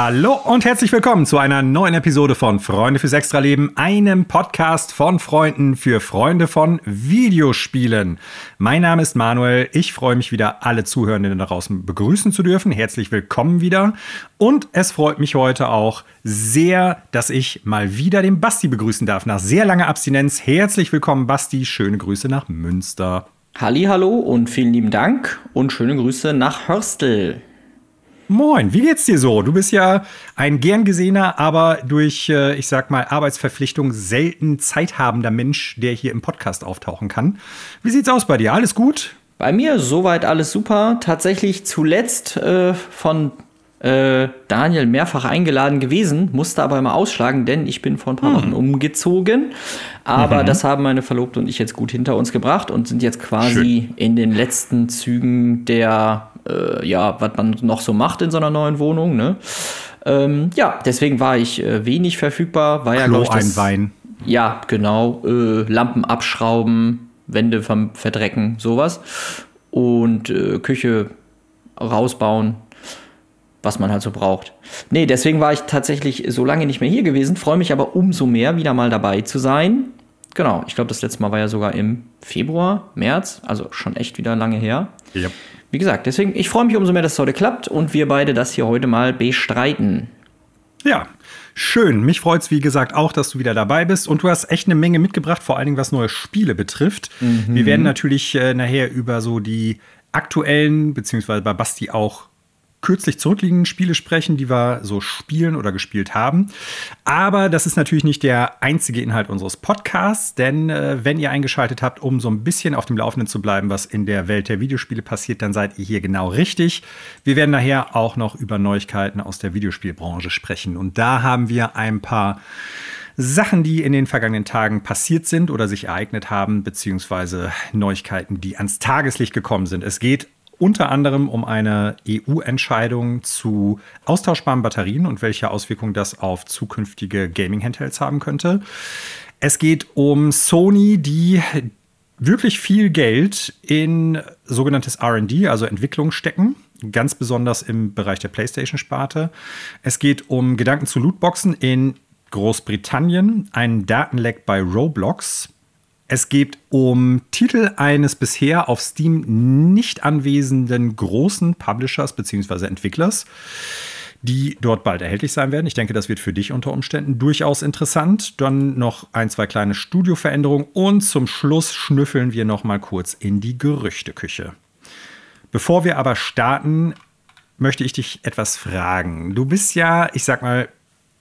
Hallo und herzlich willkommen zu einer neuen Episode von Freunde fürs Extraleben, einem Podcast von Freunden für Freunde von Videospielen. Mein Name ist Manuel. Ich freue mich wieder, alle Zuhörenden da draußen begrüßen zu dürfen. Herzlich willkommen wieder. Und es freut mich heute auch sehr, dass ich mal wieder den Basti begrüßen darf. Nach sehr langer Abstinenz. Herzlich willkommen, Basti. Schöne Grüße nach Münster. Halli, hallo und vielen lieben Dank und schöne Grüße nach Hörstel. Moin, wie geht's dir so? Du bist ja ein gern gesehener, aber durch, äh, ich sag mal, Arbeitsverpflichtung selten zeithabender Mensch, der hier im Podcast auftauchen kann. Wie sieht's aus bei dir? Alles gut? Bei mir soweit alles super. Tatsächlich zuletzt äh, von äh, Daniel mehrfach eingeladen gewesen, musste aber immer ausschlagen, denn ich bin vor ein paar hm. Wochen umgezogen. Aber mhm. das haben meine Verlobte und ich jetzt gut hinter uns gebracht und sind jetzt quasi Schön. in den letzten Zügen der, äh, ja, was man noch so macht in so einer neuen Wohnung. Ne? Ähm, ja, deswegen war ich äh, wenig verfügbar. War ja, glaube ich, das, Wein. Ja, genau. Äh, Lampen abschrauben, Wände verdrecken, sowas. Und äh, Küche rausbauen, was man halt so braucht. Nee, deswegen war ich tatsächlich so lange nicht mehr hier gewesen, freue mich aber umso mehr, wieder mal dabei zu sein. Genau, ich glaube, das letzte Mal war ja sogar im Februar, März, also schon echt wieder lange her. Ja. Wie gesagt, deswegen, ich freue mich umso mehr, dass es heute klappt und wir beide das hier heute mal bestreiten. Ja, schön. Mich freut es, wie gesagt, auch, dass du wieder dabei bist. Und du hast echt eine Menge mitgebracht, vor allen Dingen was neue Spiele betrifft. Mhm. Wir werden natürlich äh, nachher über so die aktuellen, beziehungsweise bei Basti auch kürzlich zurückliegenden Spiele sprechen, die wir so spielen oder gespielt haben. Aber das ist natürlich nicht der einzige Inhalt unseres Podcasts, denn äh, wenn ihr eingeschaltet habt, um so ein bisschen auf dem Laufenden zu bleiben, was in der Welt der Videospiele passiert, dann seid ihr hier genau richtig. Wir werden nachher auch noch über Neuigkeiten aus der Videospielbranche sprechen. Und da haben wir ein paar Sachen, die in den vergangenen Tagen passiert sind oder sich ereignet haben, beziehungsweise Neuigkeiten, die ans Tageslicht gekommen sind. Es geht unter anderem um eine EU-Entscheidung zu austauschbaren Batterien und welche Auswirkungen das auf zukünftige Gaming-Handhelds haben könnte. Es geht um Sony, die wirklich viel Geld in sogenanntes RD, also Entwicklung stecken, ganz besonders im Bereich der PlayStation-Sparte. Es geht um Gedanken zu Lootboxen in Großbritannien, einen Datenleck bei Roblox, es geht um Titel eines bisher auf Steam nicht anwesenden großen Publishers bzw. Entwicklers, die dort bald erhältlich sein werden. Ich denke, das wird für dich unter Umständen durchaus interessant. Dann noch ein, zwei kleine Studioveränderungen und zum Schluss schnüffeln wir noch mal kurz in die Gerüchteküche. Bevor wir aber starten, möchte ich dich etwas fragen. Du bist ja, ich sag mal,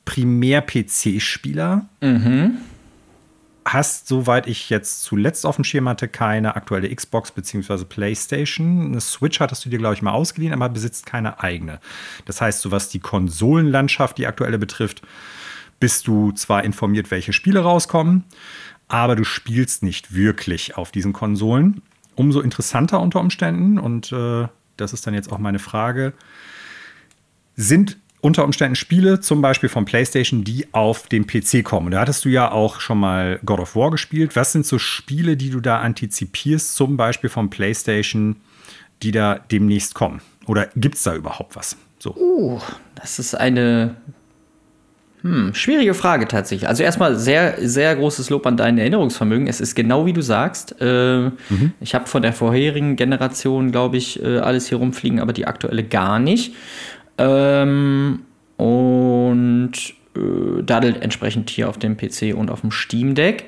primär PC-Spieler. Mhm hast, soweit ich jetzt zuletzt auf dem Schirm hatte, keine aktuelle Xbox bzw. PlayStation. Eine Switch hattest du dir, glaube ich, mal ausgeliehen, aber besitzt keine eigene. Das heißt, so was die Konsolenlandschaft, die aktuelle betrifft, bist du zwar informiert, welche Spiele rauskommen, aber du spielst nicht wirklich auf diesen Konsolen. Umso interessanter unter Umständen, und äh, das ist dann jetzt auch meine Frage, sind unter Umständen Spiele, zum Beispiel von PlayStation, die auf den PC kommen. Da hattest du ja auch schon mal God of War gespielt. Was sind so Spiele, die du da antizipierst, zum Beispiel von PlayStation, die da demnächst kommen? Oder gibt es da überhaupt was? So. Uh, das ist eine hm, schwierige Frage tatsächlich. Also erstmal sehr, sehr großes Lob an dein Erinnerungsvermögen. Es ist genau wie du sagst. Äh, mhm. Ich habe von der vorherigen Generation, glaube ich, äh, alles hier rumfliegen, aber die aktuelle gar nicht. Ähm, und äh, daddelt entsprechend hier auf dem PC und auf dem Steam Deck.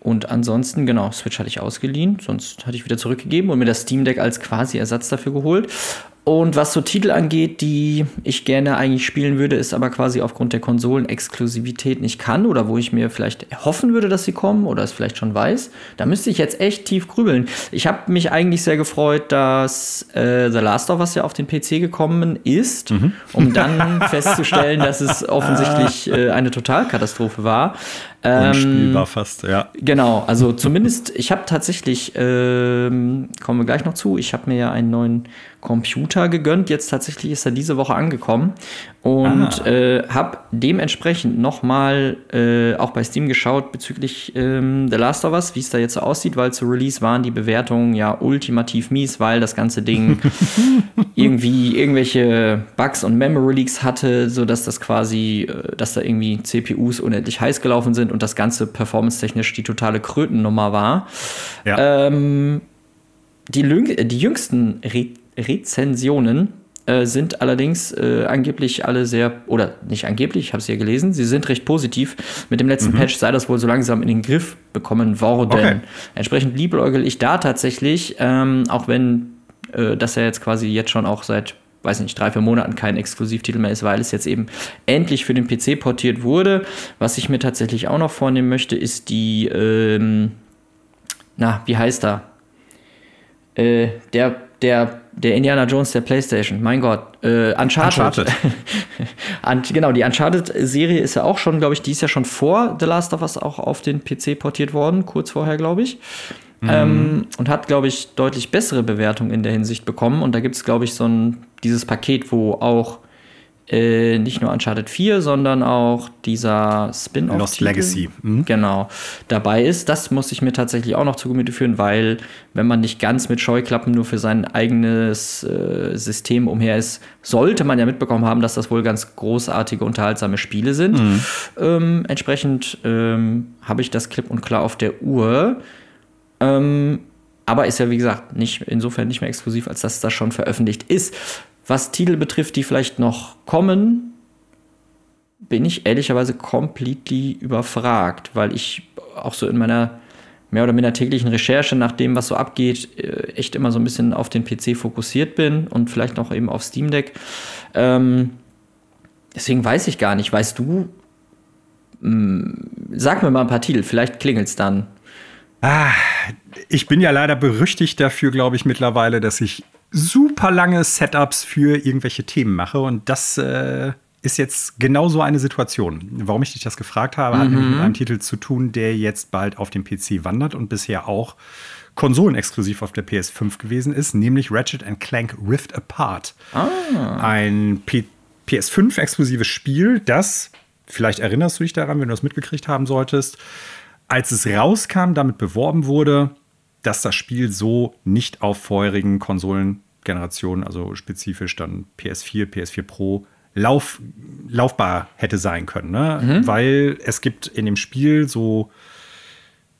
Und ansonsten, genau, Switch hatte ich ausgeliehen, sonst hatte ich wieder zurückgegeben und mir das Steam Deck als quasi Ersatz dafür geholt. Und was so Titel angeht, die ich gerne eigentlich spielen würde, ist aber quasi aufgrund der Konsolen-Exklusivität nicht kann oder wo ich mir vielleicht hoffen würde, dass sie kommen oder es vielleicht schon weiß, da müsste ich jetzt echt tief grübeln. Ich habe mich eigentlich sehr gefreut, dass äh, The Last of Us ja auf den PC gekommen ist, mhm. um dann festzustellen, dass es offensichtlich äh, eine Totalkatastrophe war. Ähm, Unspielbar fast, ja. Genau, also zumindest, ich habe tatsächlich, ähm, kommen wir gleich noch zu, ich habe mir ja einen neuen Computer gegönnt. Jetzt tatsächlich ist er diese Woche angekommen. Und ah. äh, habe dementsprechend nochmal äh, auch bei Steam geschaut bezüglich ähm, The Last of Us, wie es da jetzt so aussieht, weil zu Release waren die Bewertungen ja ultimativ mies, weil das ganze Ding irgendwie irgendwelche Bugs und Memory Leaks hatte, sodass das quasi, äh, dass da irgendwie CPUs unendlich heiß gelaufen sind und das Ganze performance-technisch die totale Krötennummer war. Ja. Ähm, die, die jüngsten Re Rezensionen äh, sind allerdings äh, angeblich alle sehr, oder nicht angeblich, ich habe es ja gelesen, sie sind recht positiv. Mit dem letzten mhm. Patch sei das wohl so langsam in den Griff bekommen worden. Okay. Entsprechend liebäugel ich da tatsächlich, ähm, auch wenn äh, das ja jetzt quasi jetzt schon auch seit weiß nicht, drei, vier Monaten kein Exklusivtitel mehr ist, weil es jetzt eben endlich für den PC portiert wurde. Was ich mir tatsächlich auch noch vornehmen möchte, ist die, ähm, na, wie heißt er? Äh, der, der der Indiana Jones der PlayStation, mein Gott, äh, Uncharted. Uncharted. genau, die Uncharted-Serie ist ja auch schon, glaube ich, die ist ja schon vor The Last of Us auch auf den PC portiert worden, kurz vorher, glaube ich. Mhm. Ähm, und hat, glaube ich, deutlich bessere Bewertungen in der Hinsicht bekommen. Und da gibt es, glaube ich, so ein dieses Paket, wo auch äh, nicht nur Uncharted 4, sondern auch dieser Spin-off. Lost Legacy. Mhm. Genau. Dabei ist, das muss ich mir tatsächlich auch noch zu Gemüte führen, weil, wenn man nicht ganz mit Scheuklappen nur für sein eigenes äh, System umher ist, sollte man ja mitbekommen haben, dass das wohl ganz großartige, unterhaltsame Spiele sind. Mhm. Ähm, entsprechend ähm, habe ich das klipp und klar auf der Uhr. Ähm, aber ist ja, wie gesagt, nicht, insofern nicht mehr exklusiv, als dass das schon veröffentlicht ist. Was Titel betrifft, die vielleicht noch kommen, bin ich ehrlicherweise completely überfragt, weil ich auch so in meiner mehr oder minder täglichen Recherche nach dem, was so abgeht, äh, echt immer so ein bisschen auf den PC fokussiert bin und vielleicht noch eben auf Steam Deck. Ähm, deswegen weiß ich gar nicht. Weißt du, mh, hm, sag mir mal ein paar Titel, vielleicht klingelt es dann. Ah, ich bin ja leider berüchtigt dafür, glaube ich, mittlerweile, dass ich super lange Setups für irgendwelche Themen mache und das äh, ist jetzt genau so eine Situation. Warum ich dich das gefragt habe, mhm. hat mit einem Titel zu tun, der jetzt bald auf dem PC wandert und bisher auch konsolenexklusiv auf der PS5 gewesen ist, nämlich Ratchet Clank Rift Apart. Ah. Ein PS5-exklusives Spiel, das, vielleicht erinnerst du dich daran, wenn du das mitgekriegt haben solltest, als es rauskam, damit beworben wurde, dass das Spiel so nicht auf vorherigen Konsolengenerationen, also spezifisch dann PS4, PS4 Pro, lauf, laufbar hätte sein können. Ne? Mhm. Weil es gibt in dem Spiel so,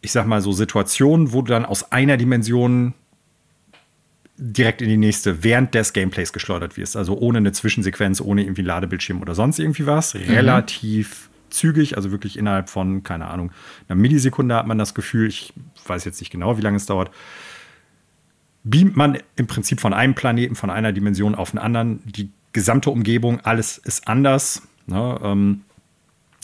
ich sag mal, so Situationen, wo du dann aus einer Dimension direkt in die nächste während des Gameplays geschleudert wirst. Also ohne eine Zwischensequenz, ohne irgendwie Ladebildschirm oder sonst irgendwie was. Mhm. Relativ zügig, also wirklich innerhalb von, keine Ahnung, einer Millisekunde hat man das Gefühl, ich weiß jetzt nicht genau, wie lange es dauert, beamt man im Prinzip von einem Planeten, von einer Dimension auf einen anderen. Die gesamte Umgebung, alles ist anders. Ne? Ähm,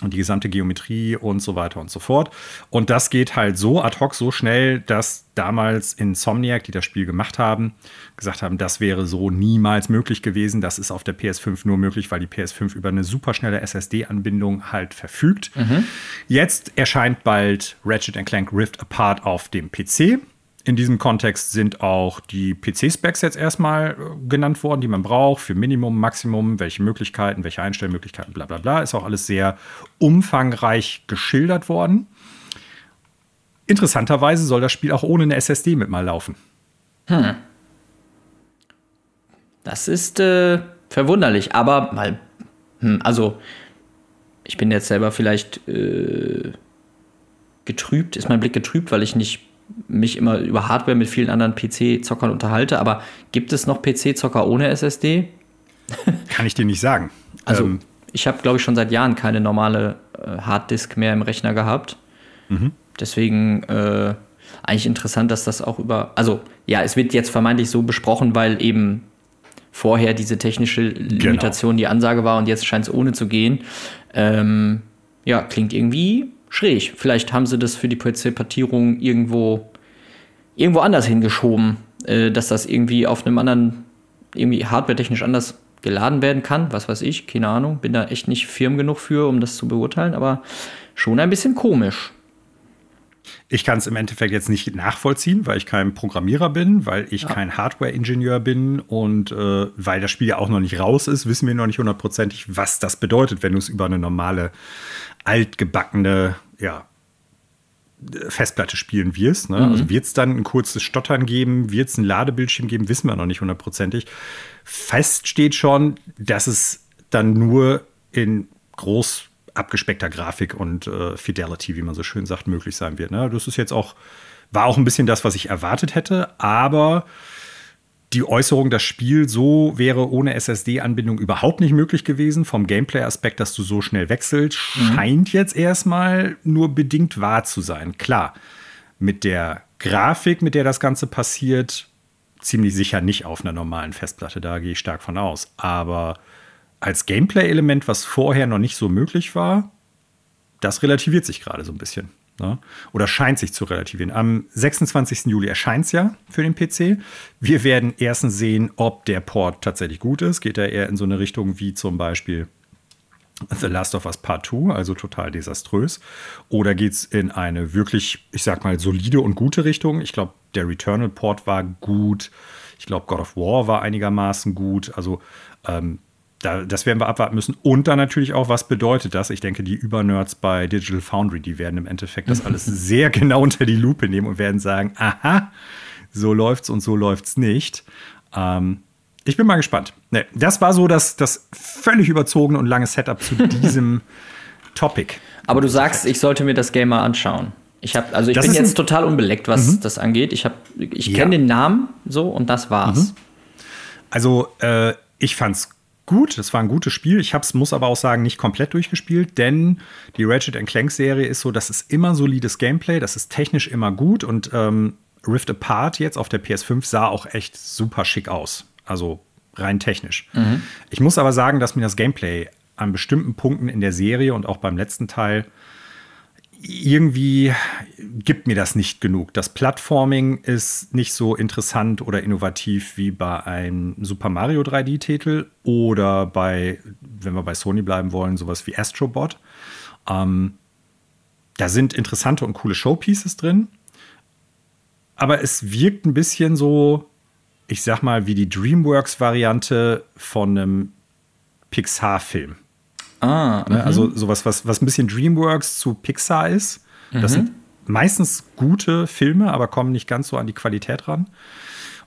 und die gesamte Geometrie und so weiter und so fort. Und das geht halt so ad hoc, so schnell, dass damals Insomniac, die das Spiel gemacht haben, gesagt haben, das wäre so niemals möglich gewesen. Das ist auf der PS5 nur möglich, weil die PS5 über eine superschnelle SSD-Anbindung halt verfügt. Mhm. Jetzt erscheint bald Ratchet Clank Rift Apart auf dem PC. In diesem Kontext sind auch die PC-Specs jetzt erstmal äh, genannt worden, die man braucht für Minimum, Maximum, welche Möglichkeiten, welche Einstellmöglichkeiten, bla bla bla. Ist auch alles sehr umfangreich geschildert worden. Interessanterweise soll das Spiel auch ohne eine SSD mit mal laufen. Hm. Das ist äh, verwunderlich, aber mal, hm, also ich bin jetzt selber vielleicht äh, getrübt, ist mein Blick getrübt, weil ich nicht mich immer über Hardware mit vielen anderen PC-Zockern unterhalte, aber gibt es noch PC-Zocker ohne SSD? Kann ich dir nicht sagen. Also, ähm, ich habe, glaube ich, schon seit Jahren keine normale äh, Harddisk mehr im Rechner gehabt. Mhm. Deswegen äh, eigentlich interessant, dass das auch über. Also, ja, es wird jetzt vermeintlich so besprochen, weil eben vorher diese technische genau. Limitation genau. die Ansage war und jetzt scheint es ohne zu gehen. Ähm, ja, klingt irgendwie schräg. Vielleicht haben sie das für die PC-Portierung irgendwo, irgendwo anders hingeschoben, äh, dass das irgendwie auf einem anderen, irgendwie hardware-technisch anders geladen werden kann. Was weiß ich, keine Ahnung. Bin da echt nicht firm genug für, um das zu beurteilen, aber schon ein bisschen komisch. ich kann es im Endeffekt jetzt nicht nachvollziehen, weil ich kein Programmierer bin, weil ich ja. kein Hardware-Ingenieur bin und äh, weil das Spiel ja auch noch nicht raus ist, wissen wir noch nicht hundertprozentig, was das bedeutet, wenn du es über eine normale, altgebackene, ja, Festplatte spielen wirst. Ne? Also mhm. Also wird es dann ein kurzes Stottern geben, wird es ein Ladebildschirm geben, wissen wir noch nicht hundertprozentig. Fest steht schon, dass es dann nur in groß abgespeckter Grafik und äh, Fidelity, wie man so schön sagt, möglich sein wird. Ne? Das ist jetzt auch, war auch ein bisschen das, was ich erwartet hätte, aber die Äußerung, das Spiel so wäre ohne SSD-Anbindung überhaupt nicht möglich gewesen. Vom Gameplay-Aspekt, dass du so schnell wechselst, mhm. scheint jetzt erstmal nur bedingt wahr zu sein. Klar, mit der Grafik, mit der das Ganze passiert, ziemlich sicher nicht auf einer normalen Festplatte. Da gehe ich stark von aus. Aber als Gameplay-Element, was vorher noch nicht so möglich war, das relativiert sich gerade so ein bisschen. Ne? Oder scheint sich zu relativieren. Am 26. Juli erscheint es ja für den PC. Wir werden erstens sehen, ob der Port tatsächlich gut ist. Geht er eher in so eine Richtung wie zum Beispiel The Last of Us Part 2, also total desaströs. Oder geht es in eine wirklich, ich sag mal, solide und gute Richtung? Ich glaube, der Returnal Port war gut. Ich glaube, God of War war einigermaßen gut. Also ähm, da, das werden wir abwarten müssen. Und dann natürlich auch, was bedeutet das? Ich denke, die Übernerds bei Digital Foundry, die werden im Endeffekt das alles sehr genau unter die Lupe nehmen und werden sagen, aha, so läuft's und so läuft's nicht. Ähm, ich bin mal gespannt. Nee, das war so das, das völlig überzogene und lange Setup zu diesem Topic. Aber du sagst, ich sollte mir das Game mal anschauen. Ich habe, also ich das bin jetzt total unbeleckt, was mhm. das angeht. Ich habe, ich ja. kenne den Namen so und das war's. Mhm. Also äh, ich fand's gut, es war ein gutes Spiel. Ich hab's, muss aber auch sagen, nicht komplett durchgespielt, denn die Ratchet Clank-Serie ist so, das ist immer solides Gameplay, das ist technisch immer gut und ähm, Rift Apart jetzt auf der PS5 sah auch echt super schick aus. Also rein technisch. Mhm. Ich muss aber sagen, dass mir das Gameplay an bestimmten Punkten in der Serie und auch beim letzten Teil irgendwie gibt mir das nicht genug. Das Plattforming ist nicht so interessant oder innovativ wie bei einem Super Mario 3D-Titel oder bei, wenn wir bei Sony bleiben wollen, sowas wie Astrobot. Ähm, da sind interessante und coole Showpieces drin, aber es wirkt ein bisschen so, ich sag mal, wie die DreamWorks-Variante von einem Pixar-Film. Ah, ne? Also sowas, was, was ein bisschen DreamWorks zu Pixar ist. Das mhm. sind meistens gute Filme, aber kommen nicht ganz so an die Qualität ran.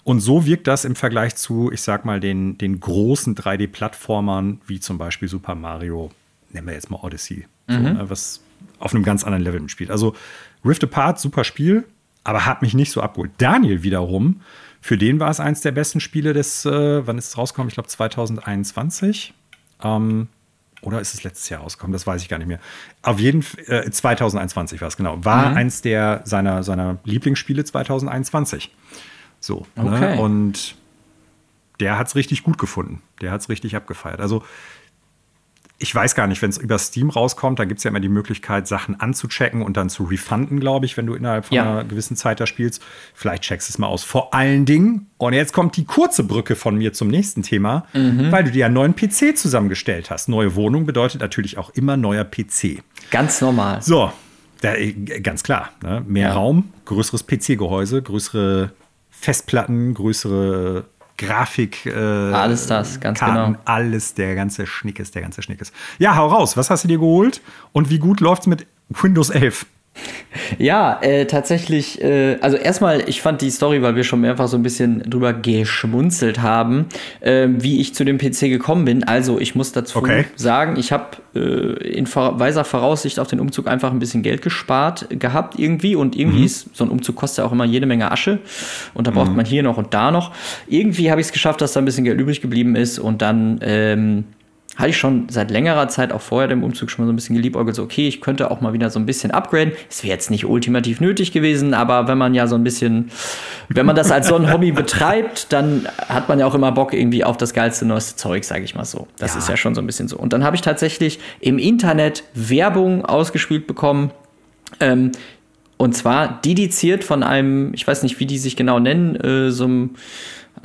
Und so wirkt das im Vergleich zu, ich sag mal, den, den großen 3D-Plattformern, wie zum Beispiel Super Mario, nennen wir jetzt mal Odyssey, mhm. so, ne, was auf einem ganz anderen Level spielt. Also Rift Apart, super Spiel, aber hat mich nicht so abgeholt. Daniel wiederum, für den war es eins der besten Spiele des, äh, wann ist es rausgekommen? Ich glaube 2021. Ähm, oder ist es letztes Jahr rausgekommen? Das weiß ich gar nicht mehr. Auf jeden Fall, äh, 2021 war es genau. War mhm. eins der seiner, seiner Lieblingsspiele 2021. So. Ne? Okay. Ne? Und der hat es richtig gut gefunden. Der hat es richtig abgefeiert. Also ich weiß gar nicht, wenn es über Steam rauskommt, da gibt es ja immer die Möglichkeit, Sachen anzuchecken und dann zu refunden, glaube ich, wenn du innerhalb von ja. einer gewissen Zeit da spielst. Vielleicht checkst du es mal aus. Vor allen Dingen, und jetzt kommt die kurze Brücke von mir zum nächsten Thema, mhm. weil du dir einen neuen PC zusammengestellt hast. Neue Wohnung bedeutet natürlich auch immer neuer PC. Ganz normal. So, da, äh, ganz klar. Ne? Mehr ja. Raum, größeres PC-Gehäuse, größere Festplatten, größere Grafik. Äh, alles das, ganz Karten, genau. Alles, der ganze Schnick ist, der ganze Schnick ist. Ja, hau raus. Was hast du dir geholt? Und wie gut läuft's mit Windows 11? Ja, äh, tatsächlich, äh, also erstmal, ich fand die Story, weil wir schon mehrfach so ein bisschen drüber geschmunzelt haben, äh, wie ich zu dem PC gekommen bin. Also ich muss dazu okay. sagen, ich habe äh, in weiser Voraussicht auf den Umzug einfach ein bisschen Geld gespart gehabt irgendwie und irgendwie mhm. ist so ein Umzug kostet ja auch immer jede Menge Asche und da braucht mhm. man hier noch und da noch. Irgendwie habe ich es geschafft, dass da ein bisschen Geld übrig geblieben ist und dann ähm, hatte ich schon seit längerer Zeit, auch vorher dem Umzug, schon mal so ein bisschen geliebäugelt, so okay, ich könnte auch mal wieder so ein bisschen upgraden. Es wäre jetzt nicht ultimativ nötig gewesen, aber wenn man ja so ein bisschen, wenn man das als so ein Hobby betreibt, dann hat man ja auch immer Bock irgendwie auf das geilste, neueste Zeug, sage ich mal so. Das ja. ist ja schon so ein bisschen so. Und dann habe ich tatsächlich im Internet Werbung ausgespielt bekommen, ähm, und zwar dediziert von einem, ich weiß nicht, wie die sich genau nennen, äh, so einem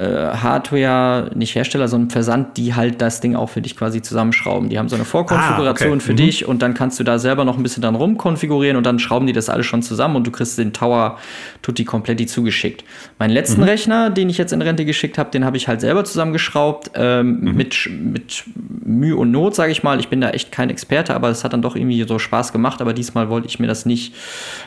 Hardware, nicht Hersteller, sondern Versand, die halt das Ding auch für dich quasi zusammenschrauben. Die haben so eine Vorkonfiguration ah, okay. für mhm. dich und dann kannst du da selber noch ein bisschen dann rumkonfigurieren und dann schrauben die das alles schon zusammen und du kriegst den Tower Tutti komplett zugeschickt. Meinen letzten mhm. Rechner, den ich jetzt in Rente geschickt habe, den habe ich halt selber zusammengeschraubt, ähm, mhm. mit, mit Mühe und Not, sage ich mal. Ich bin da echt kein Experte, aber es hat dann doch irgendwie so Spaß gemacht, aber diesmal wollte ich mir das nicht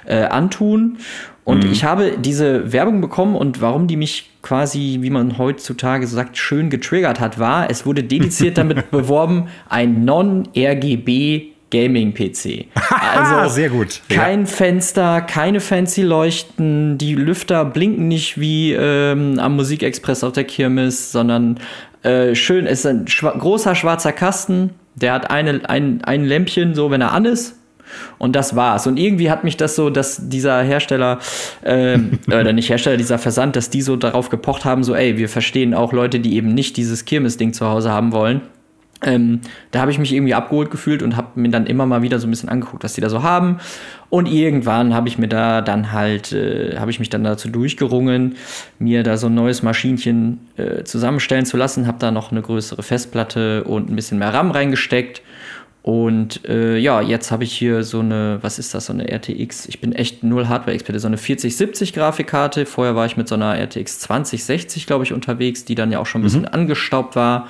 äh, antun. Und mhm. ich habe diese Werbung bekommen und warum die mich quasi, wie man heutzutage sagt, schön getriggert hat, war, es wurde dediziert damit beworben, ein Non-RGB Gaming-PC. Also sehr gut. Kein ja. Fenster, keine fancy Leuchten, die Lüfter blinken nicht wie ähm, am Musikexpress auf der Kirmes, sondern äh, schön, es ist ein schwa großer schwarzer Kasten, der hat eine, ein, ein Lämpchen, so wenn er an ist, und das war's. Und irgendwie hat mich das so, dass dieser Hersteller, äh, oder nicht Hersteller, dieser Versand, dass die so darauf gepocht haben, so, ey, wir verstehen auch Leute, die eben nicht dieses Kirmes-Ding zu Hause haben wollen. Ähm, da habe ich mich irgendwie abgeholt gefühlt und habe mir dann immer mal wieder so ein bisschen angeguckt, was die da so haben. Und irgendwann habe ich mir da dann halt, äh, habe ich mich dann dazu durchgerungen, mir da so ein neues Maschinchen äh, zusammenstellen zu lassen. Habe da noch eine größere Festplatte und ein bisschen mehr RAM reingesteckt und äh, ja, jetzt habe ich hier so eine, was ist das, so eine RTX, ich bin echt null Hardware-Experte, so eine 4070 Grafikkarte. Vorher war ich mit so einer RTX 2060, glaube ich, unterwegs, die dann ja auch schon ein bisschen mhm. angestaubt war.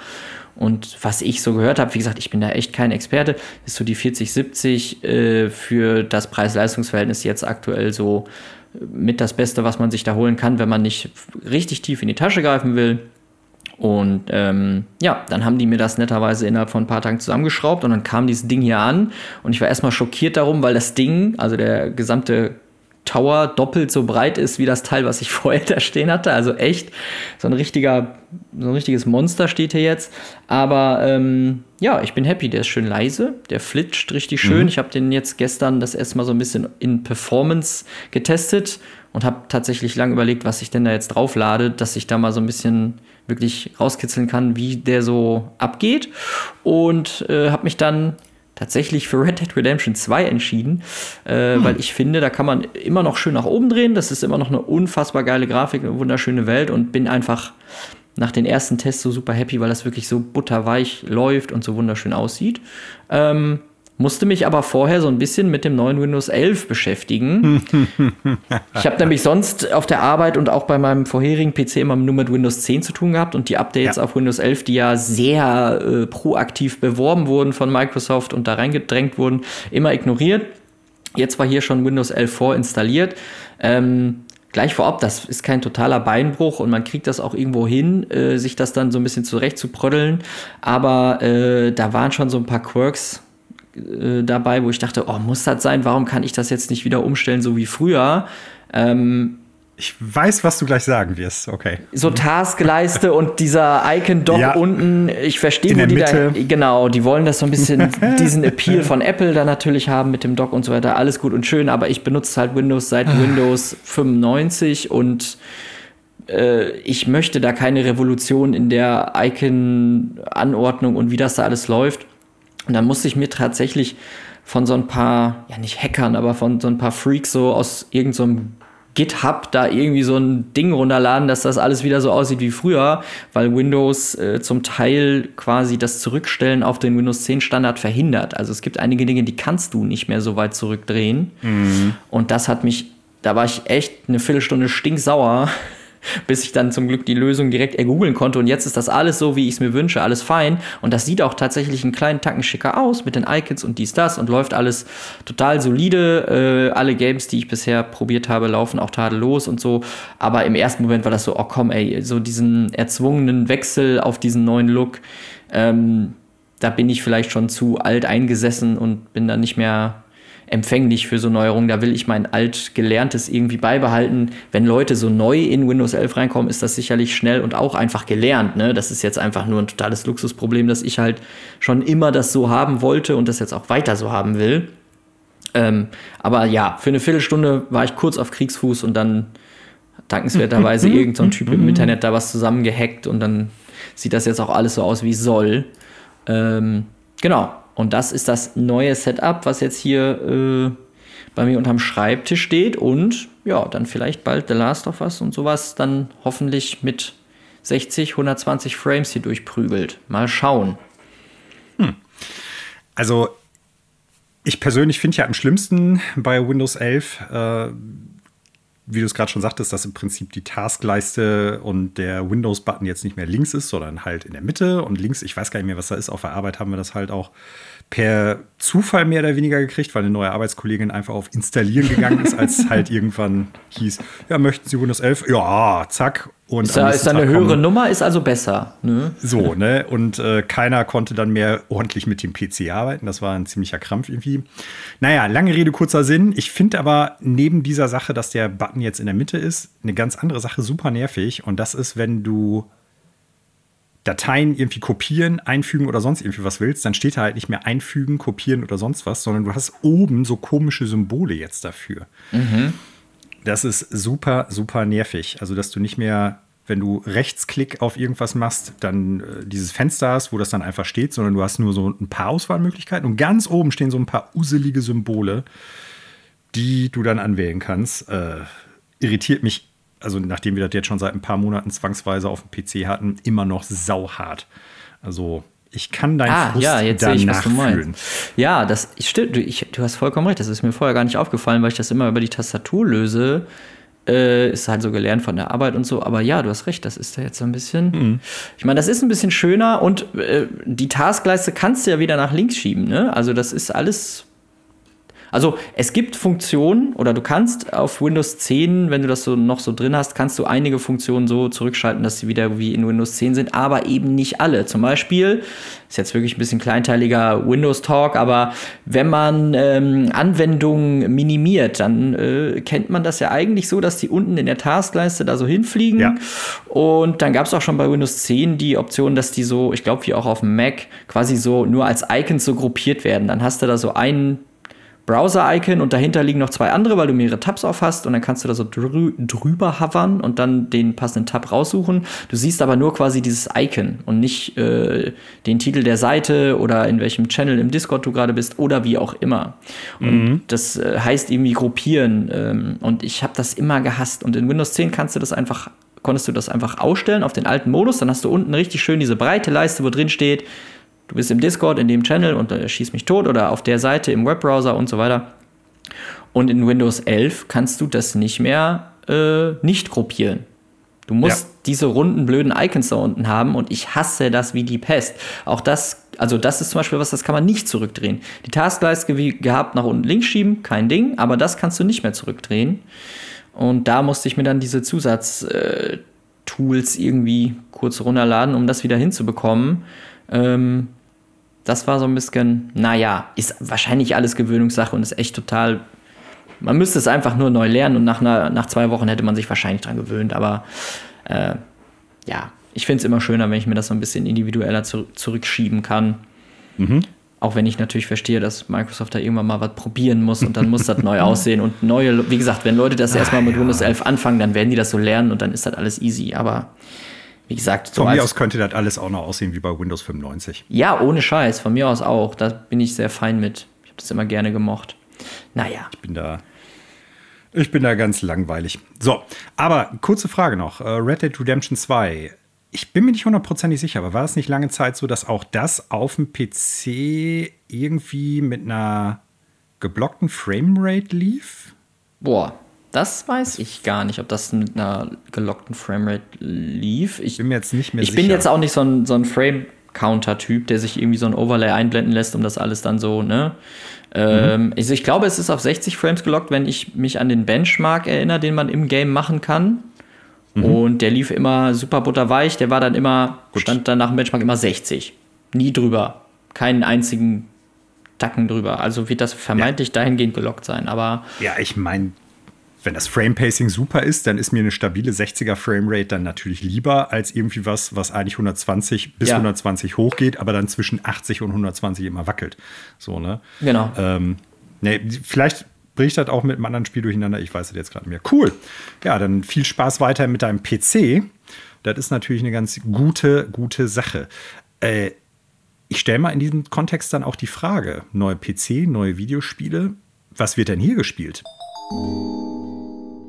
Und was ich so gehört habe, wie gesagt, ich bin da echt kein Experte, ist so die 4070 äh, für das Preis-Leistungs-Verhältnis jetzt aktuell so mit das Beste, was man sich da holen kann, wenn man nicht richtig tief in die Tasche greifen will. Und ähm, ja, dann haben die mir das netterweise innerhalb von ein paar Tagen zusammengeschraubt und dann kam dieses Ding hier an und ich war erstmal schockiert darum, weil das Ding, also der gesamte Tower doppelt so breit ist wie das Teil, was ich vorher da stehen hatte. Also echt so ein richtiger, so ein richtiges Monster steht hier jetzt. Aber ähm, ja, ich bin happy. Der ist schön leise, der flitscht richtig schön. Mhm. Ich habe den jetzt gestern das erste Mal so ein bisschen in Performance getestet und habe tatsächlich lang überlegt, was ich denn da jetzt drauflade, dass ich da mal so ein bisschen wirklich rauskitzeln kann, wie der so abgeht. Und äh, habe mich dann tatsächlich für Red Dead Redemption 2 entschieden, äh, hm. weil ich finde, da kann man immer noch schön nach oben drehen. Das ist immer noch eine unfassbar geile Grafik, eine wunderschöne Welt und bin einfach nach den ersten Tests so super happy, weil das wirklich so butterweich läuft und so wunderschön aussieht. Ähm, musste mich aber vorher so ein bisschen mit dem neuen Windows 11 beschäftigen. ich habe nämlich sonst auf der Arbeit und auch bei meinem vorherigen PC immer nur mit Windows 10 zu tun gehabt und die Updates ja. auf Windows 11, die ja sehr äh, proaktiv beworben wurden von Microsoft und da reingedrängt wurden, immer ignoriert. Jetzt war hier schon Windows 11 vorinstalliert. Ähm, gleich vorab, das ist kein totaler Beinbruch und man kriegt das auch irgendwo hin, äh, sich das dann so ein bisschen zurecht zu prödeln. Aber äh, da waren schon so ein paar Quirks äh, dabei, wo ich dachte, oh, muss das sein? Warum kann ich das jetzt nicht wieder umstellen, so wie früher? Ähm, ich weiß, was du gleich sagen wirst. Okay. So Taskleiste und dieser Icon-Dock ja. unten. Ich verstehe, wo die Mitte. da. Genau, die wollen das so ein bisschen, diesen Appeal von Apple da natürlich haben mit dem Dock und so weiter. Alles gut und schön, aber ich benutze halt Windows seit ah. Windows 95 und äh, ich möchte da keine Revolution in der Icon-Anordnung und wie das da alles läuft. Und dann musste ich mir tatsächlich von so ein paar, ja nicht Hackern, aber von so ein paar Freaks so aus irgendeinem so GitHub da irgendwie so ein Ding runterladen, dass das alles wieder so aussieht wie früher, weil Windows äh, zum Teil quasi das Zurückstellen auf den Windows 10 Standard verhindert. Also es gibt einige Dinge, die kannst du nicht mehr so weit zurückdrehen. Mhm. Und das hat mich, da war ich echt eine Viertelstunde stinksauer, bis ich dann zum Glück die Lösung direkt ergoogeln konnte. Und jetzt ist das alles so, wie ich es mir wünsche, alles fein. Und das sieht auch tatsächlich einen kleinen Tacken schicker aus mit den Icons und dies, das und läuft alles total solide. Äh, alle Games, die ich bisher probiert habe, laufen auch tadellos und so. Aber im ersten Moment war das so, oh komm, ey, so diesen erzwungenen Wechsel auf diesen neuen Look. Ähm, da bin ich vielleicht schon zu alt eingesessen und bin dann nicht mehr empfänglich für so Neuerungen. Da will ich mein altgelerntes irgendwie beibehalten. Wenn Leute so neu in Windows 11 reinkommen, ist das sicherlich schnell und auch einfach gelernt. Ne? Das ist jetzt einfach nur ein totales Luxusproblem, dass ich halt schon immer das so haben wollte und das jetzt auch weiter so haben will. Ähm, aber ja, für eine Viertelstunde war ich kurz auf Kriegsfuß und dann dankenswerterweise irgendein so Typ im Internet da was zusammengehackt und dann sieht das jetzt auch alles so aus, wie es soll. Ähm, genau, und das ist das neue Setup, was jetzt hier äh, bei mir unterm Schreibtisch steht und ja, dann vielleicht bald The Last of Us und sowas dann hoffentlich mit 60, 120 Frames hier durchprügelt. Mal schauen. Hm. Also, ich persönlich finde ja am schlimmsten bei Windows 11, äh, wie du es gerade schon sagtest, dass im Prinzip die Taskleiste und der Windows-Button jetzt nicht mehr links ist, sondern halt in der Mitte und links, ich weiß gar nicht mehr, was da ist. Auf der Arbeit haben wir das halt auch per Zufall mehr oder weniger gekriegt, weil eine neue Arbeitskollegin einfach auf Installieren gegangen ist, als halt irgendwann hieß, ja, möchten Sie Windows 11? Ja, zack. Und ist da, ist da eine höhere kommen. Nummer, ist also besser. Ne? So, ne? Und äh, keiner konnte dann mehr ordentlich mit dem PC arbeiten. Das war ein ziemlicher Krampf irgendwie. Naja, lange Rede, kurzer Sinn. Ich finde aber neben dieser Sache, dass der Button jetzt in der Mitte ist, eine ganz andere Sache super nervig. Und das ist, wenn du Dateien irgendwie kopieren, einfügen oder sonst irgendwie was willst, dann steht da halt nicht mehr einfügen, kopieren oder sonst was, sondern du hast oben so komische Symbole jetzt dafür. Mhm. Das ist super, super nervig. Also, dass du nicht mehr, wenn du Rechtsklick auf irgendwas machst, dann äh, dieses Fenster hast, wo das dann einfach steht, sondern du hast nur so ein paar Auswahlmöglichkeiten und ganz oben stehen so ein paar uselige Symbole, die du dann anwählen kannst. Äh, irritiert mich also nachdem wir das jetzt schon seit ein paar Monaten zwangsweise auf dem PC hatten, immer noch sauhart. Also ich kann dein ah, Frust ja, jetzt sehe ich, was du meinst. Ja, das stimmt. Du, ich, du hast vollkommen recht. Das ist mir vorher gar nicht aufgefallen, weil ich das immer über die Tastatur löse. Äh, ist halt so gelernt von der Arbeit und so. Aber ja, du hast recht. Das ist da jetzt so ein bisschen. Mhm. Ich meine, das ist ein bisschen schöner und äh, die Taskleiste kannst du ja wieder nach links schieben. Ne? Also das ist alles also es gibt Funktionen oder du kannst auf Windows 10, wenn du das so noch so drin hast, kannst du einige Funktionen so zurückschalten, dass sie wieder wie in Windows 10 sind, aber eben nicht alle. Zum Beispiel, ist jetzt wirklich ein bisschen kleinteiliger Windows Talk, aber wenn man ähm, Anwendungen minimiert, dann äh, kennt man das ja eigentlich so, dass die unten in der Taskleiste da so hinfliegen. Ja. Und dann gab es auch schon bei Windows 10 die Option, dass die so, ich glaube, wie auch auf dem Mac, quasi so nur als Icons so gruppiert werden. Dann hast du da so einen Browser-Icon und dahinter liegen noch zwei andere, weil du mehrere Tabs auf hast und dann kannst du da so drü drüber hovern und dann den passenden Tab raussuchen. Du siehst aber nur quasi dieses Icon und nicht äh, den Titel der Seite oder in welchem Channel im Discord du gerade bist oder wie auch immer. Und mhm. das äh, heißt irgendwie gruppieren ähm, und ich habe das immer gehasst und in Windows 10 kannst du das einfach konntest du das einfach ausstellen auf den alten Modus, dann hast du unten richtig schön diese breite Leiste, wo drin steht Du bist im Discord, in dem Channel und er schießt mich tot oder auf der Seite im Webbrowser und so weiter. Und in Windows 11 kannst du das nicht mehr äh, nicht gruppieren. Du musst ja. diese runden, blöden Icons da unten haben und ich hasse das wie die Pest. Auch das, also das ist zum Beispiel was, das kann man nicht zurückdrehen. Die Taskleiste wie gehabt nach unten links schieben, kein Ding, aber das kannst du nicht mehr zurückdrehen. Und da musste ich mir dann diese Zusatztools äh, irgendwie kurz runterladen, um das wieder hinzubekommen. Ähm, das war so ein bisschen, naja, ist wahrscheinlich alles Gewöhnungssache und ist echt total. Man müsste es einfach nur neu lernen und nach, einer, nach zwei Wochen hätte man sich wahrscheinlich dran gewöhnt. Aber äh, ja, ich finde es immer schöner, wenn ich mir das so ein bisschen individueller zu, zurückschieben kann. Mhm. Auch wenn ich natürlich verstehe, dass Microsoft da irgendwann mal was probieren muss und dann muss das neu aussehen. Und neue, wie gesagt, wenn Leute das erstmal mit ja. Windows 11 anfangen, dann werden die das so lernen und dann ist das alles easy. Aber wie gesagt, von mir aus könnte das alles auch noch aussehen wie bei Windows 95. Ja, ohne Scheiß, von mir aus auch. Da bin ich sehr fein mit. Ich habe das immer gerne gemocht. Naja. Ich bin da. Ich bin da ganz langweilig. So, aber kurze Frage noch. Äh, Red Dead Redemption 2. Ich bin mir nicht hundertprozentig sicher, aber war es nicht lange Zeit so, dass auch das auf dem PC irgendwie mit einer geblockten Framerate lief? Boah, das weiß ich gar nicht, ob das mit einer gelockten Framerate lief. Ich bin mir jetzt nicht mehr ich sicher. Ich bin jetzt auch nicht so ein, so ein Frame-Counter-Typ, der sich irgendwie so ein Overlay einblenden lässt, um das alles dann so, ne? Ähm, mhm. also ich glaube, es ist auf 60 Frames gelockt, wenn ich mich an den Benchmark erinnere, den man im Game machen kann. Mhm. Und der lief immer super butterweich, der war dann immer, Gut. stand dann nach dem Benchmark immer 60. Nie drüber. Keinen einzigen Tacken drüber. Also wird das vermeintlich ja. dahingehend gelockt sein. Aber ja, ich meine, wenn das Frame-Pacing super ist, dann ist mir eine stabile 60er Framerate dann natürlich lieber als irgendwie was, was eigentlich 120 bis ja. 120 hochgeht, aber dann zwischen 80 und 120 immer wackelt. So, ne? Genau. Ähm, nee, vielleicht bricht das auch mit einem anderen Spiel durcheinander. Ich weiß es jetzt gerade mehr. Cool. Ja, dann viel Spaß weiter mit deinem PC. Das ist natürlich eine ganz gute, gute Sache. Äh, ich stelle mal in diesem Kontext dann auch die Frage: neue PC, neue Videospiele. Was wird denn hier gespielt?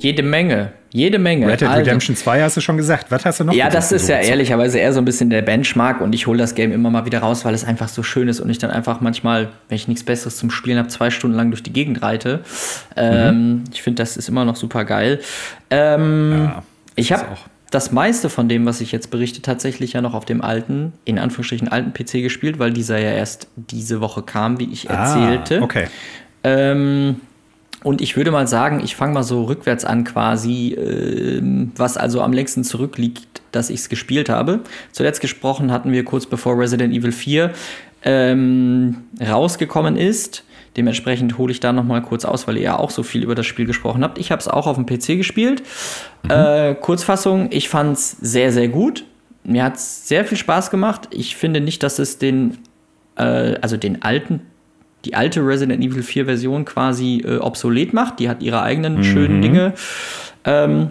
Jede Menge. Jede Menge. Red Dead also, Redemption 2 hast du schon gesagt. Was hast du noch? Ja, das ist ja ehrlicherweise eher so ein bisschen der Benchmark und ich hole das Game immer mal wieder raus, weil es einfach so schön ist und ich dann einfach manchmal, wenn ich nichts Besseres zum Spielen habe, zwei Stunden lang durch die Gegend reite. Ähm, mhm. Ich finde, das ist immer noch super geil. Ähm, ja, ich habe das meiste von dem, was ich jetzt berichte, tatsächlich ja noch auf dem alten, in Anführungsstrichen alten PC gespielt, weil dieser ja erst diese Woche kam, wie ich ah, erzählte. Okay. Ähm, und ich würde mal sagen, ich fange mal so rückwärts an quasi, äh, was also am längsten zurückliegt, dass ich es gespielt habe. Zuletzt gesprochen hatten wir kurz bevor Resident Evil 4 ähm, rausgekommen ist. Dementsprechend hole ich da noch mal kurz aus, weil ihr ja auch so viel über das Spiel gesprochen habt. Ich habe es auch auf dem PC gespielt. Mhm. Äh, Kurzfassung, ich fand es sehr, sehr gut. Mir hat es sehr viel Spaß gemacht. Ich finde nicht, dass es den, äh, also den alten die alte Resident Evil 4 Version quasi äh, obsolet macht. Die hat ihre eigenen mhm. schönen Dinge. Ähm,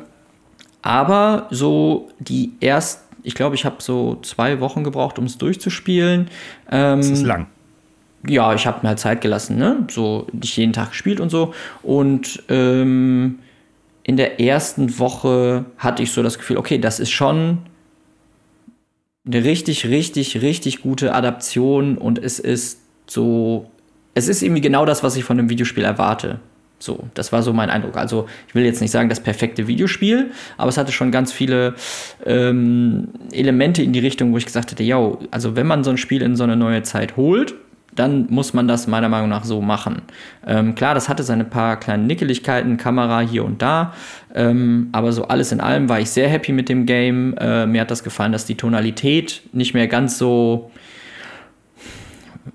aber so die ersten, ich glaube, ich habe so zwei Wochen gebraucht, um es durchzuspielen. Ähm, das ist lang. Ja, ich habe mir halt Zeit gelassen, ne? So nicht jeden Tag gespielt und so. Und ähm, in der ersten Woche hatte ich so das Gefühl, okay, das ist schon eine richtig, richtig, richtig gute Adaption und es ist so es ist irgendwie genau das, was ich von einem Videospiel erwarte. So, das war so mein Eindruck. Also, ich will jetzt nicht sagen, das perfekte Videospiel, aber es hatte schon ganz viele ähm, Elemente in die Richtung, wo ich gesagt hätte, ja, also wenn man so ein Spiel in so eine neue Zeit holt, dann muss man das meiner Meinung nach so machen. Ähm, klar, das hatte seine paar kleinen Nickeligkeiten, Kamera hier und da, ähm, aber so alles in allem war ich sehr happy mit dem Game. Äh, mir hat das gefallen, dass die Tonalität nicht mehr ganz so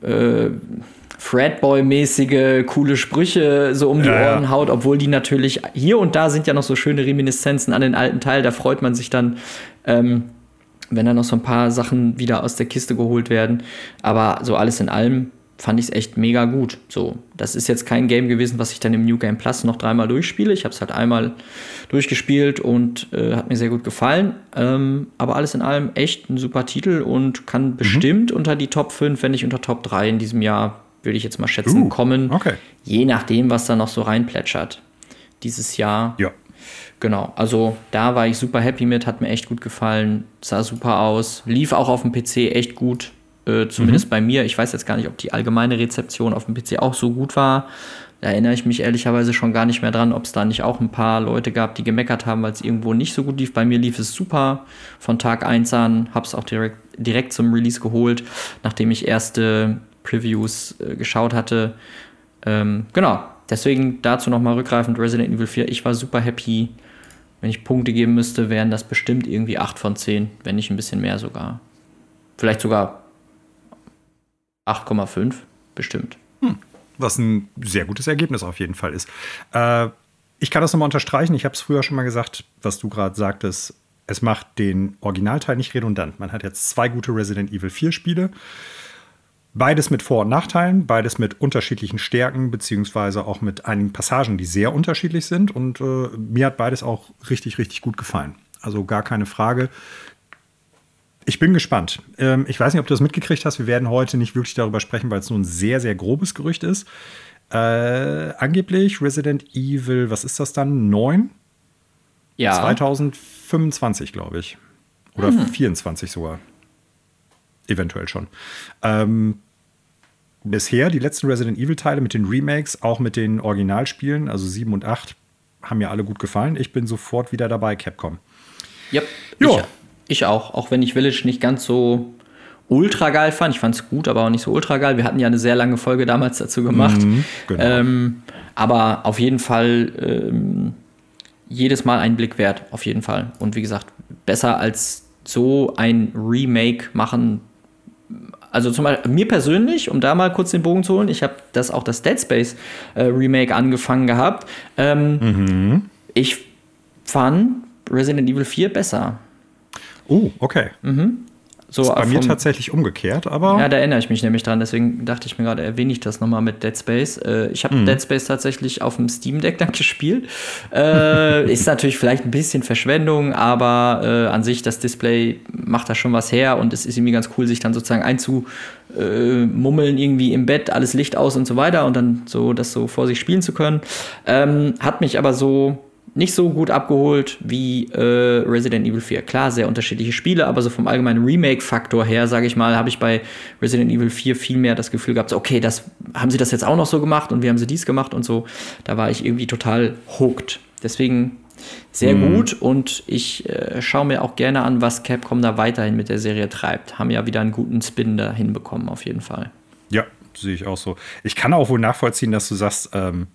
äh, Fredboy-mäßige, coole Sprüche so um die ja, Ohren haut, obwohl die natürlich hier und da sind ja noch so schöne Reminiszenzen an den alten Teil. Da freut man sich dann, ähm, wenn da noch so ein paar Sachen wieder aus der Kiste geholt werden. Aber so alles in allem fand ich es echt mega gut. So, das ist jetzt kein Game gewesen, was ich dann im New Game Plus noch dreimal durchspiele. Ich habe es halt einmal durchgespielt und äh, hat mir sehr gut gefallen. Ähm, aber alles in allem echt ein super Titel und kann mhm. bestimmt unter die Top 5, wenn nicht unter Top 3 in diesem Jahr würde ich jetzt mal schätzen, uh, kommen. Okay. Je nachdem, was da noch so reinplätschert. Dieses Jahr. Ja. Genau, also da war ich super happy mit, hat mir echt gut gefallen, sah super aus, lief auch auf dem PC echt gut, äh, zumindest mhm. bei mir. Ich weiß jetzt gar nicht, ob die allgemeine Rezeption auf dem PC auch so gut war. Da erinnere ich mich ehrlicherweise schon gar nicht mehr dran, ob es da nicht auch ein paar Leute gab, die gemeckert haben, weil es irgendwo nicht so gut lief. Bei mir lief es super von Tag 1 an, habe es auch direkt, direkt zum Release geholt, nachdem ich erste Previews äh, geschaut hatte. Ähm, genau, deswegen dazu nochmal rückgreifend Resident Evil 4. Ich war super happy. Wenn ich Punkte geben müsste, wären das bestimmt irgendwie 8 von 10, wenn nicht ein bisschen mehr sogar. Vielleicht sogar 8,5, bestimmt. Hm. Was ein sehr gutes Ergebnis auf jeden Fall ist. Äh, ich kann das nochmal unterstreichen. Ich habe es früher schon mal gesagt, was du gerade sagtest. Es macht den Originalteil nicht redundant. Man hat jetzt zwei gute Resident Evil 4 Spiele. Beides mit Vor- und Nachteilen, beides mit unterschiedlichen Stärken, beziehungsweise auch mit einigen Passagen, die sehr unterschiedlich sind. Und äh, mir hat beides auch richtig, richtig gut gefallen. Also gar keine Frage. Ich bin gespannt. Ähm, ich weiß nicht, ob du das mitgekriegt hast. Wir werden heute nicht wirklich darüber sprechen, weil es nur ein sehr, sehr grobes Gerücht ist. Äh, angeblich Resident Evil, was ist das dann? 9? Ja. 2025, glaube ich. Oder mhm. 24 sogar. Eventuell schon. Ähm, bisher die letzten Resident Evil-Teile mit den Remakes, auch mit den Originalspielen, also 7 und 8, haben mir alle gut gefallen. Ich bin sofort wieder dabei, Capcom. Yep, ich, ich auch, auch wenn ich Village nicht ganz so ultra geil fand. Ich fand es gut, aber auch nicht so ultra geil. Wir hatten ja eine sehr lange Folge damals dazu gemacht. Mhm, genau. ähm, aber auf jeden Fall ähm, jedes Mal einen Blick wert, auf jeden Fall. Und wie gesagt, besser als so ein Remake machen also zum Beispiel mir persönlich, um da mal kurz den Bogen zu holen, ich habe das auch das Dead Space äh, Remake angefangen gehabt. Ähm, mhm. Ich fand Resident Evil 4 besser. Oh, okay. Mhm. So ist bei vom, mir tatsächlich umgekehrt, aber. Ja, da erinnere ich mich nämlich dran, deswegen dachte ich mir gerade, erwähne ich das nochmal mit Dead Space. Äh, ich habe mhm. Dead Space tatsächlich auf dem Steam Deck dann gespielt. Äh, ist natürlich vielleicht ein bisschen Verschwendung, aber äh, an sich das Display macht da schon was her und es ist irgendwie ganz cool, sich dann sozusagen einzumummeln, irgendwie im Bett, alles Licht aus und so weiter und dann so das so vor sich spielen zu können. Ähm, hat mich aber so nicht so gut abgeholt wie äh, Resident Evil 4. Klar, sehr unterschiedliche Spiele, aber so vom allgemeinen Remake-Faktor her, sage ich mal, habe ich bei Resident Evil 4 viel mehr das Gefühl gehabt, so, okay, das haben sie das jetzt auch noch so gemacht und wie haben sie dies gemacht und so. Da war ich irgendwie total hooked. Deswegen sehr mhm. gut und ich äh, schaue mir auch gerne an, was Capcom da weiterhin mit der Serie treibt. Haben ja wieder einen guten Spin da hinbekommen, auf jeden Fall. Ja, sehe ich auch so. Ich kann auch wohl nachvollziehen, dass du sagst, ähm,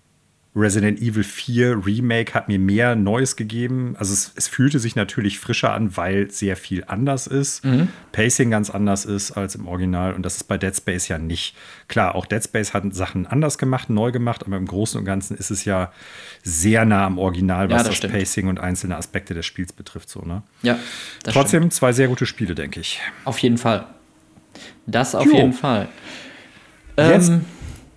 Resident Evil 4 Remake hat mir mehr Neues gegeben. Also es, es fühlte sich natürlich frischer an, weil sehr viel anders ist. Mhm. Pacing ganz anders ist als im Original. Und das ist bei Dead Space ja nicht. Klar, auch Dead Space hat Sachen anders gemacht, neu gemacht, aber im Großen und Ganzen ist es ja sehr nah am Original, was ja, das, das Pacing und einzelne Aspekte des Spiels betrifft. So, ne? Ja. Trotzdem stimmt. zwei sehr gute Spiele, denke ich. Auf jeden Fall. Das auf jo. jeden Fall. Jetzt ähm,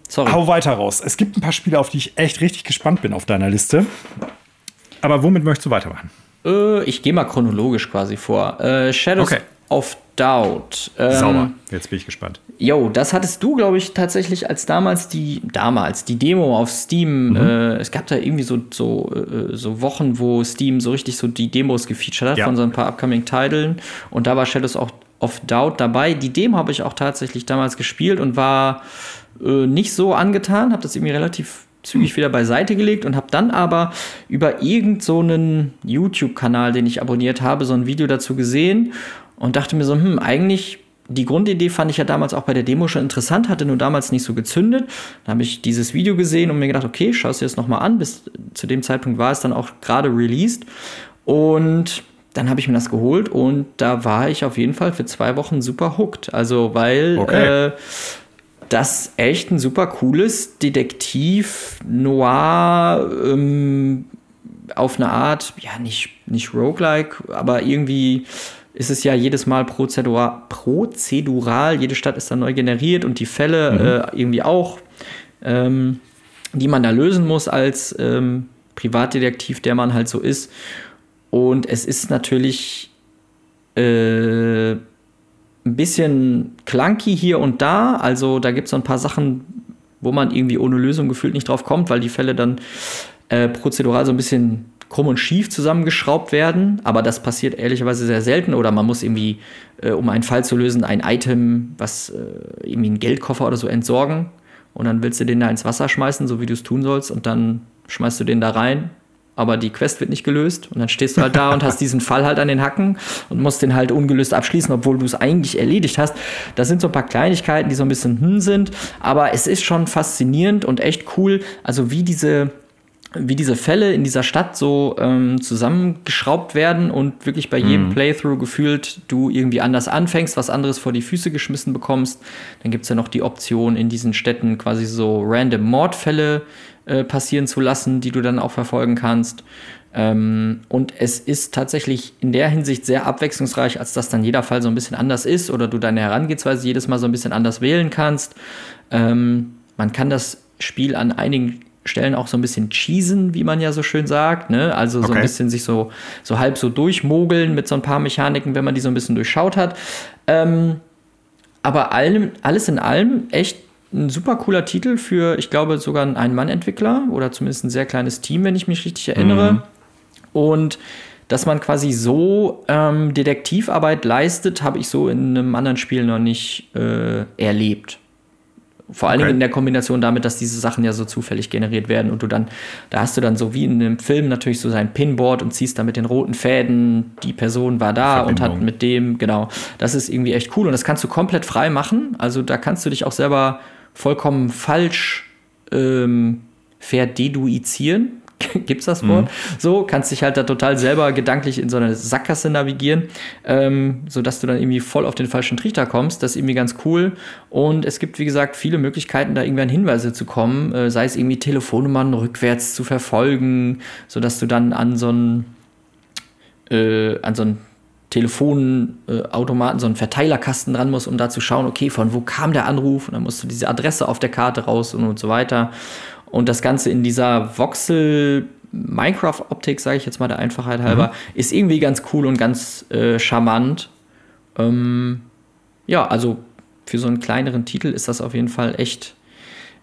Sorry. Hau weiter raus. Es gibt ein paar Spiele, auf die ich echt richtig gespannt bin auf deiner Liste. Aber womit möchtest du weitermachen? Äh, ich gehe mal chronologisch quasi vor. Äh, Shadows okay. of Doubt. Ähm, Sauber. Jetzt bin ich gespannt. Jo, das hattest du, glaube ich, tatsächlich als damals die damals die Demo auf Steam. Mhm. Äh, es gab da irgendwie so so, äh, so Wochen, wo Steam so richtig so die Demos gefeatured hat ja. von so ein paar upcoming-Titeln. Und da war Shadows of Doubt dabei. Die Demo habe ich auch tatsächlich damals gespielt und war äh, nicht so angetan, habe das irgendwie relativ zügig wieder beiseite gelegt und habe dann aber über irgendeinen so YouTube-Kanal, den ich abonniert habe, so ein Video dazu gesehen und dachte mir so, hm, eigentlich die Grundidee fand ich ja damals auch bei der Demo schon interessant, hatte nur damals nicht so gezündet. Dann habe ich dieses Video gesehen und mir gedacht, okay, schau es dir das nochmal an. Bis zu dem Zeitpunkt war es dann auch gerade released. Und dann habe ich mir das geholt und da war ich auf jeden Fall für zwei Wochen super hooked. Also, weil okay. äh, das echt ein super cooles Detektiv Noir ähm, auf eine Art, ja, nicht, nicht roguelike, aber irgendwie ist es ja jedes Mal prozedural, prozedural jede Stadt ist dann neu generiert und die Fälle mhm. äh, irgendwie auch, ähm, die man da lösen muss als ähm, Privatdetektiv, der man halt so ist. Und es ist natürlich äh, ein bisschen clunky hier und da. Also da gibt es so ein paar Sachen, wo man irgendwie ohne Lösung gefühlt nicht drauf kommt, weil die Fälle dann äh, prozedural so ein bisschen krumm und schief zusammengeschraubt werden. Aber das passiert ehrlicherweise sehr selten. Oder man muss irgendwie, äh, um einen Fall zu lösen, ein Item, was äh, irgendwie einen Geldkoffer oder so entsorgen. Und dann willst du den da ins Wasser schmeißen, so wie du es tun sollst. Und dann schmeißt du den da rein aber die Quest wird nicht gelöst und dann stehst du halt da und hast diesen Fall halt an den Hacken und musst den halt ungelöst abschließen, obwohl du es eigentlich erledigt hast. Das sind so ein paar Kleinigkeiten, die so ein bisschen hm sind, aber es ist schon faszinierend und echt cool, also wie diese wie diese Fälle in dieser Stadt so ähm, zusammengeschraubt werden und wirklich bei jedem mhm. Playthrough gefühlt du irgendwie anders anfängst, was anderes vor die Füße geschmissen bekommst. Dann gibt es ja noch die Option, in diesen Städten quasi so random Mordfälle äh, passieren zu lassen, die du dann auch verfolgen kannst. Ähm, und es ist tatsächlich in der Hinsicht sehr abwechslungsreich, als dass dann jeder Fall so ein bisschen anders ist oder du deine Herangehensweise jedes Mal so ein bisschen anders wählen kannst. Ähm, man kann das Spiel an einigen Stellen auch so ein bisschen cheesen, wie man ja so schön sagt. Ne? Also so okay. ein bisschen sich so, so halb so durchmogeln mit so ein paar Mechaniken, wenn man die so ein bisschen durchschaut hat. Ähm, aber allem, alles in allem echt ein super cooler Titel für, ich glaube, sogar einen Ein-Mann-Entwickler oder zumindest ein sehr kleines Team, wenn ich mich richtig erinnere. Mhm. Und dass man quasi so ähm, Detektivarbeit leistet, habe ich so in einem anderen Spiel noch nicht äh, erlebt. Vor allem okay. in der Kombination damit, dass diese Sachen ja so zufällig generiert werden und du dann, da hast du dann so wie in einem Film natürlich so sein Pinboard und ziehst da mit den roten Fäden, die Person war da und hat mit dem, genau, das ist irgendwie echt cool und das kannst du komplett frei machen. Also da kannst du dich auch selber vollkommen falsch ähm, verdeduizieren. Gibt's das Wort? Mhm. So, kannst dich halt da total selber gedanklich in so eine Sackgasse navigieren, ähm, sodass du dann irgendwie voll auf den falschen Trichter kommst. Das ist irgendwie ganz cool. Und es gibt, wie gesagt, viele Möglichkeiten, da irgendwie an Hinweise zu kommen, äh, sei es irgendwie Telefonnummern rückwärts zu verfolgen, sodass du dann an so ein äh, an so ein Telefonautomaten, so einen Verteilerkasten dran muss, um da zu schauen, okay, von wo kam der Anruf? Und dann musst du diese Adresse auf der Karte raus und, und so weiter. Und das Ganze in dieser Voxel Minecraft-Optik, sage ich jetzt mal der Einfachheit halber, mhm. ist irgendwie ganz cool und ganz äh, charmant. Ähm, ja, also für so einen kleineren Titel ist das auf jeden Fall echt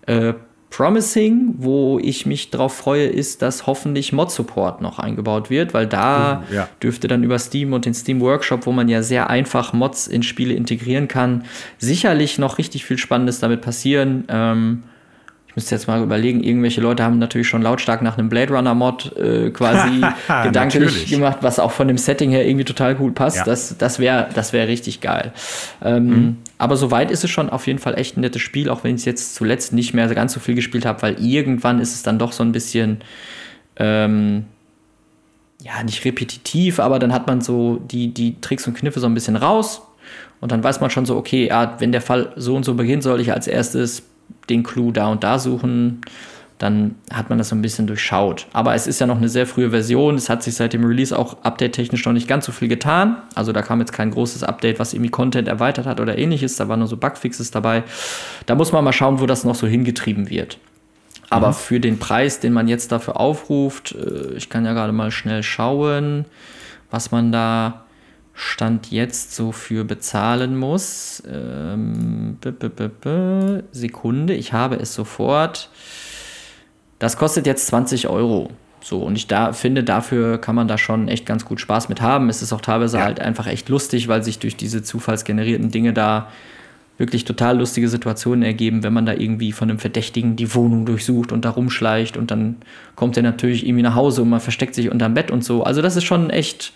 äh, promising. Wo ich mich drauf freue, ist, dass hoffentlich Mod-Support noch eingebaut wird, weil da uh, ja. dürfte dann über Steam und den Steam Workshop, wo man ja sehr einfach Mods in Spiele integrieren kann, sicherlich noch richtig viel Spannendes damit passieren. Ähm, ich müsste jetzt mal überlegen, irgendwelche Leute haben natürlich schon lautstark nach einem Blade Runner Mod äh, quasi gedanklich gemacht, was auch von dem Setting her irgendwie total gut passt. Ja. Das, das wäre das wär richtig geil. Ähm, mhm. Aber soweit ist es schon auf jeden Fall echt ein nettes Spiel, auch wenn ich es jetzt zuletzt nicht mehr ganz so viel gespielt habe, weil irgendwann ist es dann doch so ein bisschen, ähm, ja, nicht repetitiv, aber dann hat man so die, die Tricks und Kniffe so ein bisschen raus. Und dann weiß man schon so, okay, ja, wenn der Fall so und so beginnt, soll ich als erstes den Clou da und da suchen, dann hat man das so ein bisschen durchschaut. Aber es ist ja noch eine sehr frühe Version. Es hat sich seit dem Release auch update-technisch noch nicht ganz so viel getan. Also da kam jetzt kein großes Update, was irgendwie Content erweitert hat oder ähnliches. Da waren nur so Bugfixes dabei. Da muss man mal schauen, wo das noch so hingetrieben wird. Aber mhm. für den Preis, den man jetzt dafür aufruft, äh, ich kann ja gerade mal schnell schauen, was man da Stand jetzt so für bezahlen muss. Ähm, b -b -b Sekunde, ich habe es sofort. Das kostet jetzt 20 Euro. So, und ich da finde, dafür kann man da schon echt ganz gut Spaß mit haben. Es ist auch teilweise ja. halt einfach echt lustig, weil sich durch diese zufallsgenerierten Dinge da wirklich total lustige Situationen ergeben, wenn man da irgendwie von einem Verdächtigen die Wohnung durchsucht und da rumschleicht und dann kommt er natürlich irgendwie nach Hause und man versteckt sich unterm Bett und so. Also das ist schon echt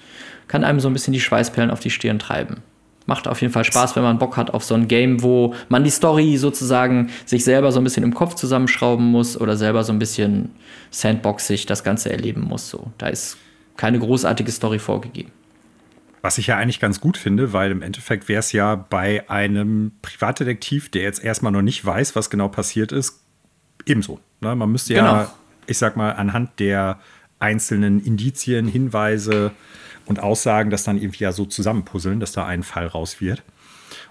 kann einem so ein bisschen die Schweißperlen auf die Stirn treiben. Macht auf jeden Fall Spaß, wenn man Bock hat auf so ein Game, wo man die Story sozusagen sich selber so ein bisschen im Kopf zusammenschrauben muss oder selber so ein bisschen sandboxig das Ganze erleben muss. So, da ist keine großartige Story vorgegeben. Was ich ja eigentlich ganz gut finde, weil im Endeffekt wäre es ja bei einem Privatdetektiv, der jetzt erstmal noch nicht weiß, was genau passiert ist, ebenso. Ne? Man müsste ja, genau. ich sag mal, anhand der einzelnen Indizien, Hinweise, und Aussagen das dann irgendwie ja so zusammenpuzzeln, dass da ein Fall raus wird.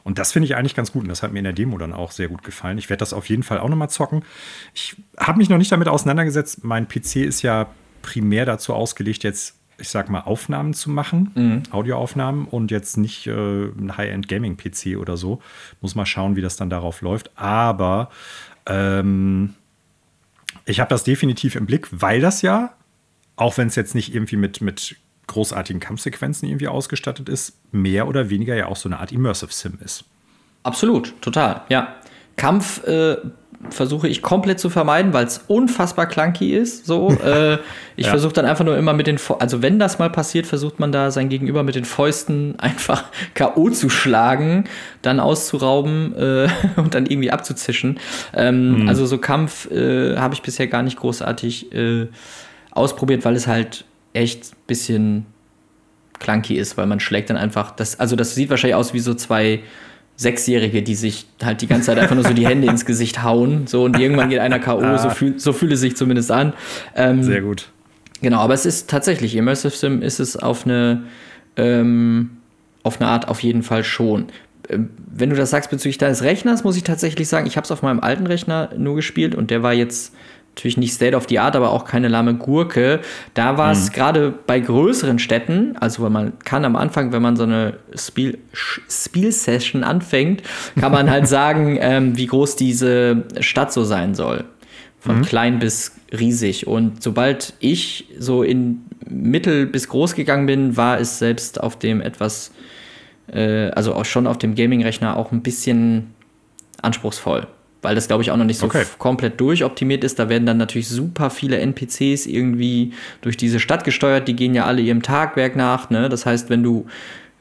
Und das finde ich eigentlich ganz gut. Und das hat mir in der Demo dann auch sehr gut gefallen. Ich werde das auf jeden Fall auch nochmal zocken. Ich habe mich noch nicht damit auseinandergesetzt. Mein PC ist ja primär dazu ausgelegt, jetzt, ich sag mal, Aufnahmen zu machen, mhm. Audioaufnahmen und jetzt nicht äh, ein High-End-Gaming-PC oder so. Muss mal schauen, wie das dann darauf läuft. Aber ähm, ich habe das definitiv im Blick, weil das ja, auch wenn es jetzt nicht irgendwie mit, mit großartigen Kampfsequenzen irgendwie ausgestattet ist, mehr oder weniger ja auch so eine Art Immersive Sim ist. Absolut, total, ja. Kampf äh, versuche ich komplett zu vermeiden, weil es unfassbar clunky ist. So, äh, ich ja. versuche dann einfach nur immer mit den, also wenn das mal passiert, versucht man da sein Gegenüber mit den Fäusten einfach K.O. zu schlagen, dann auszurauben äh, und dann irgendwie abzuzischen. Ähm, mhm. Also so Kampf äh, habe ich bisher gar nicht großartig äh, ausprobiert, weil es halt echt ein bisschen clunky ist, weil man schlägt dann einfach das, also das sieht wahrscheinlich aus wie so zwei Sechsjährige, die sich halt die ganze Zeit einfach nur so die Hände ins Gesicht hauen, so und irgendwann geht einer K.O., ah. so, fühl, so fühle es sich zumindest an. Ähm, Sehr gut. Genau, aber es ist tatsächlich, Immersive Sim ist es auf eine, ähm, auf eine Art auf jeden Fall schon. Ähm, wenn du das sagst bezüglich deines Rechners, muss ich tatsächlich sagen, ich habe es auf meinem alten Rechner nur gespielt und der war jetzt natürlich nicht State of the Art, aber auch keine lahme Gurke. Da war es mhm. gerade bei größeren Städten, also weil man kann am Anfang, wenn man so eine Spiel, Spiel-Session anfängt, kann man halt sagen, ähm, wie groß diese Stadt so sein soll. Von mhm. klein bis riesig. Und sobald ich so in mittel bis groß gegangen bin, war es selbst auf dem etwas, äh, also auch schon auf dem Gaming-Rechner auch ein bisschen anspruchsvoll weil das, glaube ich, auch noch nicht so okay. komplett durchoptimiert ist. Da werden dann natürlich super viele NPCs irgendwie durch diese Stadt gesteuert. Die gehen ja alle ihrem Tagwerk nach. Ne? Das heißt, wenn du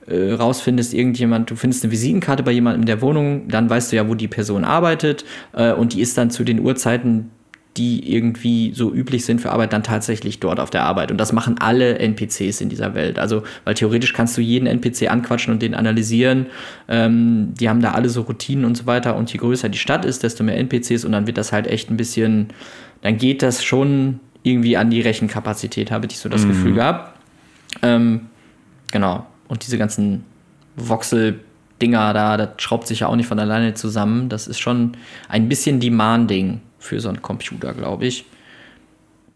äh, rausfindest, irgendjemand, du findest eine Visitenkarte bei jemandem in der Wohnung, dann weißt du ja, wo die Person arbeitet äh, und die ist dann zu den Uhrzeiten, die irgendwie so üblich sind für Arbeit, dann tatsächlich dort auf der Arbeit. Und das machen alle NPCs in dieser Welt. Also, weil theoretisch kannst du jeden NPC anquatschen und den analysieren. Ähm, die haben da alle so Routinen und so weiter. Und je größer die Stadt ist, desto mehr NPCs. Und dann wird das halt echt ein bisschen, dann geht das schon irgendwie an die Rechenkapazität, habe ich so das mhm. Gefühl gehabt. Ähm, genau. Und diese ganzen Voxel- Dinger da, das schraubt sich ja auch nicht von alleine zusammen. Das ist schon ein bisschen demanding für so einen Computer, glaube ich.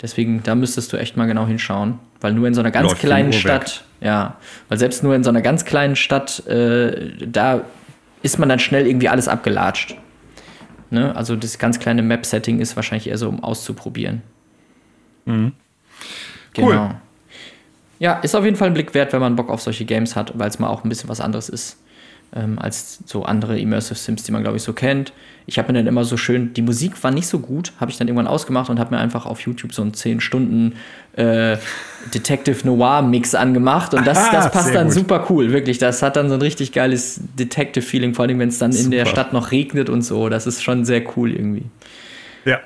Deswegen, da müsstest du echt mal genau hinschauen. Weil nur in so einer ganz Läuft kleinen Stadt, ja, weil selbst nur in so einer ganz kleinen Stadt, äh, da ist man dann schnell irgendwie alles abgelatscht. Ne? Also das ganz kleine Map-Setting ist wahrscheinlich eher so, um auszuprobieren. Mhm. Cool. Genau. Ja, ist auf jeden Fall ein Blick wert, wenn man Bock auf solche Games hat, weil es mal auch ein bisschen was anderes ist ähm, als so andere Immersive Sims, die man, glaube ich, so kennt. Ich habe mir dann immer so schön, die Musik war nicht so gut, habe ich dann irgendwann ausgemacht und habe mir einfach auf YouTube so einen 10 Stunden äh, Detective Noir Mix angemacht und das, Aha, das passt dann gut. super cool, wirklich. Das hat dann so ein richtig geiles Detective-Feeling, vor allem wenn es dann super. in der Stadt noch regnet und so. Das ist schon sehr cool irgendwie. Ja,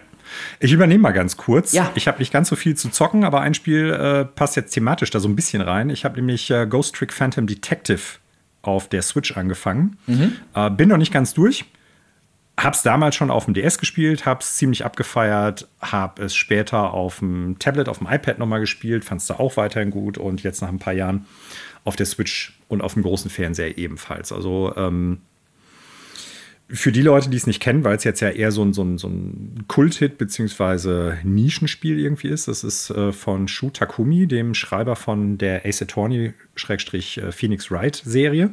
ich übernehme mal ganz kurz. Ja. Ich habe nicht ganz so viel zu zocken, aber ein Spiel äh, passt jetzt thematisch da so ein bisschen rein. Ich habe nämlich äh, Ghost Trick Phantom Detective auf der Switch angefangen. Mhm. Äh, bin noch nicht ganz durch. Hab's damals schon auf dem DS gespielt, hab's ziemlich abgefeiert, hab es später auf dem Tablet, auf dem iPad nochmal gespielt, fand's da auch weiterhin gut und jetzt nach ein paar Jahren auf der Switch und auf dem großen Fernseher ebenfalls. Also ähm, für die Leute, die es nicht kennen, weil es jetzt ja eher so ein, so ein, so ein Kult-Hit bzw. Nischenspiel irgendwie ist, das ist äh, von Shu Takumi, dem Schreiber von der Ace Attorney-Phoenix Wright-Serie.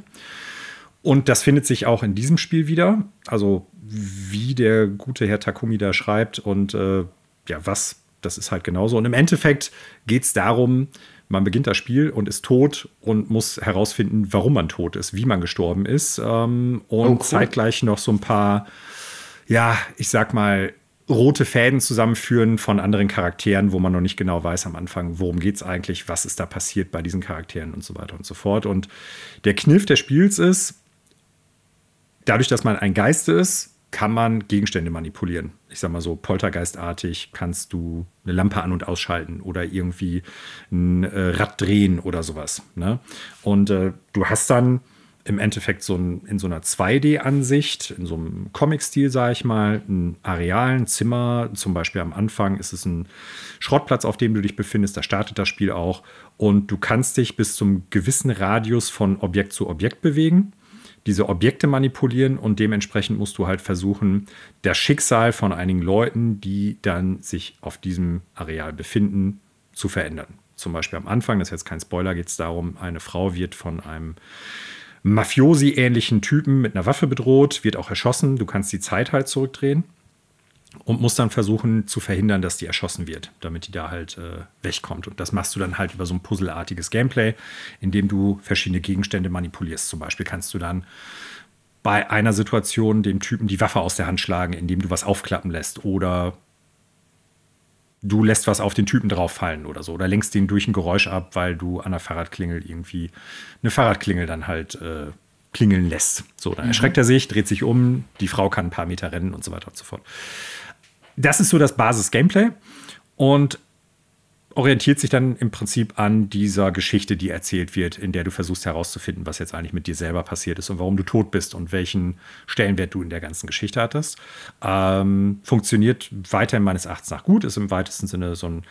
Und das findet sich auch in diesem Spiel wieder. Also wie der gute Herr Takumi da schreibt und äh, ja, was, das ist halt genauso. Und im Endeffekt geht es darum, man beginnt das Spiel und ist tot und muss herausfinden, warum man tot ist, wie man gestorben ist. Ähm, und oh, cool. zeitgleich noch so ein paar, ja, ich sag mal, rote Fäden zusammenführen von anderen Charakteren, wo man noch nicht genau weiß am Anfang, worum geht es eigentlich, was ist da passiert bei diesen Charakteren und so weiter und so fort. Und der Kniff des Spiels ist, dadurch, dass man ein Geist ist, kann man Gegenstände manipulieren. Ich sag mal so, poltergeistartig kannst du eine Lampe an- und ausschalten oder irgendwie ein äh, Rad drehen oder sowas. Ne? Und äh, du hast dann im Endeffekt so ein, in so einer 2D-Ansicht, in so einem Comic-Stil, sage ich mal, ein Areal, ein Zimmer. Zum Beispiel am Anfang ist es ein Schrottplatz, auf dem du dich befindest. Da startet das Spiel auch. Und du kannst dich bis zum gewissen Radius von Objekt zu Objekt bewegen diese Objekte manipulieren und dementsprechend musst du halt versuchen, das Schicksal von einigen Leuten, die dann sich auf diesem Areal befinden, zu verändern. Zum Beispiel am Anfang, das ist jetzt kein Spoiler, geht es darum, eine Frau wird von einem Mafiosi-ähnlichen Typen mit einer Waffe bedroht, wird auch erschossen. Du kannst die Zeit halt zurückdrehen und muss dann versuchen zu verhindern, dass die erschossen wird, damit die da halt äh, wegkommt. Und das machst du dann halt über so ein puzzelartiges Gameplay, in dem du verschiedene Gegenstände manipulierst. Zum Beispiel kannst du dann bei einer Situation dem Typen die Waffe aus der Hand schlagen, indem du was aufklappen lässt oder du lässt was auf den Typen drauf fallen oder so oder lenkst den durch ein Geräusch ab, weil du an der Fahrradklingel irgendwie eine Fahrradklingel dann halt äh, klingeln lässt. So, dann mhm. erschreckt er sich, dreht sich um, die Frau kann ein paar Meter rennen und so weiter und so fort das ist so das Basis-Gameplay und orientiert sich dann im Prinzip an dieser Geschichte, die erzählt wird, in der du versuchst herauszufinden, was jetzt eigentlich mit dir selber passiert ist und warum du tot bist und welchen Stellenwert du in der ganzen Geschichte hattest. Ähm, funktioniert weiterhin meines Erachtens nach gut, ist im weitesten Sinne so ein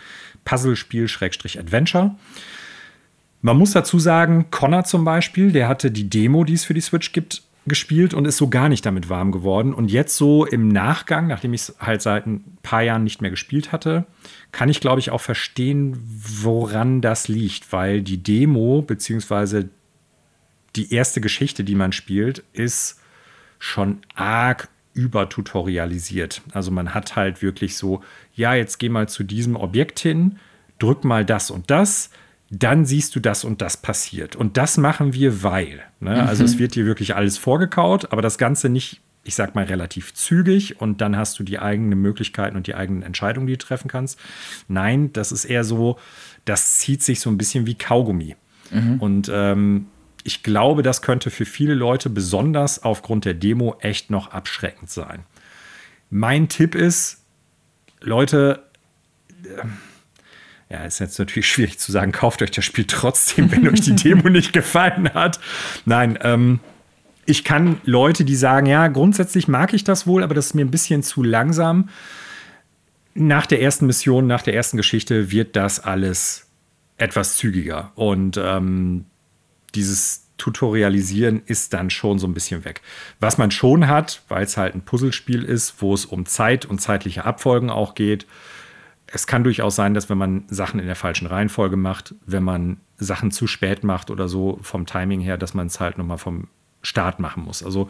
Puzzlespiel, Schrägstrich Adventure. Man muss dazu sagen, Connor zum Beispiel, der hatte die Demo, die es für die Switch gibt, gespielt und ist so gar nicht damit warm geworden. Und jetzt so im Nachgang, nachdem ich es halt seit ein paar Jahren nicht mehr gespielt hatte, kann ich, glaube ich, auch verstehen, woran das liegt. Weil die Demo, beziehungsweise die erste Geschichte, die man spielt, ist schon arg übertutorialisiert. Also man hat halt wirklich so, ja, jetzt geh mal zu diesem Objekt hin, drück mal das und das, dann siehst du das und das passiert. Und das machen wir, weil. Ne? Mhm. Also es wird dir wirklich alles vorgekaut, aber das Ganze nicht, ich sag mal, relativ zügig und dann hast du die eigenen Möglichkeiten und die eigenen Entscheidungen, die du treffen kannst. Nein, das ist eher so, das zieht sich so ein bisschen wie Kaugummi. Mhm. Und ähm, ich glaube, das könnte für viele Leute besonders aufgrund der Demo echt noch abschreckend sein. Mein Tipp ist, Leute, äh, ja, ist jetzt natürlich schwierig zu sagen, kauft euch das Spiel trotzdem, wenn euch die Demo nicht gefallen hat. Nein, ähm, ich kann Leute, die sagen, ja, grundsätzlich mag ich das wohl, aber das ist mir ein bisschen zu langsam. Nach der ersten Mission, nach der ersten Geschichte wird das alles etwas zügiger. Und ähm, dieses Tutorialisieren ist dann schon so ein bisschen weg. Was man schon hat, weil es halt ein Puzzlespiel ist, wo es um Zeit und zeitliche Abfolgen auch geht, es kann durchaus sein, dass wenn man Sachen in der falschen Reihenfolge macht, wenn man Sachen zu spät macht oder so vom Timing her, dass man es halt nochmal vom Start machen muss. Also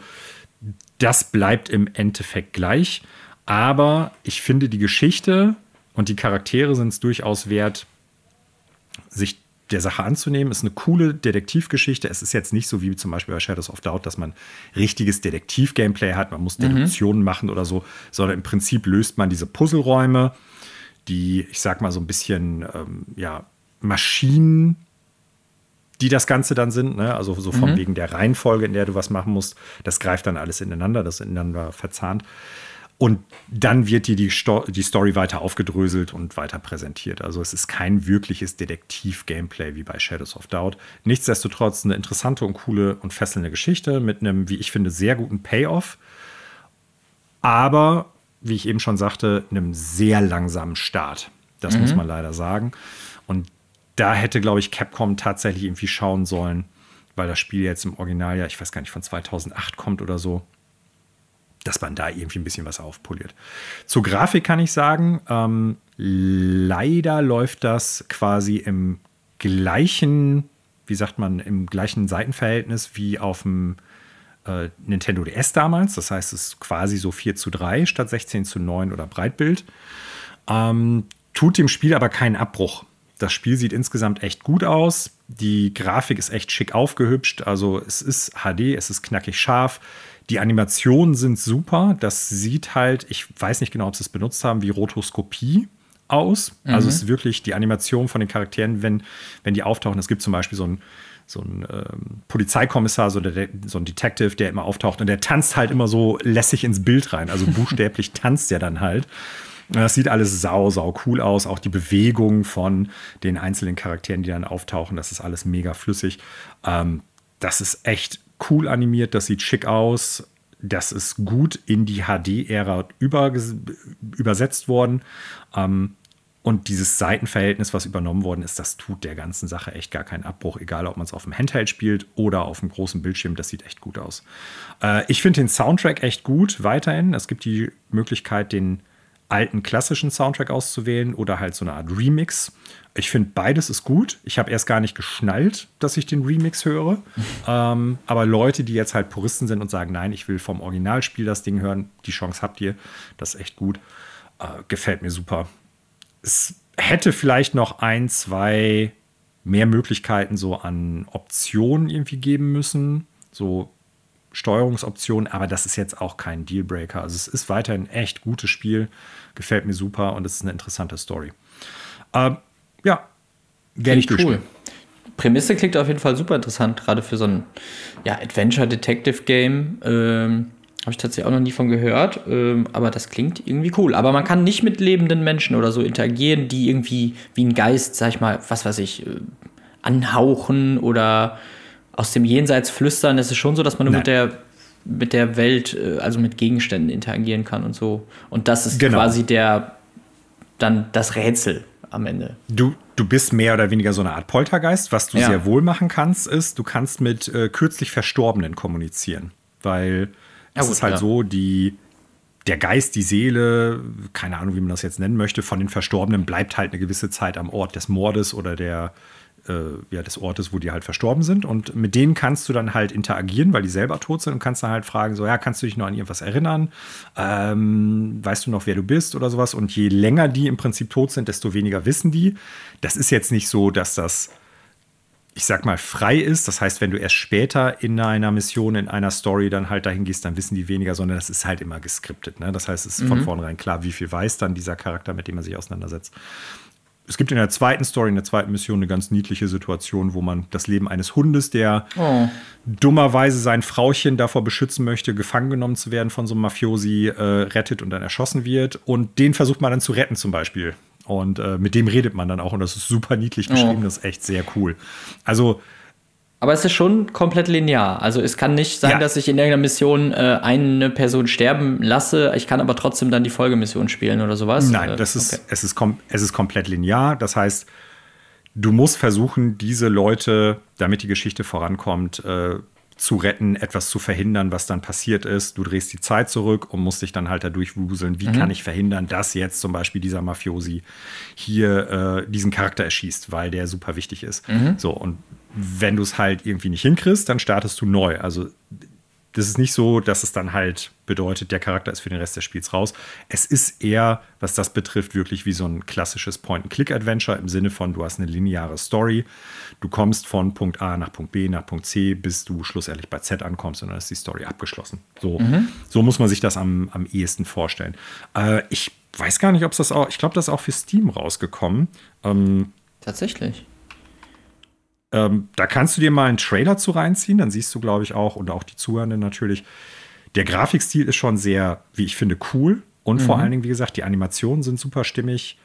das bleibt im Endeffekt gleich. Aber ich finde, die Geschichte und die Charaktere sind es durchaus wert, sich der Sache anzunehmen. Ist eine coole Detektivgeschichte. Es ist jetzt nicht so wie zum Beispiel bei Shadows of Doubt, dass man richtiges Detektiv-Gameplay hat. Man muss mhm. Deduktionen mhm. machen oder so, sondern im Prinzip löst man diese Puzzleräume, die, ich sag mal, so ein bisschen, ähm, ja, Maschinen, die das Ganze dann sind, ne? also so von mhm. wegen der Reihenfolge, in der du was machen musst, das greift dann alles ineinander, das ist ineinander verzahnt. Und dann wird dir die, Sto die Story weiter aufgedröselt und weiter präsentiert. Also es ist kein wirkliches Detektiv-Gameplay wie bei Shadows of Doubt. Nichtsdestotrotz eine interessante und coole und fesselnde Geschichte mit einem, wie ich finde, sehr guten Payoff. Aber, wie ich eben schon sagte, einem sehr langsamen Start. Das mhm. muss man leider sagen. Und da hätte, glaube ich, Capcom tatsächlich irgendwie schauen sollen, weil das Spiel jetzt im Original ja, ich weiß gar nicht, von 2008 kommt oder so dass man da irgendwie ein bisschen was aufpoliert. Zur Grafik kann ich sagen, ähm, leider läuft das quasi im gleichen, wie sagt man, im gleichen Seitenverhältnis wie auf dem äh, Nintendo DS damals. Das heißt, es ist quasi so 4 zu 3 statt 16 zu 9 oder Breitbild. Ähm, tut dem Spiel aber keinen Abbruch. Das Spiel sieht insgesamt echt gut aus. Die Grafik ist echt schick aufgehübscht. Also es ist HD, es ist knackig scharf. Die Animationen sind super. Das sieht halt, ich weiß nicht genau, ob sie es benutzt haben, wie Rotoskopie aus. Mhm. Also es ist wirklich die Animation von den Charakteren, wenn, wenn die auftauchen. Es gibt zum Beispiel so einen so ein ähm, Polizeikommissar, so, der, so ein Detective, der immer auftaucht und der tanzt halt immer so lässig ins Bild rein. Also buchstäblich tanzt er dann halt. Das sieht alles sau, sau cool aus. Auch die Bewegung von den einzelnen Charakteren, die dann auftauchen, das ist alles mega flüssig. Ähm, das ist echt cool animiert, das sieht schick aus. Das ist gut in die HD-Ära über, übersetzt worden. Ähm, und dieses Seitenverhältnis, was übernommen worden ist, das tut der ganzen Sache echt gar keinen Abbruch, egal ob man es auf dem Handheld spielt oder auf dem großen Bildschirm. Das sieht echt gut aus. Äh, ich finde den Soundtrack echt gut weiterhin. Es gibt die Möglichkeit, den alten klassischen Soundtrack auszuwählen oder halt so eine Art Remix. Ich finde beides ist gut. Ich habe erst gar nicht geschnallt, dass ich den Remix höre. ähm, aber Leute, die jetzt halt Puristen sind und sagen, nein, ich will vom Originalspiel das Ding hören, die Chance habt ihr. Das ist echt gut. Äh, gefällt mir super. Es hätte vielleicht noch ein, zwei mehr Möglichkeiten so an Optionen irgendwie geben müssen. So Steuerungsoptionen, aber das ist jetzt auch kein Dealbreaker. Also es ist weiterhin ein echt gutes Spiel, gefällt mir super und es ist eine interessante Story. Ähm, ja, werde ich cool. Prämisse klingt auf jeden Fall super interessant, gerade für so ein ja, Adventure-Detective-Game. Ähm, Habe ich tatsächlich auch noch nie von gehört, ähm, aber das klingt irgendwie cool. Aber man kann nicht mit lebenden Menschen oder so interagieren, die irgendwie wie ein Geist, sag ich mal, was weiß ich, äh, anhauchen oder aus dem Jenseits flüstern. Es ist schon so, dass man nur mit der mit der Welt, äh, also mit Gegenständen interagieren kann und so. Und das ist genau. quasi der dann das Rätsel am Ende. Du, du bist mehr oder weniger so eine Art Poltergeist. Was du ja. sehr wohl machen kannst, ist, du kannst mit äh, kürzlich Verstorbenen kommunizieren. Weil ja, es gut, ist halt ja. so, die, der Geist, die Seele, keine Ahnung, wie man das jetzt nennen möchte, von den Verstorbenen bleibt halt eine gewisse Zeit am Ort des Mordes oder der, äh, ja, des Ortes, wo die halt verstorben sind. Und mit denen kannst du dann halt interagieren, weil die selber tot sind und kannst dann halt fragen, so, ja, kannst du dich noch an irgendwas erinnern? Ähm, weißt du noch, wer du bist oder sowas? Und je länger die im Prinzip tot sind, desto weniger wissen die. Das ist jetzt nicht so, dass das ich sag mal, frei ist. Das heißt, wenn du erst später in einer Mission, in einer Story dann halt dahin gehst, dann wissen die weniger, sondern das ist halt immer geskriptet. Ne? Das heißt, es ist mhm. von vornherein klar, wie viel weiß dann dieser Charakter, mit dem er sich auseinandersetzt es gibt in der zweiten Story, in der zweiten Mission eine ganz niedliche Situation, wo man das Leben eines Hundes, der oh. dummerweise sein Frauchen davor beschützen möchte, gefangen genommen zu werden von so einem Mafiosi, äh, rettet und dann erschossen wird. Und den versucht man dann zu retten zum Beispiel. Und äh, mit dem redet man dann auch und das ist super niedlich geschrieben, oh. das ist echt sehr cool. Also aber es ist schon komplett linear. Also es kann nicht sein, ja. dass ich in irgendeiner Mission äh, eine Person sterben lasse. Ich kann aber trotzdem dann die Folgemission spielen oder sowas. Nein, das ist, okay. es, ist es ist komplett linear. Das heißt, du musst versuchen, diese Leute, damit die Geschichte vorankommt, äh, zu retten, etwas zu verhindern, was dann passiert ist. Du drehst die Zeit zurück und musst dich dann halt dadurch wuseln. Wie mhm. kann ich verhindern, dass jetzt zum Beispiel dieser Mafiosi hier äh, diesen Charakter erschießt, weil der super wichtig ist. Mhm. So, und wenn du es halt irgendwie nicht hinkriegst, dann startest du neu. Also das ist nicht so, dass es dann halt bedeutet, der Charakter ist für den Rest des Spiels raus. Es ist eher, was das betrifft, wirklich wie so ein klassisches Point-and-Click-Adventure im Sinne von, du hast eine lineare Story. Du kommst von Punkt A nach Punkt B nach Punkt C, bis du schlussendlich bei Z ankommst und dann ist die Story abgeschlossen. So, mhm. so muss man sich das am, am ehesten vorstellen. Äh, ich weiß gar nicht, ob es das auch, ich glaube, das ist auch für Steam rausgekommen. Ähm, Tatsächlich. Ähm, da kannst du dir mal einen Trailer zu reinziehen, dann siehst du, glaube ich, auch, und auch die Zuhörenden natürlich, der Grafikstil ist schon sehr, wie ich finde, cool. Und mhm. vor allen Dingen, wie gesagt, die Animationen sind super stimmig.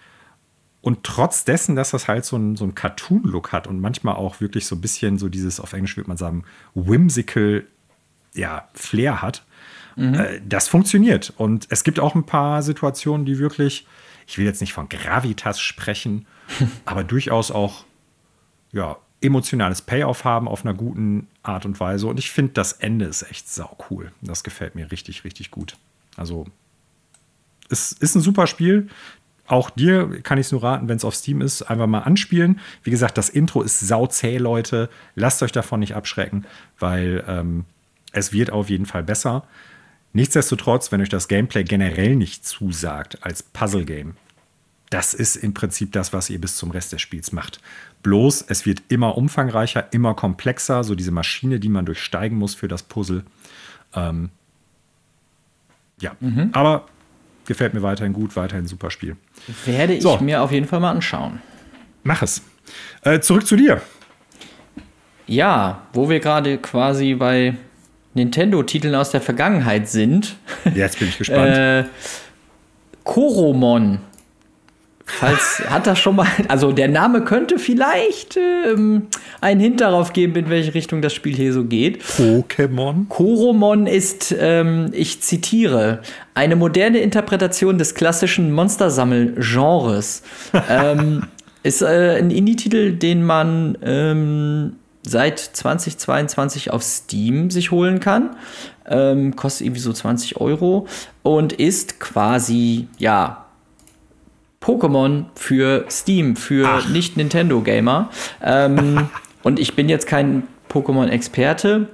Und trotz dessen, dass das halt so einen so Cartoon-Look hat und manchmal auch wirklich so ein bisschen so dieses, auf Englisch würde man sagen, whimsical ja, Flair hat, mhm. äh, das funktioniert. Und es gibt auch ein paar Situationen, die wirklich, ich will jetzt nicht von Gravitas sprechen, aber durchaus auch ja, emotionales Payoff haben auf einer guten Art und Weise. Und ich finde, das Ende ist echt sau cool. Das gefällt mir richtig, richtig gut. Also, es ist ein super Spiel. Auch dir kann ich es nur raten, wenn es auf Steam ist, einfach mal anspielen. Wie gesagt, das Intro ist sauzäh, Leute. Lasst euch davon nicht abschrecken, weil ähm, es wird auf jeden Fall besser. Nichtsdestotrotz, wenn euch das Gameplay generell nicht zusagt als Puzzle-Game, das ist im Prinzip das, was ihr bis zum Rest des Spiels macht. Bloß, es wird immer umfangreicher, immer komplexer, so diese Maschine, die man durchsteigen muss für das Puzzle. Ähm, ja, mhm. aber gefällt mir weiterhin gut, weiterhin super Spiel. Werde ich so. mir auf jeden Fall mal anschauen. Mach es. Äh, zurück zu dir. Ja, wo wir gerade quasi bei Nintendo-Titeln aus der Vergangenheit sind. Jetzt bin ich gespannt. äh, Koromon Falls hat das schon mal, also der Name könnte vielleicht ähm, einen Hint darauf geben, in welche Richtung das Spiel hier so geht. Pokémon. Koromon ist, ähm, ich zitiere, eine moderne Interpretation des klassischen Monstersammel-Genres. ähm, ist äh, ein Indie-Titel, den man ähm, seit 2022 auf Steam sich holen kann. Ähm, kostet irgendwie so 20 Euro und ist quasi, ja, Pokémon für Steam, für Nicht-Nintendo-Gamer. Ähm, und ich bin jetzt kein Pokémon-Experte,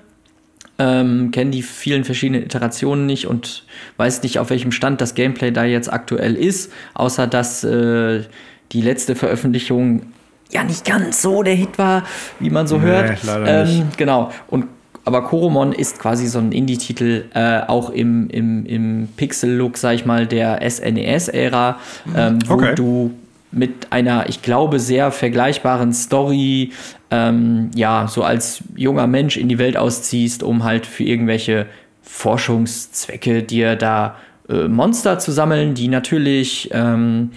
ähm, kenne die vielen verschiedenen Iterationen nicht und weiß nicht, auf welchem Stand das Gameplay da jetzt aktuell ist, außer dass äh, die letzte Veröffentlichung ja nicht ganz so der Hit war, wie man so nee, hört. Ähm. Genau. Und aber Koromon ist quasi so ein Indie-Titel, äh, auch im, im, im Pixel-Look, sag ich mal, der SNES-Ära, ähm, wo okay. du mit einer, ich glaube, sehr vergleichbaren Story, ähm, ja, so als junger Mensch in die Welt ausziehst, um halt für irgendwelche Forschungszwecke dir da äh, Monster zu sammeln, die natürlich ähm,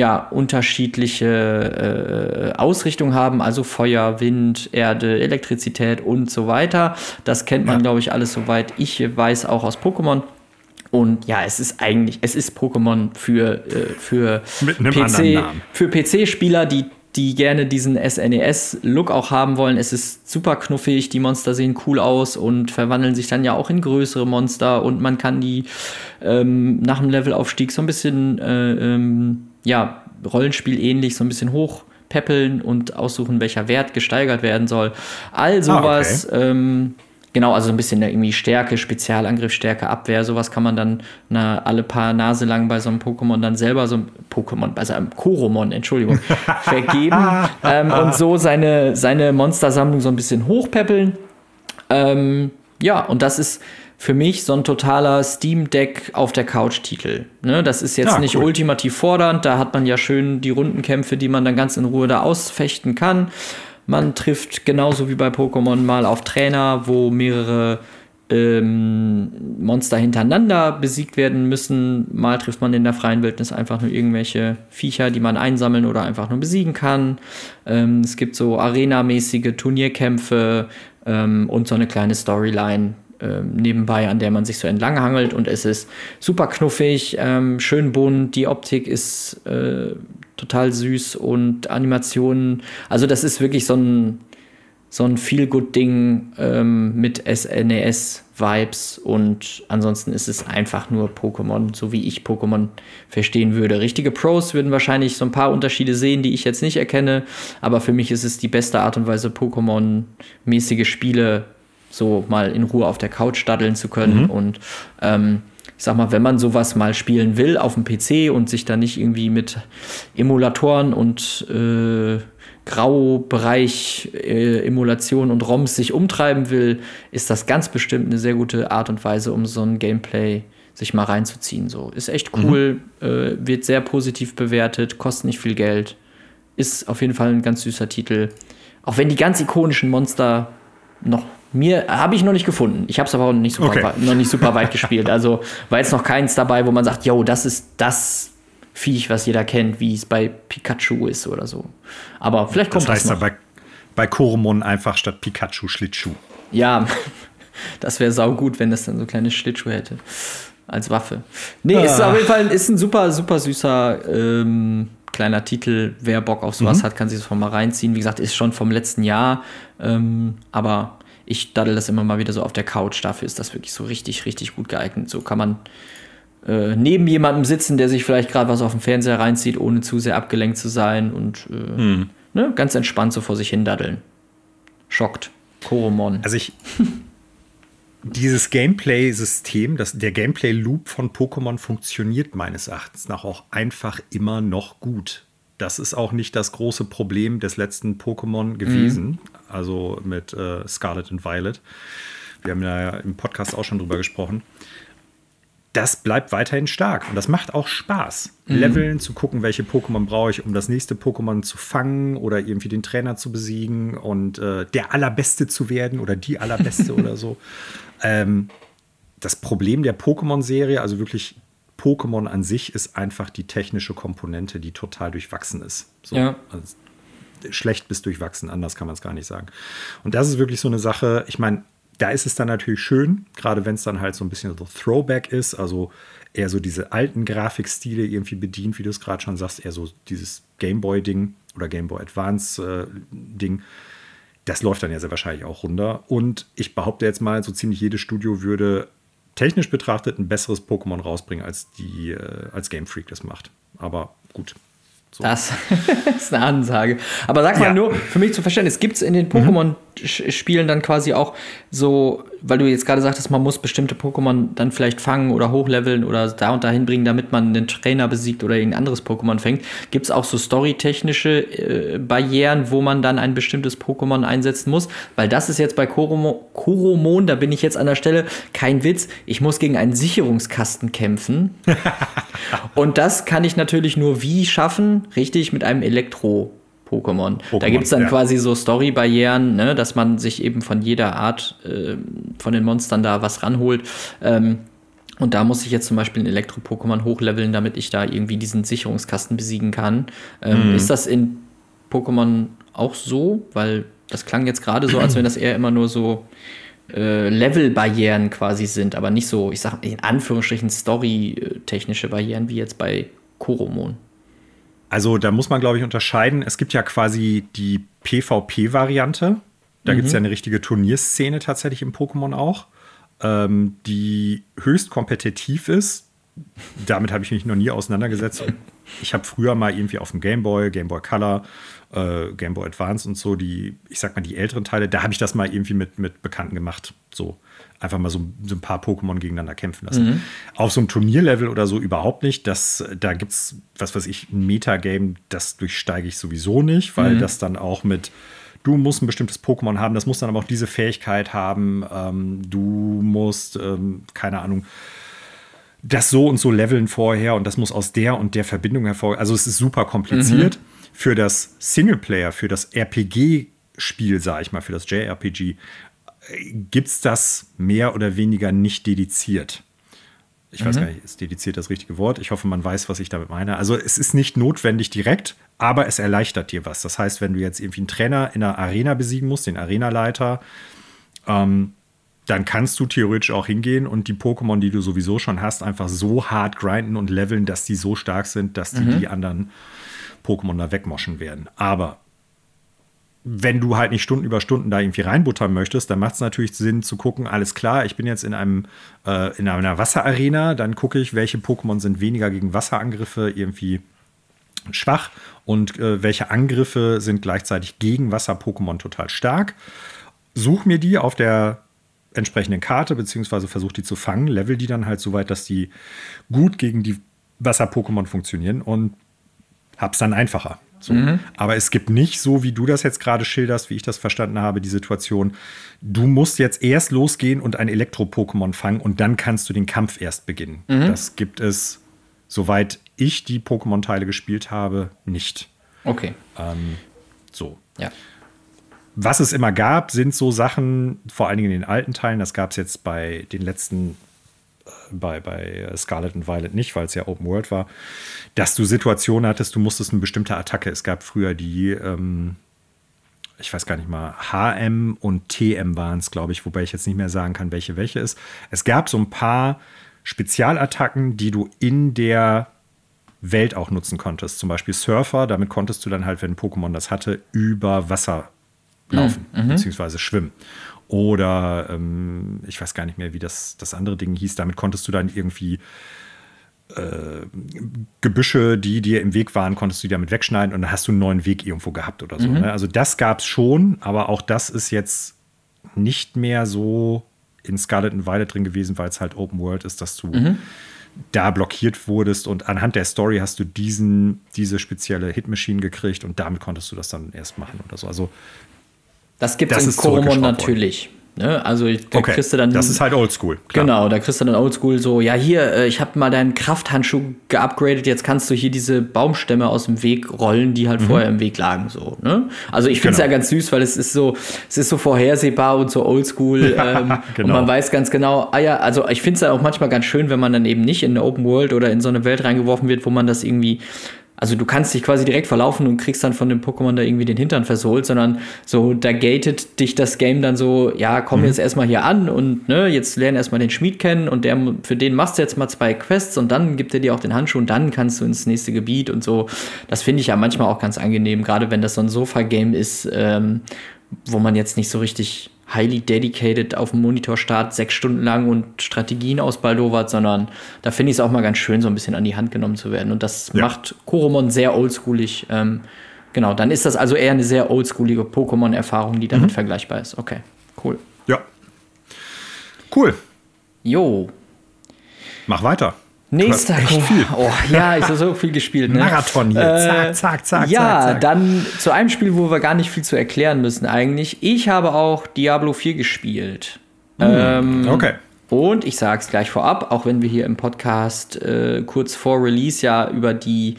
ja, unterschiedliche äh, Ausrichtungen haben, also Feuer, Wind, Erde, Elektrizität und so weiter. Das kennt man, ja. glaube ich, alles soweit. Ich weiß auch aus Pokémon. Und ja, es ist eigentlich, es ist Pokémon für, äh, für PC, für PC-Spieler, die, die gerne diesen SNES-Look auch haben wollen. Es ist super knuffig, die Monster sehen cool aus und verwandeln sich dann ja auch in größere Monster und man kann die ähm, nach dem Levelaufstieg so ein bisschen äh, ähm, ja, Rollenspiel ähnlich so ein bisschen hochpeppeln und aussuchen, welcher Wert gesteigert werden soll. All sowas. Ah, okay. ähm, genau, also ein bisschen irgendwie Stärke, Spezialangriff, Stärke, Abwehr, sowas kann man dann na, alle paar Nase lang bei so einem Pokémon dann selber so ein Pokémon, bei so einem Koromon, Entschuldigung, vergeben ähm, und so seine, seine Monstersammlung so ein bisschen hochpeppeln. Ähm, ja, und das ist für mich so ein totaler Steam Deck auf der Couch-Titel. Ne, das ist jetzt ja, nicht cool. ultimativ fordernd, da hat man ja schön die Rundenkämpfe, die man dann ganz in Ruhe da ausfechten kann. Man trifft genauso wie bei Pokémon mal auf Trainer, wo mehrere ähm, Monster hintereinander besiegt werden müssen. Mal trifft man in der freien Wildnis einfach nur irgendwelche Viecher, die man einsammeln oder einfach nur besiegen kann. Ähm, es gibt so arenamäßige Turnierkämpfe ähm, und so eine kleine Storyline, nebenbei, an der man sich so entlang hangelt und es ist super knuffig, ähm, schön bunt, die Optik ist äh, total süß und Animationen, also das ist wirklich so ein, so ein Feel-Good-Ding ähm, mit SNES-Vibes und ansonsten ist es einfach nur Pokémon, so wie ich Pokémon verstehen würde. Richtige Pros würden wahrscheinlich so ein paar Unterschiede sehen, die ich jetzt nicht erkenne, aber für mich ist es die beste Art und Weise, Pokémon-mäßige Spiele so mal in Ruhe auf der Couch daddeln zu können. Mhm. Und ähm, ich sag mal, wenn man sowas mal spielen will auf dem PC und sich da nicht irgendwie mit Emulatoren und äh, Graubereich äh, Emulation und ROMs sich umtreiben will, ist das ganz bestimmt eine sehr gute Art und Weise, um so ein Gameplay sich mal reinzuziehen. So ist echt cool, mhm. äh, wird sehr positiv bewertet, kostet nicht viel Geld, ist auf jeden Fall ein ganz süßer Titel. Auch wenn die ganz ikonischen Monster noch mir habe ich noch nicht gefunden. Ich habe es aber auch nicht super, okay. noch nicht super weit gespielt. Also war jetzt noch keins dabei, wo man sagt, yo, das ist das Viech, was jeder kennt, wie es bei Pikachu ist oder so. Aber vielleicht kommt das, heißt das noch. Bei, bei Koromon einfach statt Pikachu Schlittschuh. Ja, das wäre saugut, wenn das dann so kleine Schlittschuh hätte als Waffe. Nee, ah. ist auf jeden Fall ist ein super, super süßer ähm, kleiner Titel. Wer Bock auf sowas mhm. hat, kann sich das mal reinziehen. Wie gesagt, ist schon vom letzten Jahr, ähm, aber ich daddel das immer mal wieder so auf der Couch. Dafür ist das wirklich so richtig, richtig gut geeignet. So kann man äh, neben jemandem sitzen, der sich vielleicht gerade was auf dem Fernseher reinzieht, ohne zu sehr abgelenkt zu sein und äh, hm. ne, ganz entspannt so vor sich hin daddeln. Schockt. Koromon. Also ich. dieses Gameplay-System, der Gameplay-Loop von Pokémon funktioniert meines Erachtens nach auch einfach immer noch gut das ist auch nicht das große Problem des letzten Pokémon gewesen, mhm. Also mit äh, Scarlet und Violet. Wir haben ja im Podcast auch schon drüber gesprochen. Das bleibt weiterhin stark und das macht auch Spaß. Mhm. Leveln, zu gucken, welche Pokémon brauche ich, um das nächste Pokémon zu fangen oder irgendwie den Trainer zu besiegen und äh, der Allerbeste zu werden oder die Allerbeste oder so. Ähm, das Problem der Pokémon-Serie, also wirklich Pokémon an sich ist einfach die technische Komponente, die total durchwachsen ist. So, ja. Also schlecht bis durchwachsen, anders kann man es gar nicht sagen. Und das ist wirklich so eine Sache, ich meine, da ist es dann natürlich schön, gerade wenn es dann halt so ein bisschen so Throwback ist, also eher so diese alten Grafikstile irgendwie bedient, wie du es gerade schon sagst, eher so dieses Gameboy-Ding oder Gameboy Advance-Ding. Äh, das läuft dann ja sehr wahrscheinlich auch runter. Und ich behaupte jetzt mal, so ziemlich jedes Studio würde technisch betrachtet ein besseres Pokémon rausbringen, als, die, äh, als Game Freak das macht. Aber gut. So. Das ist eine Ansage. Aber sag mal ja. nur, für mich zu verstehen, es gibt es in den mhm. Pokémon-Spielen dann quasi auch so weil du jetzt gerade sagtest, man muss bestimmte Pokémon dann vielleicht fangen oder hochleveln oder da und dahin bringen, damit man einen Trainer besiegt oder irgendein anderes Pokémon fängt. Gibt es auch so storytechnische äh, Barrieren, wo man dann ein bestimmtes Pokémon einsetzen muss? Weil das ist jetzt bei Koromo Koromon, da bin ich jetzt an der Stelle, kein Witz, ich muss gegen einen Sicherungskasten kämpfen. und das kann ich natürlich nur wie schaffen? Richtig, mit einem Elektro- Pokémon. Pokémon. Da gibt es dann ja. quasi so Story-Barrieren, ne, dass man sich eben von jeder Art äh, von den Monstern da was ranholt. Ähm, und da muss ich jetzt zum Beispiel ein Elektro-Pokémon hochleveln, damit ich da irgendwie diesen Sicherungskasten besiegen kann. Ähm, mhm. Ist das in Pokémon auch so? Weil das klang jetzt gerade so, als wenn das eher immer nur so äh, Level-Barrieren quasi sind, aber nicht so, ich sag in Anführungsstrichen Story-technische Barrieren wie jetzt bei Koromon. Also da muss man, glaube ich, unterscheiden. Es gibt ja quasi die PvP-Variante. Da mhm. gibt es ja eine richtige Turnierszene tatsächlich im Pokémon auch, ähm, die höchst kompetitiv ist. Damit habe ich mich noch nie auseinandergesetzt. Ich habe früher mal irgendwie auf dem Game Boy, Game Boy Color, äh, Game Boy Advance und so, die, ich sag mal, die älteren Teile, da habe ich das mal irgendwie mit, mit Bekannten gemacht. So einfach mal so, so ein paar Pokémon gegeneinander kämpfen lassen. Mhm. Auf so einem Turnierlevel oder so überhaupt nicht. Das, da gibt es, was weiß ich, ein Metagame, das durchsteige ich sowieso nicht, weil mhm. das dann auch mit du musst ein bestimmtes Pokémon haben, das muss dann aber auch diese Fähigkeit haben. Ähm, du musst, ähm, keine Ahnung, das so und so leveln vorher und das muss aus der und der Verbindung hervor. Also es ist super kompliziert. Mhm. Für das Singleplayer, für das RPG-Spiel, sage ich mal, für das JRPG, gibt es das mehr oder weniger nicht dediziert. Ich mhm. weiß gar nicht, ist dediziert das richtige Wort? Ich hoffe, man weiß, was ich damit meine. Also es ist nicht notwendig direkt, aber es erleichtert dir was. Das heißt, wenn du jetzt irgendwie einen Trainer in einer Arena besiegen musst, den Arenaleiter, ähm, dann kannst du theoretisch auch hingehen und die Pokémon, die du sowieso schon hast, einfach so hart grinden und leveln, dass die so stark sind, dass die mhm. die anderen Pokémon da wegmoschen werden. Aber wenn du halt nicht Stunden über Stunden da irgendwie reinbuttern möchtest, dann macht es natürlich Sinn zu gucken, alles klar, ich bin jetzt in einem äh, in einer Wasserarena, dann gucke ich, welche Pokémon sind weniger gegen Wasserangriffe irgendwie schwach und äh, welche Angriffe sind gleichzeitig gegen Wasser-Pokémon total stark. Such mir die auf der entsprechenden Karte, beziehungsweise versuche die zu fangen, level die dann halt so weit, dass die gut gegen die Wasser-Pokémon funktionieren und hab's dann einfacher. So. Mhm. Aber es gibt nicht, so wie du das jetzt gerade schilderst, wie ich das verstanden habe, die Situation, du musst jetzt erst losgehen und ein Elektro-Pokémon fangen und dann kannst du den Kampf erst beginnen. Mhm. Das gibt es, soweit ich die Pokémon-Teile gespielt habe, nicht. Okay. Ähm, so. Ja. Was es immer gab, sind so Sachen, vor allen Dingen in den alten Teilen, das gab es jetzt bei den letzten bei, bei Scarlet und Violet nicht, weil es ja Open World war, dass du Situationen hattest, du musstest eine bestimmte Attacke. Es gab früher die, ähm, ich weiß gar nicht mal, HM und TM waren es, glaube ich, wobei ich jetzt nicht mehr sagen kann, welche welche ist. Es gab so ein paar Spezialattacken, die du in der Welt auch nutzen konntest. Zum Beispiel Surfer, damit konntest du dann halt, wenn ein Pokémon das hatte, über Wasser laufen, mhm. beziehungsweise schwimmen. Oder ähm, ich weiß gar nicht mehr, wie das, das andere Ding hieß. Damit konntest du dann irgendwie äh, Gebüsche, die dir im Weg waren, konntest du damit wegschneiden und dann hast du einen neuen Weg irgendwo gehabt oder so. Mhm. Ne? Also das gab es schon, aber auch das ist jetzt nicht mehr so in Scarlet and Violet drin gewesen, weil es halt Open World ist, dass du mhm. da blockiert wurdest und anhand der Story hast du diesen, diese spezielle Hitmaschine gekriegt und damit konntest du das dann erst machen oder so. Also das gibt es in Koromon natürlich. Ne? Also da okay. kriegst du dann. Das ist halt oldschool. Genau, da kriegst du dann oldschool so, ja, hier, äh, ich habe mal deinen Krafthandschuh geupgradet, jetzt kannst du hier diese Baumstämme aus dem Weg rollen, die halt mhm. vorher im Weg lagen. So, ne? Also ich finde es genau. ja ganz süß, weil es ist so, es ist so vorhersehbar und so oldschool. ähm, genau. Und man weiß ganz genau, ah ja, also ich finde es ja auch manchmal ganz schön, wenn man dann eben nicht in eine Open World oder in so eine Welt reingeworfen wird, wo man das irgendwie also du kannst dich quasi direkt verlaufen und kriegst dann von dem Pokémon da irgendwie den Hintern versohlt, sondern so, da gatet dich das Game dann so, ja, komm mhm. jetzt erstmal hier an und ne, jetzt lern erstmal den Schmied kennen und der, für den machst du jetzt mal zwei Quests und dann gibt er dir auch den Handschuh und dann kannst du ins nächste Gebiet und so. Das finde ich ja manchmal auch ganz angenehm, gerade wenn das so ein Sofa-Game ist, ähm, wo man jetzt nicht so richtig highly dedicated auf dem Monitor startet, sechs Stunden lang und Strategien ausbaldowert, sondern da finde ich es auch mal ganz schön, so ein bisschen an die Hand genommen zu werden. Und das ja. macht Koromon sehr oldschoolig. Ähm, genau, dann ist das also eher eine sehr oldschoolige Pokémon-Erfahrung, die damit mhm. vergleichbar ist. Okay, cool. Ja. Cool. Jo. Mach weiter. Nächster viel. Oh, ja, ich habe so viel gespielt. Ne? Marathon hier. Äh, zack, zack, zack. Ja, zack, zack. dann zu einem Spiel, wo wir gar nicht viel zu erklären müssen eigentlich. Ich habe auch Diablo 4 gespielt. Mm, ähm, okay. Und ich sage es gleich vorab, auch wenn wir hier im Podcast äh, kurz vor Release ja über die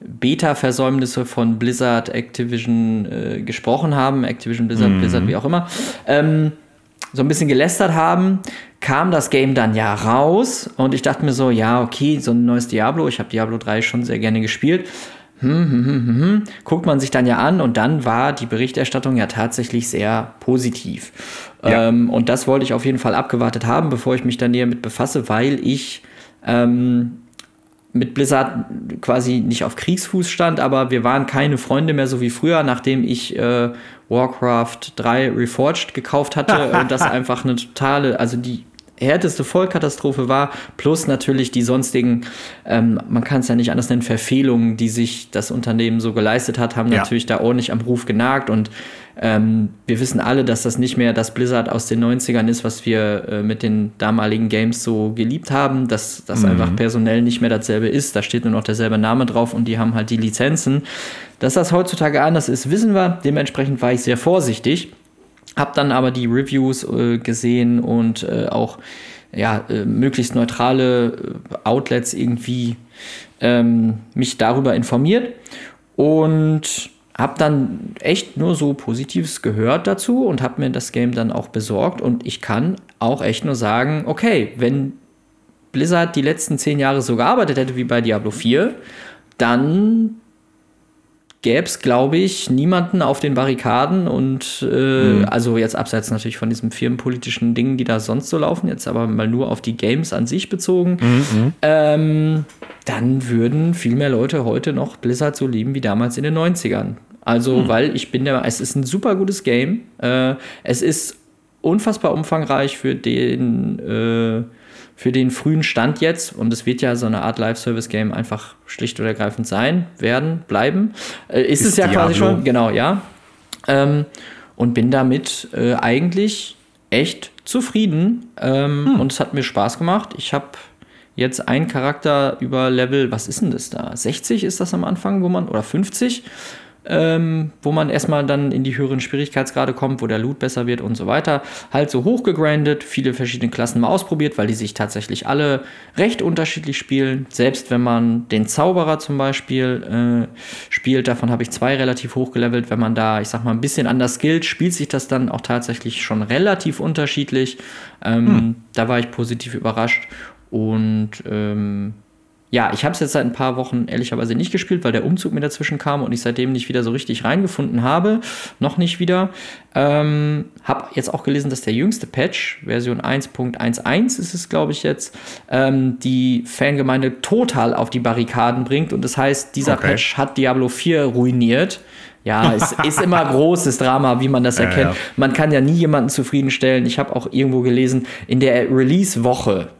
Beta-Versäumnisse von Blizzard, Activision äh, gesprochen haben. Activision, Blizzard, mm. Blizzard, wie auch immer. Ähm, so ein bisschen gelästert haben, kam das Game dann ja raus und ich dachte mir so, ja, okay, so ein neues Diablo, ich habe Diablo 3 schon sehr gerne gespielt. Hm, hm, hm, hm, hm, guckt man sich dann ja an und dann war die Berichterstattung ja tatsächlich sehr positiv. Ja. Ähm, und das wollte ich auf jeden Fall abgewartet haben, bevor ich mich da näher mit befasse, weil ich ähm, mit Blizzard quasi nicht auf Kriegsfuß stand, aber wir waren keine Freunde mehr so wie früher, nachdem ich äh, Warcraft 3 Reforged gekauft hatte und das einfach eine totale, also die härteste Vollkatastrophe war, plus natürlich die sonstigen, ähm, man kann es ja nicht anders nennen, Verfehlungen, die sich das Unternehmen so geleistet hat, haben ja. natürlich da ordentlich am Ruf genagt und ähm, wir wissen alle, dass das nicht mehr das Blizzard aus den 90ern ist, was wir äh, mit den damaligen Games so geliebt haben, dass das mhm. einfach personell nicht mehr dasselbe ist. Da steht nur noch derselbe Name drauf und die haben halt die Lizenzen. Dass das heutzutage anders ist, wissen wir. Dementsprechend war ich sehr vorsichtig. Hab dann aber die Reviews äh, gesehen und äh, auch ja, äh, möglichst neutrale äh, Outlets irgendwie ähm, mich darüber informiert und habe dann echt nur so Positives gehört dazu und habe mir das Game dann auch besorgt. Und ich kann auch echt nur sagen, okay, wenn Blizzard die letzten zehn Jahre so gearbeitet hätte wie bei Diablo 4, dann gäbe es, glaube ich, niemanden auf den Barrikaden und äh, mhm. also jetzt abseits natürlich von diesen firmenpolitischen Dingen, die da sonst so laufen, jetzt aber mal nur auf die Games an sich bezogen, mhm. mhm. ähm, dann würden viel mehr Leute heute noch Blizzard so lieben wie damals in den 90ern. Also, mhm. weil ich bin der, es ist ein super gutes Game. Äh, es ist unfassbar umfangreich für den äh, für den frühen Stand jetzt, und es wird ja so eine Art Live-Service-Game einfach schlicht und ergreifend sein, werden, bleiben, äh, ist, ist, es ja Diablo. quasi schon, genau, ja. Ähm, und bin damit äh, eigentlich echt zufrieden ähm, hm. und es hat mir Spaß gemacht. Ich habe jetzt einen Charakter über Level, was ist denn das da? 60 ist das am Anfang, wo man, oder 50? Ähm, wo man erstmal dann in die höheren Schwierigkeitsgrade kommt, wo der Loot besser wird und so weiter. Halt so hochgegrindet, viele verschiedene Klassen mal ausprobiert, weil die sich tatsächlich alle recht unterschiedlich spielen. Selbst wenn man den Zauberer zum Beispiel äh, spielt, davon habe ich zwei relativ hochgelevelt. Wenn man da, ich sag mal, ein bisschen anders skillt, spielt sich das dann auch tatsächlich schon relativ unterschiedlich. Ähm, hm. Da war ich positiv überrascht. Und ähm, ja, ich habe es jetzt seit ein paar Wochen ehrlicherweise nicht gespielt, weil der Umzug mir dazwischen kam und ich seitdem nicht wieder so richtig reingefunden habe. Noch nicht wieder. Ähm, habe jetzt auch gelesen, dass der jüngste Patch, Version 1.11 ist es, glaube ich, jetzt, ähm, die Fangemeinde total auf die Barrikaden bringt. Und das heißt, dieser okay. Patch hat Diablo 4 ruiniert. Ja, es ist immer großes Drama, wie man das erkennt. Ja, ja. Man kann ja nie jemanden zufriedenstellen. Ich habe auch irgendwo gelesen, in der Release-Woche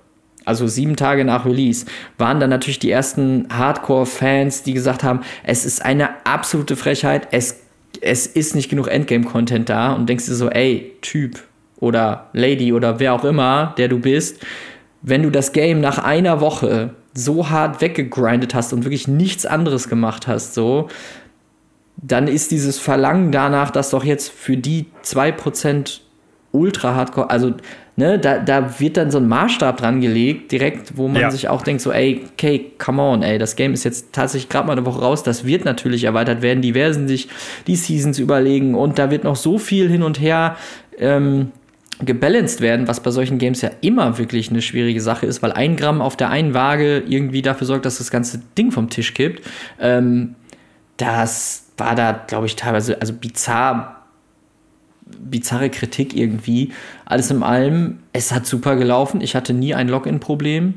also sieben Tage nach Release, waren dann natürlich die ersten Hardcore-Fans, die gesagt haben, es ist eine absolute Frechheit, es, es ist nicht genug Endgame-Content da und denkst dir so, ey, Typ oder Lady oder wer auch immer, der du bist, wenn du das Game nach einer Woche so hart weggegrindet hast und wirklich nichts anderes gemacht hast, so, dann ist dieses Verlangen danach, dass doch jetzt für die 2% ultra hardcore, also ne, da, da wird dann so ein Maßstab dran gelegt, direkt, wo man ja. sich auch denkt, so, ey, okay, come on, ey, das Game ist jetzt tatsächlich gerade mal eine Woche raus, das wird natürlich erweitert werden, die werden sich die Seasons überlegen und da wird noch so viel hin und her ähm, gebalanced werden, was bei solchen Games ja immer wirklich eine schwierige Sache ist, weil ein Gramm auf der einen Waage irgendwie dafür sorgt, dass das ganze Ding vom Tisch kippt. Ähm, das war da, glaube ich, teilweise also bizarr bizarre Kritik irgendwie. Alles in allem, es hat super gelaufen. Ich hatte nie ein Login-Problem.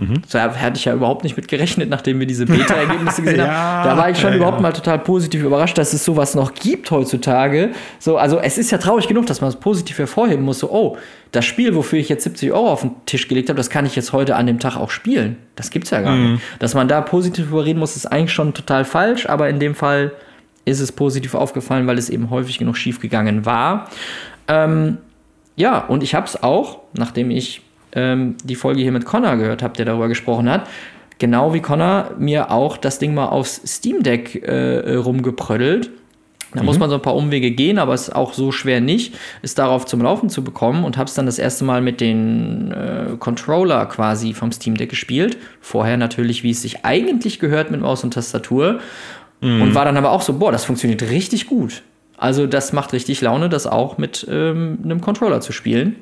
Mhm. Da hatte ich ja überhaupt nicht mit gerechnet, nachdem wir diese Beta-Ergebnisse gesehen ja, haben. Da war ich schon ja, überhaupt ja. mal total positiv überrascht, dass es sowas noch gibt heutzutage. So, also es ist ja traurig genug, dass man es positiv hervorheben muss. So, oh, das Spiel, wofür ich jetzt 70 Euro auf den Tisch gelegt habe, das kann ich jetzt heute an dem Tag auch spielen. Das gibt's ja gar mhm. nicht. Dass man da positiv überreden muss, ist eigentlich schon total falsch, aber in dem Fall ist es positiv aufgefallen, weil es eben häufig genug schief gegangen war. Ähm, ja, und ich habe es auch, nachdem ich ähm, die Folge hier mit Connor gehört habe, der darüber gesprochen hat, genau wie Connor mir auch das Ding mal aufs Steam Deck äh, rumgeprödelt. Da mhm. muss man so ein paar Umwege gehen, aber es ist auch so schwer nicht, es darauf zum Laufen zu bekommen und habe es dann das erste Mal mit den äh, Controller quasi vom Steam Deck gespielt. Vorher natürlich, wie es sich eigentlich gehört mit Maus und Tastatur. Mhm. Und war dann aber auch so, boah, das funktioniert richtig gut. Also das macht richtig Laune, das auch mit ähm, einem Controller zu spielen.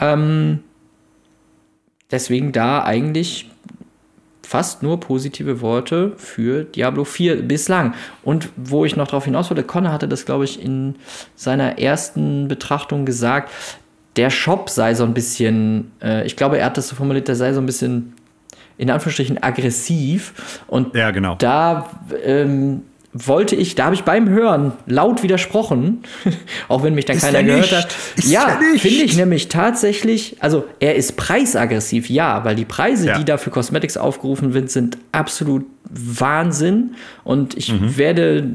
Ähm, deswegen da eigentlich fast nur positive Worte für Diablo 4 bislang. Und wo ich noch darauf hinaus wollte, Connor hatte das, glaube ich, in seiner ersten Betrachtung gesagt, der Shop sei so ein bisschen, äh, ich glaube, er hat das so formuliert, der sei so ein bisschen in Anführungsstrichen aggressiv. Und ja, genau. da ähm, wollte ich, da habe ich beim Hören laut widersprochen, auch wenn mich dann ist keiner gehört hat. Ist ja, finde ich nämlich tatsächlich, also er ist preisaggressiv, ja, weil die Preise, ja. die da für Cosmetics aufgerufen sind, sind absolut Wahnsinn. Und ich mhm. werde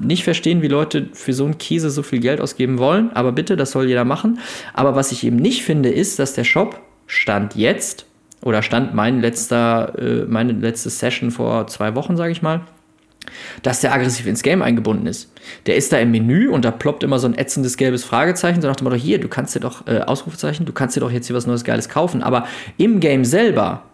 nicht verstehen, wie Leute für so einen Käse so viel Geld ausgeben wollen. Aber bitte, das soll jeder machen. Aber was ich eben nicht finde, ist, dass der Shop Stand jetzt oder stand mein letzter, äh, meine letzte Session vor zwei Wochen, sage ich mal, dass der aggressiv ins Game eingebunden ist. Der ist da im Menü und da ploppt immer so ein ätzendes gelbes Fragezeichen, so nach dem Motto, hier, du kannst dir doch, äh, Ausrufezeichen, du kannst dir doch jetzt hier was Neues Geiles kaufen. Aber im Game selber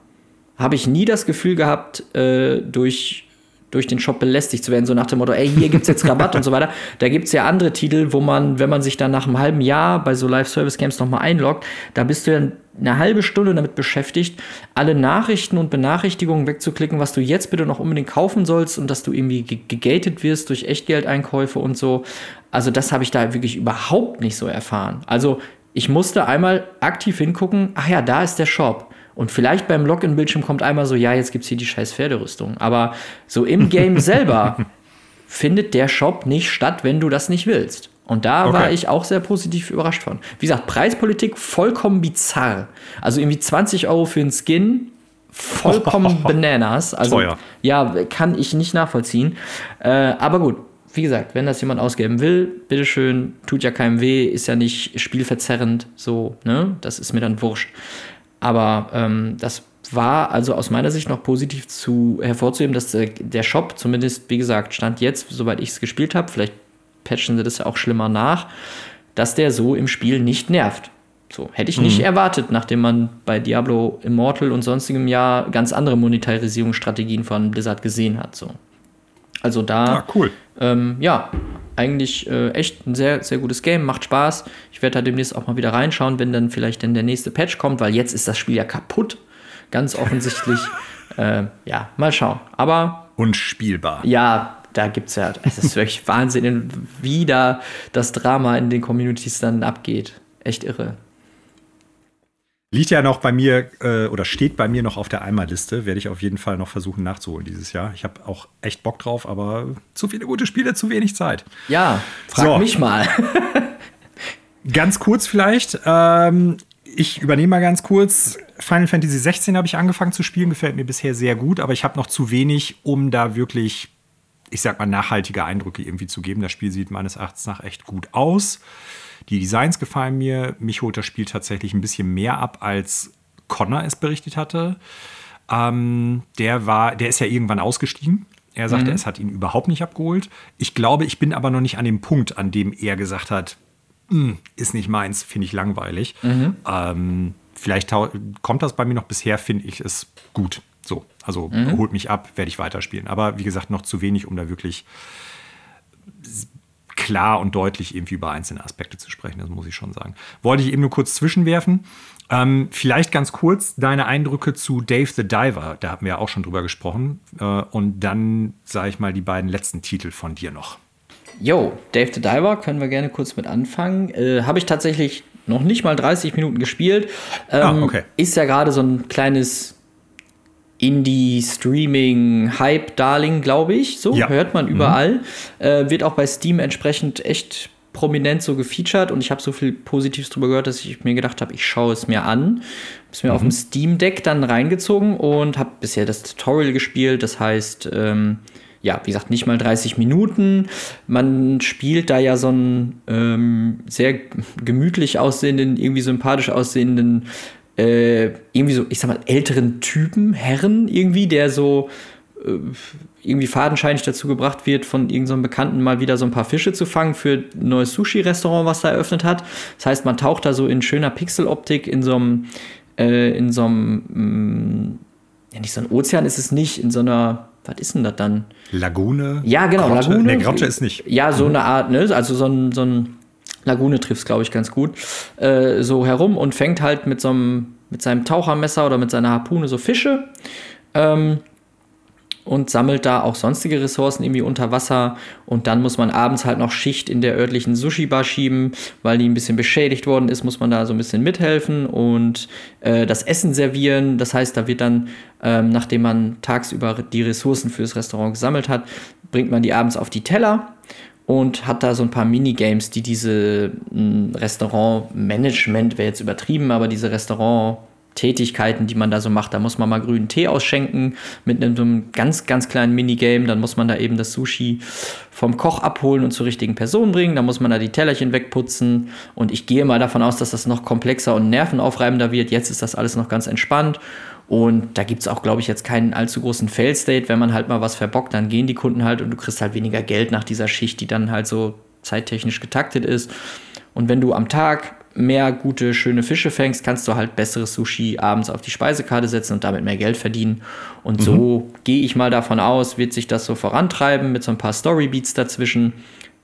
habe ich nie das Gefühl gehabt, äh, durch durch den Shop belästigt zu werden, so nach dem Motto, ey, hier gibt's jetzt Rabatt und so weiter. Da gibt's ja andere Titel, wo man, wenn man sich dann nach einem halben Jahr bei so Live-Service-Games nochmal einloggt, da bist du ja eine halbe Stunde damit beschäftigt, alle Nachrichten und Benachrichtigungen wegzuklicken, was du jetzt bitte noch unbedingt kaufen sollst und dass du irgendwie gegatet wirst durch Echtgeldeinkäufe und so. Also das habe ich da wirklich überhaupt nicht so erfahren. Also ich musste einmal aktiv hingucken, ach ja, da ist der Shop. Und vielleicht beim Login-Bildschirm kommt einmal so, ja, jetzt gibt es hier die scheiß Pferderüstung. Aber so im Game selber findet der Shop nicht statt, wenn du das nicht willst. Und da okay. war ich auch sehr positiv überrascht von. Wie gesagt, Preispolitik vollkommen bizarr. Also irgendwie 20 Euro für einen Skin, vollkommen Bananas. Also, Teuer. ja, kann ich nicht nachvollziehen. Äh, aber gut, wie gesagt, wenn das jemand ausgeben will, bitteschön, tut ja keinem weh, ist ja nicht spielverzerrend, so, ne? Das ist mir dann wurscht. Aber ähm, das war also aus meiner Sicht noch positiv zu hervorzuheben, dass der, der Shop zumindest, wie gesagt, stand jetzt, soweit ich es gespielt habe, vielleicht patchen sie das ja auch schlimmer nach, dass der so im Spiel nicht nervt. So, hätte ich nicht mhm. erwartet, nachdem man bei Diablo Immortal und sonstigem Jahr ganz andere Monetarisierungsstrategien von Blizzard gesehen hat. So. Also da, ah, cool. Ähm, ja, eigentlich äh, echt ein sehr, sehr gutes Game, macht Spaß. Ich werde da demnächst auch mal wieder reinschauen, wenn dann vielleicht denn der nächste Patch kommt, weil jetzt ist das Spiel ja kaputt. Ganz offensichtlich. äh, ja, mal schauen. Aber. Unspielbar. Ja, da gibt es ja, es ist wirklich Wahnsinn, wie da das Drama in den Communities dann abgeht. Echt irre. Liegt ja noch bei mir äh, oder steht bei mir noch auf der Einmalliste. Werde ich auf jeden Fall noch versuchen nachzuholen dieses Jahr. Ich habe auch echt Bock drauf, aber zu viele gute Spiele, zu wenig Zeit. Ja, frag so. mich mal. ganz kurz vielleicht. Ähm, ich übernehme mal ganz kurz. Final Fantasy 16 habe ich angefangen zu spielen, gefällt mir bisher sehr gut, aber ich habe noch zu wenig, um da wirklich, ich sag mal, nachhaltige Eindrücke irgendwie zu geben. Das Spiel sieht meines Erachtens nach echt gut aus. Die Designs gefallen mir. Mich holt das Spiel tatsächlich ein bisschen mehr ab, als Connor es berichtet hatte. Ähm, der war, der ist ja irgendwann ausgestiegen. Er sagte, mhm. es hat ihn überhaupt nicht abgeholt. Ich glaube, ich bin aber noch nicht an dem Punkt, an dem er gesagt hat, ist nicht meins, finde ich langweilig. Mhm. Ähm, vielleicht kommt das bei mir noch bisher, finde ich es gut. So, also mhm. holt mich ab, werde ich weiterspielen. Aber wie gesagt, noch zu wenig, um da wirklich klar und deutlich irgendwie über einzelne Aspekte zu sprechen, das muss ich schon sagen. Wollte ich eben nur kurz zwischenwerfen. Ähm, vielleicht ganz kurz deine Eindrücke zu Dave the Diver, da haben wir ja auch schon drüber gesprochen. Äh, und dann, sage ich mal, die beiden letzten Titel von dir noch. Jo, Dave the Diver, können wir gerne kurz mit anfangen. Äh, Habe ich tatsächlich noch nicht mal 30 Minuten gespielt. Ah, ähm, ah, okay. Ist ja gerade so ein kleines Indie-Streaming-Hype-Darling, glaube ich. So ja. hört man mhm. überall. Mhm. Äh, wird auch bei Steam entsprechend echt prominent so gefeatured und ich habe so viel Positives drüber gehört, dass ich mir gedacht habe, ich schaue es mir an. Es mir mhm. auf dem Steam Deck dann reingezogen und habe bisher das Tutorial gespielt. Das heißt, ähm, ja, wie gesagt, nicht mal 30 Minuten. Man spielt da ja so einen ähm, sehr gemütlich aussehenden, irgendwie sympathisch aussehenden äh, irgendwie so, ich sag mal, älteren Typen, Herren irgendwie, der so äh, irgendwie fadenscheinig dazu gebracht wird, von irgendeinem so Bekannten mal wieder so ein paar Fische zu fangen für ein neues Sushi-Restaurant, was er eröffnet hat. Das heißt, man taucht da so in schöner Pixeloptik in so einem, äh, in so einem, mm, ja nicht so ein Ozean ist es nicht, in so einer, was ist denn das dann? Lagune? Ja, genau, Grotte? Lagune. Nee, Grotte ist nicht. Ja, so mhm. eine Art, ne? Also so ein, so ein Lagune trifft es, glaube ich, ganz gut, äh, so herum und fängt halt mit so einem, mit seinem Tauchermesser oder mit seiner Harpune so Fische ähm, und sammelt da auch sonstige Ressourcen irgendwie unter Wasser und dann muss man abends halt noch Schicht in der örtlichen Sushi-Bar schieben, weil die ein bisschen beschädigt worden ist, muss man da so ein bisschen mithelfen und äh, das Essen servieren. Das heißt, da wird dann, ähm, nachdem man tagsüber die Ressourcen fürs Restaurant gesammelt hat, bringt man die abends auf die Teller und hat da so ein paar Minigames, die diese hm, Restaurant-Management, wäre jetzt übertrieben, aber diese Restaurant- Tätigkeiten, die man da so macht. Da muss man mal grünen Tee ausschenken mit einem ganz, ganz kleinen Minigame. Dann muss man da eben das Sushi vom Koch abholen und zur richtigen Person bringen. Dann muss man da die Tellerchen wegputzen. Und ich gehe mal davon aus, dass das noch komplexer und nervenaufreibender wird. Jetzt ist das alles noch ganz entspannt. Und da gibt es auch, glaube ich, jetzt keinen allzu großen Fail-State. Wenn man halt mal was verbockt, dann gehen die Kunden halt und du kriegst halt weniger Geld nach dieser Schicht, die dann halt so zeittechnisch getaktet ist. Und wenn du am Tag mehr gute, schöne Fische fängst, kannst du halt besseres Sushi abends auf die Speisekarte setzen und damit mehr Geld verdienen. Und mhm. so gehe ich mal davon aus, wird sich das so vorantreiben mit so ein paar Storybeats dazwischen.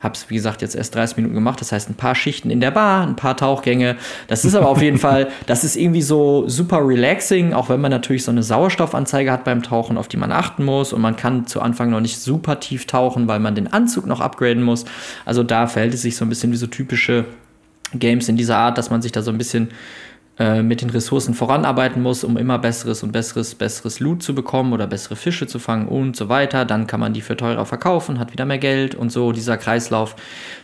Hab's, wie gesagt, jetzt erst 30 Minuten gemacht. Das heißt, ein paar Schichten in der Bar, ein paar Tauchgänge. Das ist aber auf jeden Fall, das ist irgendwie so super relaxing, auch wenn man natürlich so eine Sauerstoffanzeige hat beim Tauchen, auf die man achten muss. Und man kann zu Anfang noch nicht super tief tauchen, weil man den Anzug noch upgraden muss. Also da verhält es sich so ein bisschen wie so typische Games in dieser Art, dass man sich da so ein bisschen äh, mit den Ressourcen voranarbeiten muss, um immer besseres und besseres, besseres Loot zu bekommen oder bessere Fische zu fangen und so weiter. Dann kann man die für teurer verkaufen, hat wieder mehr Geld und so. Dieser Kreislauf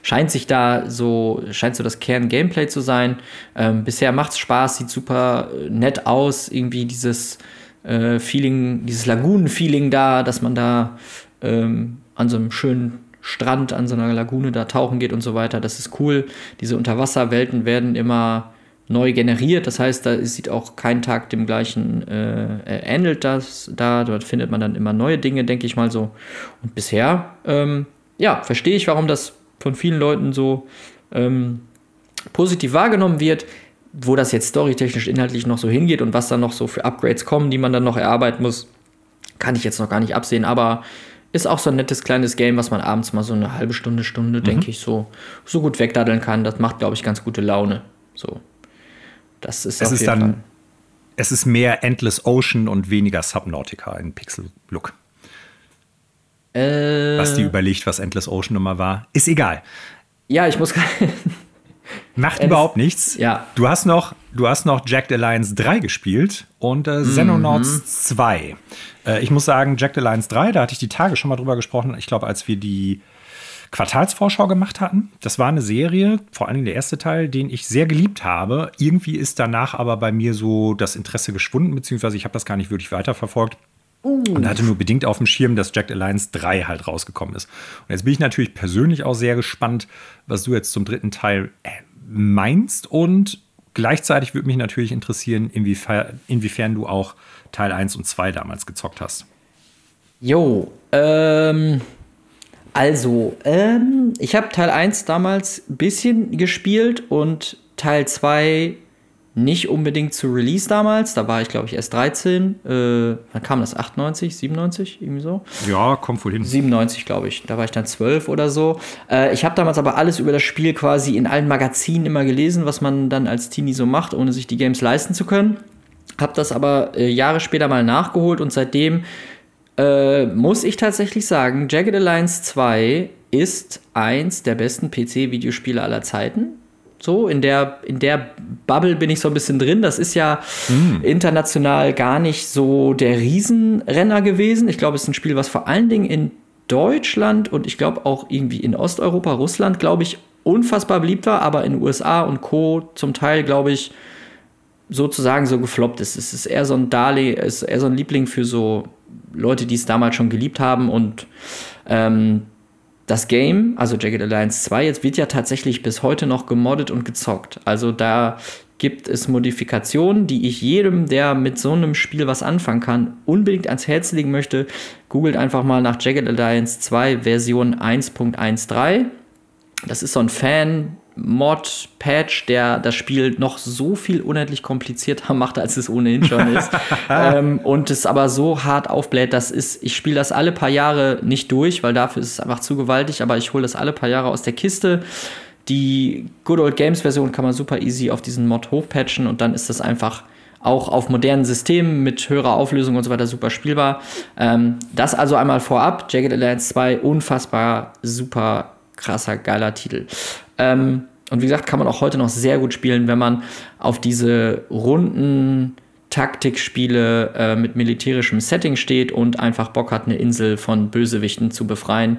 scheint sich da so, scheint so das Kern-Gameplay zu sein. Ähm, bisher macht es Spaß, sieht super äh, nett aus, irgendwie dieses äh, Feeling, dieses Lagunen-Feeling da, dass man da ähm, an so einem schönen Strand an so einer Lagune da tauchen geht und so weiter. Das ist cool. Diese Unterwasserwelten werden immer neu generiert. Das heißt, da sieht auch kein Tag dem gleichen äh, ähnelt das da. Dort findet man dann immer neue Dinge, denke ich mal so. Und bisher, ähm, ja, verstehe ich, warum das von vielen Leuten so ähm, positiv wahrgenommen wird. Wo das jetzt storytechnisch inhaltlich noch so hingeht und was dann noch so für Upgrades kommen, die man dann noch erarbeiten muss, kann ich jetzt noch gar nicht absehen. Aber ist auch so ein nettes kleines Game, was man abends mal so eine halbe Stunde, Stunde, mhm. denke ich, so, so gut wegdaddeln kann. Das macht, glaube ich, ganz gute Laune. So. Das ist es ist dann, Fall. Es ist mehr Endless Ocean und weniger Subnautica in Pixel-Look. Äh, was die überlegt, was Endless Ocean Nummer war, ist egal. Ja, ich muss Macht überhaupt nichts. Ja. Du hast noch, du hast noch Jacked Alliance 3 gespielt und äh, Xenonauts mhm. 2. Äh, ich muss sagen, Jacked Alliance 3, da hatte ich die Tage schon mal drüber gesprochen. Ich glaube, als wir die Quartalsvorschau gemacht hatten. Das war eine Serie, vor allem der erste Teil, den ich sehr geliebt habe. Irgendwie ist danach aber bei mir so das Interesse geschwunden, beziehungsweise ich habe das gar nicht wirklich weiterverfolgt. Uh. Und hatte nur bedingt auf dem Schirm, dass Jacked Alliance 3 halt rausgekommen ist. Und jetzt bin ich natürlich persönlich auch sehr gespannt, was du jetzt zum dritten Teil äh, meinst. Und gleichzeitig würde mich natürlich interessieren, inwiefern, inwiefern du auch Teil 1 und 2 damals gezockt hast. Jo, ähm, also, ähm, ich habe Teil 1 damals ein bisschen gespielt und Teil 2 nicht unbedingt zu Release damals. Da war ich, glaube ich, erst 13. Äh, wann kam das? 98, 97? Irgendwie so? Ja, kommt wohl hin. 97, glaube ich. Da war ich dann 12 oder so. Äh, ich habe damals aber alles über das Spiel quasi in allen Magazinen immer gelesen, was man dann als Teenie so macht, ohne sich die Games leisten zu können. Habe das aber äh, Jahre später mal nachgeholt und seitdem äh, muss ich tatsächlich sagen, Jagged Alliance 2 ist eins der besten PC-Videospiele aller Zeiten. So, in der, in der Bubble bin ich so ein bisschen drin. Das ist ja mm. international gar nicht so der Riesenrenner gewesen. Ich glaube, es ist ein Spiel, was vor allen Dingen in Deutschland und ich glaube auch irgendwie in Osteuropa, Russland, glaube ich, unfassbar beliebt war, aber in USA und Co. zum Teil, glaube ich, sozusagen so gefloppt ist. Es ist eher so ein Darleh, ist eher so ein Liebling für so Leute, die es damals schon geliebt haben und ähm, das Game, also Jagged Alliance 2, jetzt wird ja tatsächlich bis heute noch gemoddet und gezockt. Also da gibt es Modifikationen, die ich jedem, der mit so einem Spiel was anfangen kann, unbedingt ans Herz legen möchte. Googelt einfach mal nach Jagged Alliance 2 Version 1.13. Das ist so ein Fan Mod-Patch, der das Spiel noch so viel unendlich komplizierter macht, als es ohnehin schon ist. ähm, und es aber so hart aufbläht, das ist, ich spiele das alle paar Jahre nicht durch, weil dafür ist es einfach zu gewaltig, aber ich hole das alle paar Jahre aus der Kiste. Die Good Old Games Version kann man super easy auf diesen Mod hochpatchen und dann ist das einfach auch auf modernen Systemen mit höherer Auflösung und so weiter super spielbar. Ähm, das also einmal vorab. Jagged Alliance 2, unfassbar super krasser, geiler Titel. Ähm, und wie gesagt, kann man auch heute noch sehr gut spielen, wenn man auf diese runden Taktikspiele äh, mit militärischem Setting steht und einfach Bock hat, eine Insel von Bösewichten zu befreien.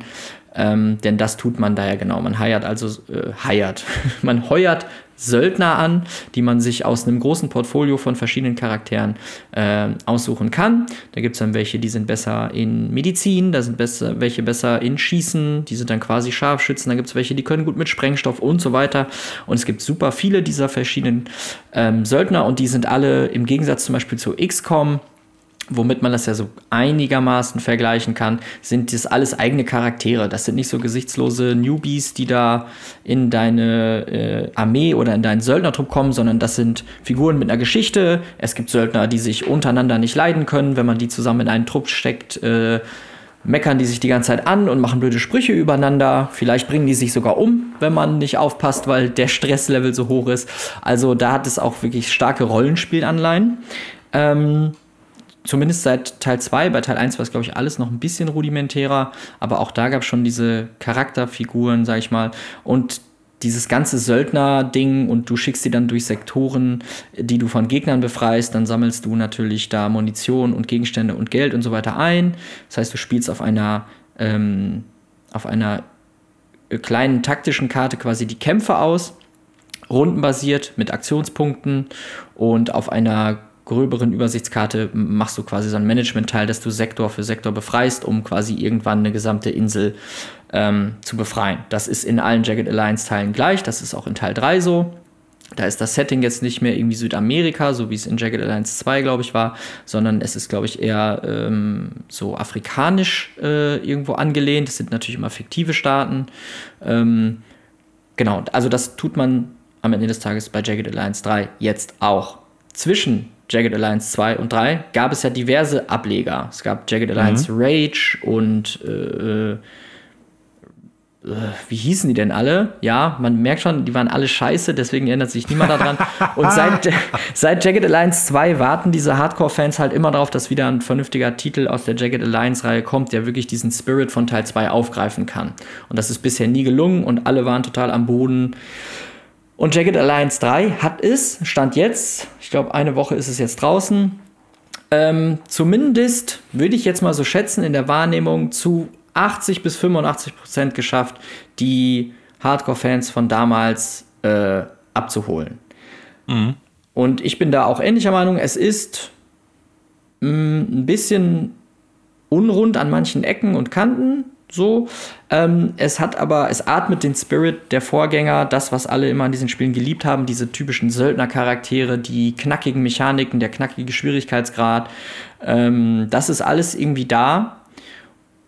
Ähm, denn das tut man da ja genau. Man heiert also, äh, heiert. man heuert Söldner an, die man sich aus einem großen Portfolio von verschiedenen Charakteren äh, aussuchen kann. Da gibt es dann welche, die sind besser in Medizin, da sind besser, welche besser in Schießen, die sind dann quasi Scharfschützen, da gibt es welche, die können gut mit Sprengstoff und so weiter. Und es gibt super viele dieser verschiedenen ähm, Söldner und die sind alle im Gegensatz zum Beispiel zu XCOM womit man das ja so einigermaßen vergleichen kann, sind das alles eigene Charaktere. Das sind nicht so gesichtslose Newbies, die da in deine äh, Armee oder in deinen Söldnertrupp kommen, sondern das sind Figuren mit einer Geschichte. Es gibt Söldner, die sich untereinander nicht leiden können, wenn man die zusammen in einen Trupp steckt. Äh, meckern die sich die ganze Zeit an und machen blöde Sprüche übereinander. Vielleicht bringen die sich sogar um, wenn man nicht aufpasst, weil der Stresslevel so hoch ist. Also da hat es auch wirklich starke Rollenspielanleihen. Ähm, zumindest seit Teil 2, bei Teil 1 war es, glaube ich, alles noch ein bisschen rudimentärer, aber auch da gab es schon diese Charakterfiguren, sag ich mal, und dieses ganze Söldner-Ding und du schickst die dann durch Sektoren, die du von Gegnern befreist, dann sammelst du natürlich da Munition und Gegenstände und Geld und so weiter ein. Das heißt, du spielst auf einer, ähm, auf einer kleinen taktischen Karte quasi die Kämpfe aus, rundenbasiert mit Aktionspunkten und auf einer gröberen Übersichtskarte machst du quasi so ein Management-Teil, dass du Sektor für Sektor befreist, um quasi irgendwann eine gesamte Insel ähm, zu befreien. Das ist in allen Jagged Alliance-Teilen gleich, das ist auch in Teil 3 so. Da ist das Setting jetzt nicht mehr irgendwie Südamerika, so wie es in Jagged Alliance 2, glaube ich, war, sondern es ist, glaube ich, eher ähm, so afrikanisch äh, irgendwo angelehnt. Es sind natürlich immer fiktive Staaten. Ähm, genau, also das tut man am Ende des Tages bei Jagged Alliance 3 jetzt auch. Zwischen Jagged Alliance 2 und 3 gab es ja diverse Ableger. Es gab Jagged Alliance mhm. Rage und äh, äh wie hießen die denn alle? Ja, man merkt schon, die waren alle scheiße, deswegen ändert sich niemand daran. Und seit, seit Jagged Alliance 2 warten diese Hardcore-Fans halt immer darauf, dass wieder ein vernünftiger Titel aus der Jagged Alliance-Reihe kommt, der wirklich diesen Spirit von Teil 2 aufgreifen kann. Und das ist bisher nie gelungen und alle waren total am Boden. Und Jagged Alliance 3 hat es, stand jetzt, ich glaube, eine Woche ist es jetzt draußen, ähm, zumindest würde ich jetzt mal so schätzen in der Wahrnehmung zu 80 bis 85 Prozent geschafft, die Hardcore-Fans von damals äh, abzuholen. Mhm. Und ich bin da auch ähnlicher Meinung. Es ist mh, mm, ein bisschen unrund an manchen Ecken und Kanten. So, ähm, es hat aber, es atmet den Spirit der Vorgänger, das, was alle immer an diesen Spielen geliebt haben, diese typischen Söldner-Charaktere, die knackigen Mechaniken, der knackige Schwierigkeitsgrad. Ähm, das ist alles irgendwie da.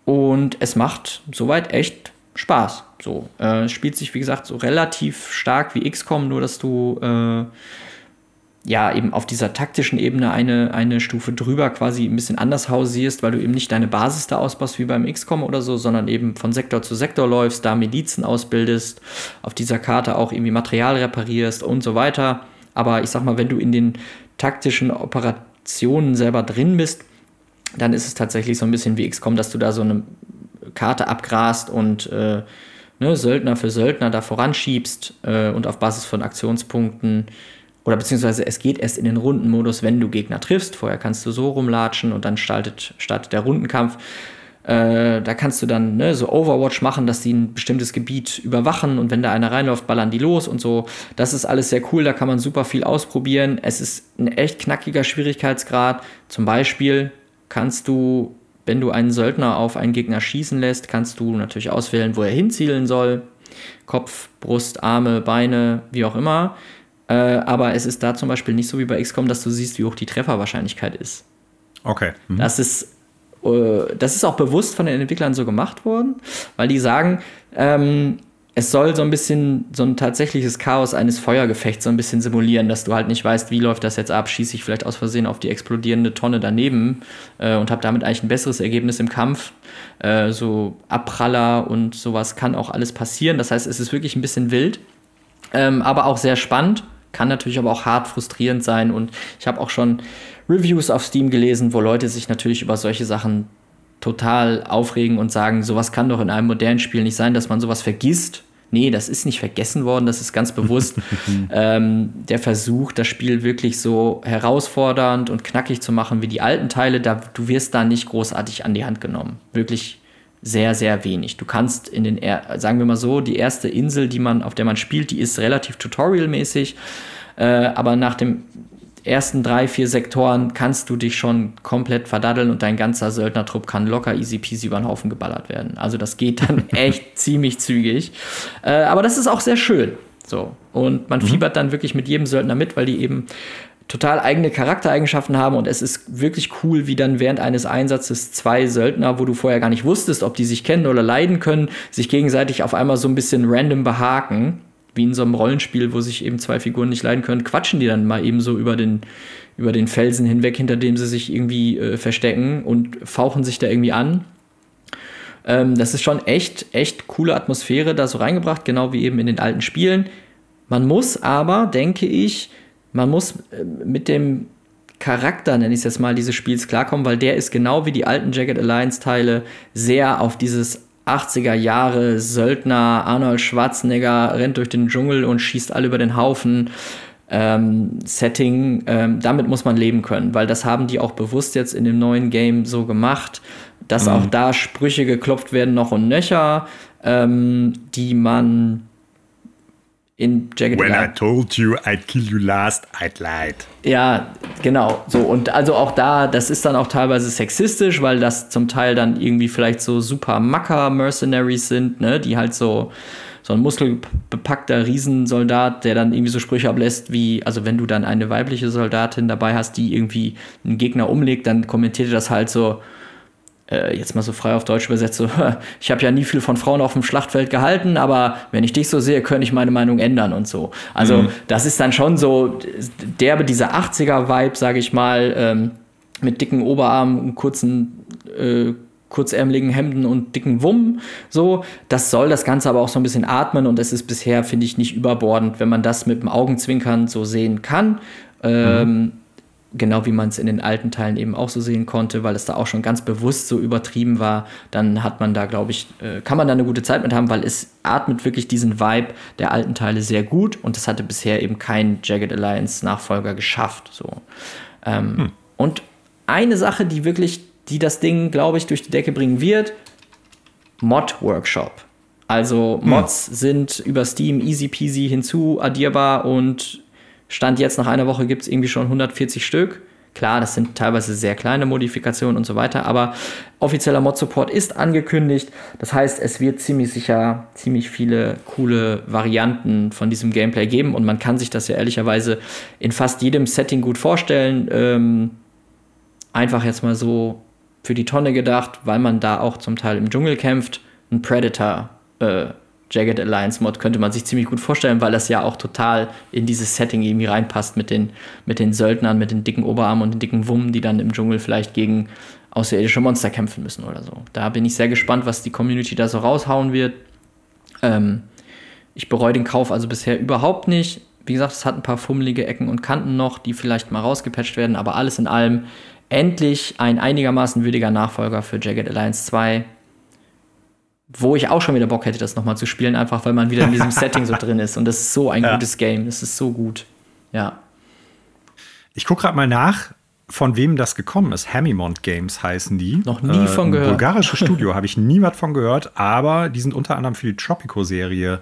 Und es macht soweit echt Spaß. So, äh, spielt sich, wie gesagt, so relativ stark wie XCOM, nur dass du äh, ja eben auf dieser taktischen Ebene eine, eine Stufe drüber quasi ein bisschen anders hausierst, weil du eben nicht deine Basis da ausbaust wie beim XCOM oder so, sondern eben von Sektor zu Sektor läufst, da Milizen ausbildest, auf dieser Karte auch irgendwie Material reparierst und so weiter. Aber ich sag mal, wenn du in den taktischen Operationen selber drin bist, dann ist es tatsächlich so ein bisschen wie XCOM, dass du da so eine Karte abgrast und äh, ne, Söldner für Söldner da voranschiebst äh, und auf Basis von Aktionspunkten oder beziehungsweise es geht erst in den Rundenmodus, wenn du Gegner triffst. Vorher kannst du so rumlatschen und dann startet, startet der Rundenkampf. Äh, da kannst du dann ne, so Overwatch machen, dass die ein bestimmtes Gebiet überwachen und wenn da einer reinläuft, ballern die los und so. Das ist alles sehr cool, da kann man super viel ausprobieren. Es ist ein echt knackiger Schwierigkeitsgrad. Zum Beispiel kannst du, wenn du einen Söldner auf einen Gegner schießen lässt, kannst du natürlich auswählen, wo er hinzielen soll. Kopf, Brust, Arme, Beine, wie auch immer. Äh, aber es ist da zum Beispiel nicht so wie bei XCOM, dass du siehst, wie hoch die Trefferwahrscheinlichkeit ist. Okay. Mhm. Das ist äh, das ist auch bewusst von den Entwicklern so gemacht worden, weil die sagen, ähm, es soll so ein bisschen so ein tatsächliches Chaos eines Feuergefechts so ein bisschen simulieren, dass du halt nicht weißt, wie läuft das jetzt ab, schieße ich vielleicht aus Versehen auf die explodierende Tonne daneben äh, und habe damit eigentlich ein besseres Ergebnis im Kampf. Äh, so Abpraller und sowas kann auch alles passieren. Das heißt, es ist wirklich ein bisschen wild, ähm, aber auch sehr spannend. Kann natürlich aber auch hart frustrierend sein und ich habe auch schon Reviews auf Steam gelesen, wo Leute sich natürlich über solche Sachen total aufregen und sagen, sowas kann doch in einem modernen Spiel nicht sein, dass man sowas vergisst. Nee, das ist nicht vergessen worden, das ist ganz bewusst ähm, der Versuch, das Spiel wirklich so herausfordernd und knackig zu machen wie die alten Teile. Da, du wirst da nicht großartig an die Hand genommen. Wirklich sehr, sehr wenig. Du kannst in den, sagen wir mal so, die erste Insel, die man, auf der man spielt, die ist relativ tutorialmäßig. Äh, aber nach dem ersten drei, vier Sektoren kannst du dich schon komplett verdaddeln und dein ganzer Söldnertrupp kann locker easy peasy über den Haufen geballert werden. Also das geht dann echt ziemlich zügig. Äh, aber das ist auch sehr schön. So. Und man mhm. fiebert dann wirklich mit jedem Söldner mit, weil die eben total eigene Charaktereigenschaften haben und es ist wirklich cool, wie dann während eines Einsatzes zwei Söldner, wo du vorher gar nicht wusstest, ob die sich kennen oder leiden können, sich gegenseitig auf einmal so ein bisschen random behaken wie in so einem Rollenspiel, wo sich eben zwei Figuren nicht leiden können, quatschen die dann mal eben so über den, über den Felsen hinweg, hinter dem sie sich irgendwie äh, verstecken und fauchen sich da irgendwie an. Ähm, das ist schon echt, echt coole Atmosphäre da so reingebracht, genau wie eben in den alten Spielen. Man muss aber, denke ich, man muss äh, mit dem Charakter, nenne ich es jetzt mal, dieses Spiels klarkommen, weil der ist genau wie die alten Jagged Alliance-Teile sehr auf dieses 80er Jahre Söldner Arnold Schwarzenegger rennt durch den Dschungel und schießt alle über den Haufen. Ähm, Setting, ähm, damit muss man leben können, weil das haben die auch bewusst jetzt in dem neuen Game so gemacht, dass mhm. auch da Sprüche geklopft werden noch und nöcher, ähm, die man in Jagged When Alliance. I told you I'd kill you last, I'd lied. Ja, genau. So, und also auch da, das ist dann auch teilweise sexistisch, weil das zum Teil dann irgendwie vielleicht so super Macker-Mercenaries sind, ne, die halt so so ein muskelbepackter Riesensoldat, der dann irgendwie so Sprüche ablässt wie, also wenn du dann eine weibliche Soldatin dabei hast, die irgendwie einen Gegner umlegt, dann kommentiert er das halt so, äh, jetzt mal so frei auf Deutsch übersetzt, so, ich habe ja nie viel von Frauen auf dem Schlachtfeld gehalten, aber wenn ich dich so sehe, könnte ich meine Meinung ändern und so. Also mhm. das ist dann schon so derbe dieser 80er-Vibe, sage ich mal, ähm, mit dicken Oberarmen, kurzen äh, kurzärmeligen Hemden und dicken Wummen. So, das soll das Ganze aber auch so ein bisschen atmen und es ist bisher, finde ich, nicht überbordend, wenn man das mit dem Augenzwinkern so sehen kann. Ähm, mhm. Genau wie man es in den alten Teilen eben auch so sehen konnte, weil es da auch schon ganz bewusst so übertrieben war, dann hat man da, glaube ich, äh, kann man da eine gute Zeit mit haben, weil es atmet wirklich diesen Vibe der alten Teile sehr gut und das hatte bisher eben kein Jagged Alliance Nachfolger geschafft. So. Ähm, hm. Und eine Sache, die wirklich die das Ding, glaube ich, durch die Decke bringen wird. Mod-Workshop. Also hm. Mods hm. sind über Steam easy peasy hinzu addierbar und Stand jetzt nach einer Woche gibt es irgendwie schon 140 Stück. Klar, das sind teilweise sehr kleine Modifikationen und so weiter, aber offizieller Mod-Support ist angekündigt. Das heißt, es wird ziemlich sicher ziemlich viele coole Varianten von diesem Gameplay geben und man kann sich das ja ehrlicherweise in fast jedem Setting gut vorstellen. Ähm, einfach jetzt mal so für die Tonne gedacht, weil man da auch zum Teil im Dschungel kämpft. Ein Predator äh, Jagged Alliance Mod könnte man sich ziemlich gut vorstellen, weil das ja auch total in dieses Setting irgendwie reinpasst mit den, mit den Söldnern, mit den dicken Oberarmen und den dicken Wummen, die dann im Dschungel vielleicht gegen außerirdische Monster kämpfen müssen oder so. Da bin ich sehr gespannt, was die Community da so raushauen wird. Ähm, ich bereue den Kauf also bisher überhaupt nicht. Wie gesagt, es hat ein paar fummelige Ecken und Kanten noch, die vielleicht mal rausgepatcht werden, aber alles in allem endlich ein einigermaßen würdiger Nachfolger für Jagged Alliance 2. Wo ich auch schon wieder Bock hätte, das nochmal zu spielen, einfach weil man wieder in diesem Setting so drin ist. Und das ist so ein ja. gutes Game. Das ist so gut. Ja. Ich gucke gerade mal nach, von wem das gekommen ist. Hamimont Games heißen die. Noch nie äh, von gehört. Bulgarisches Studio, habe ich nie was von gehört, aber die sind unter anderem für die Tropico-Serie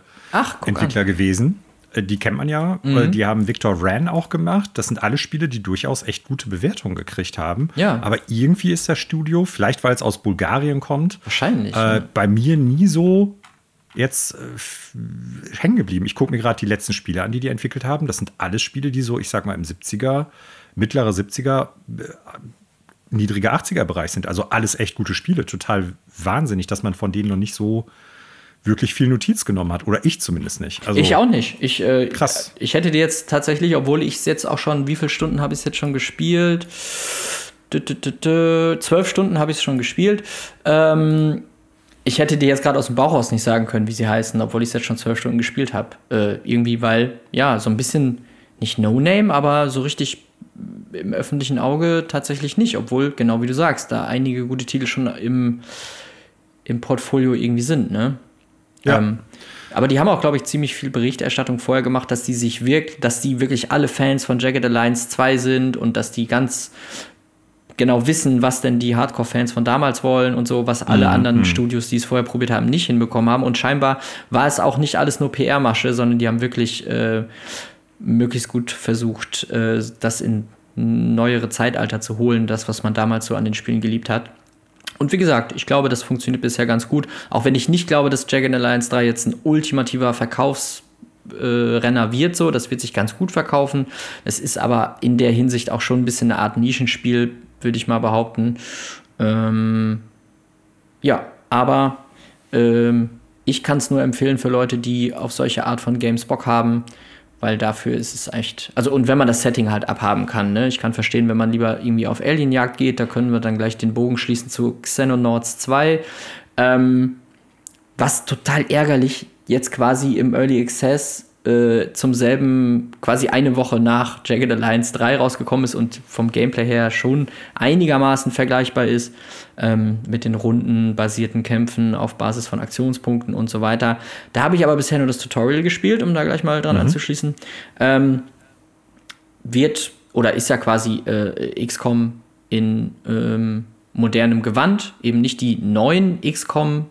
Entwickler an. gewesen. Äh, die kennt man ja. Mhm. Die haben Victor Ran auch gemacht. Das sind alle Spiele, die durchaus echt gute Bewertungen gekriegt haben. Ja. Aber irgendwie ist das Studio, vielleicht weil es aus Bulgarien kommt, wahrscheinlich äh, ja. bei mir nie so jetzt äh, hängen geblieben. Ich gucke mir gerade die letzten Spiele an, die die entwickelt haben. Das sind alles Spiele, die so, ich sag mal, im 70er, mittlere 70er, äh, niedrige 80er Bereich sind. Also alles echt gute Spiele. Total wahnsinnig, dass man von denen noch nicht so wirklich viel Notiz genommen hat. Oder ich zumindest nicht. Also, ich auch nicht. Ich, äh, krass. Ich hätte dir jetzt tatsächlich, obwohl ich es jetzt auch schon, wie viele Stunden habe ich es jetzt schon gespielt? Zwölf Stunden habe ich es schon gespielt. Ähm, ich hätte dir jetzt gerade aus dem Bauch aus nicht sagen können, wie sie heißen, obwohl ich es jetzt schon zwölf Stunden gespielt habe. Äh, irgendwie, weil, ja, so ein bisschen, nicht No-Name, aber so richtig im öffentlichen Auge tatsächlich nicht, obwohl, genau wie du sagst, da einige gute Titel schon im, im Portfolio irgendwie sind, ne? Ja. Ähm, aber die haben auch, glaube ich, ziemlich viel Berichterstattung vorher gemacht, dass die sich wirklich, dass die wirklich alle Fans von Jagged Alliance 2 sind und dass die ganz genau wissen, was denn die Hardcore-Fans von damals wollen und so, was alle mhm. anderen mhm. Studios, die es vorher probiert haben, nicht hinbekommen haben. Und scheinbar war es auch nicht alles nur PR-Masche, sondern die haben wirklich äh, möglichst gut versucht, äh, das in neuere Zeitalter zu holen, das, was man damals so an den Spielen geliebt hat. Und wie gesagt, ich glaube, das funktioniert bisher ganz gut. Auch wenn ich nicht glaube, dass Dragon Alliance 3 jetzt ein ultimativer Verkaufsrenner äh, wird, so. Das wird sich ganz gut verkaufen. Es ist aber in der Hinsicht auch schon ein bisschen eine Art Nischenspiel, würde ich mal behaupten. Ähm, ja, aber ähm, ich kann es nur empfehlen für Leute, die auf solche Art von Games Bock haben weil dafür ist es echt, also und wenn man das Setting halt abhaben kann, ne? Ich kann verstehen, wenn man lieber irgendwie auf Alienjagd geht, da können wir dann gleich den Bogen schließen zu Xenonauts 2. Ähm, was total ärgerlich jetzt quasi im Early Access äh, zum selben, quasi eine Woche nach Jagged Alliance 3 rausgekommen ist und vom Gameplay her schon einigermaßen vergleichbar ist ähm, mit den rundenbasierten Kämpfen auf Basis von Aktionspunkten und so weiter. Da habe ich aber bisher nur das Tutorial gespielt, um da gleich mal dran mhm. anzuschließen. Ähm, wird oder ist ja quasi äh, XCOM in ähm, modernem Gewand, eben nicht die neuen XCOM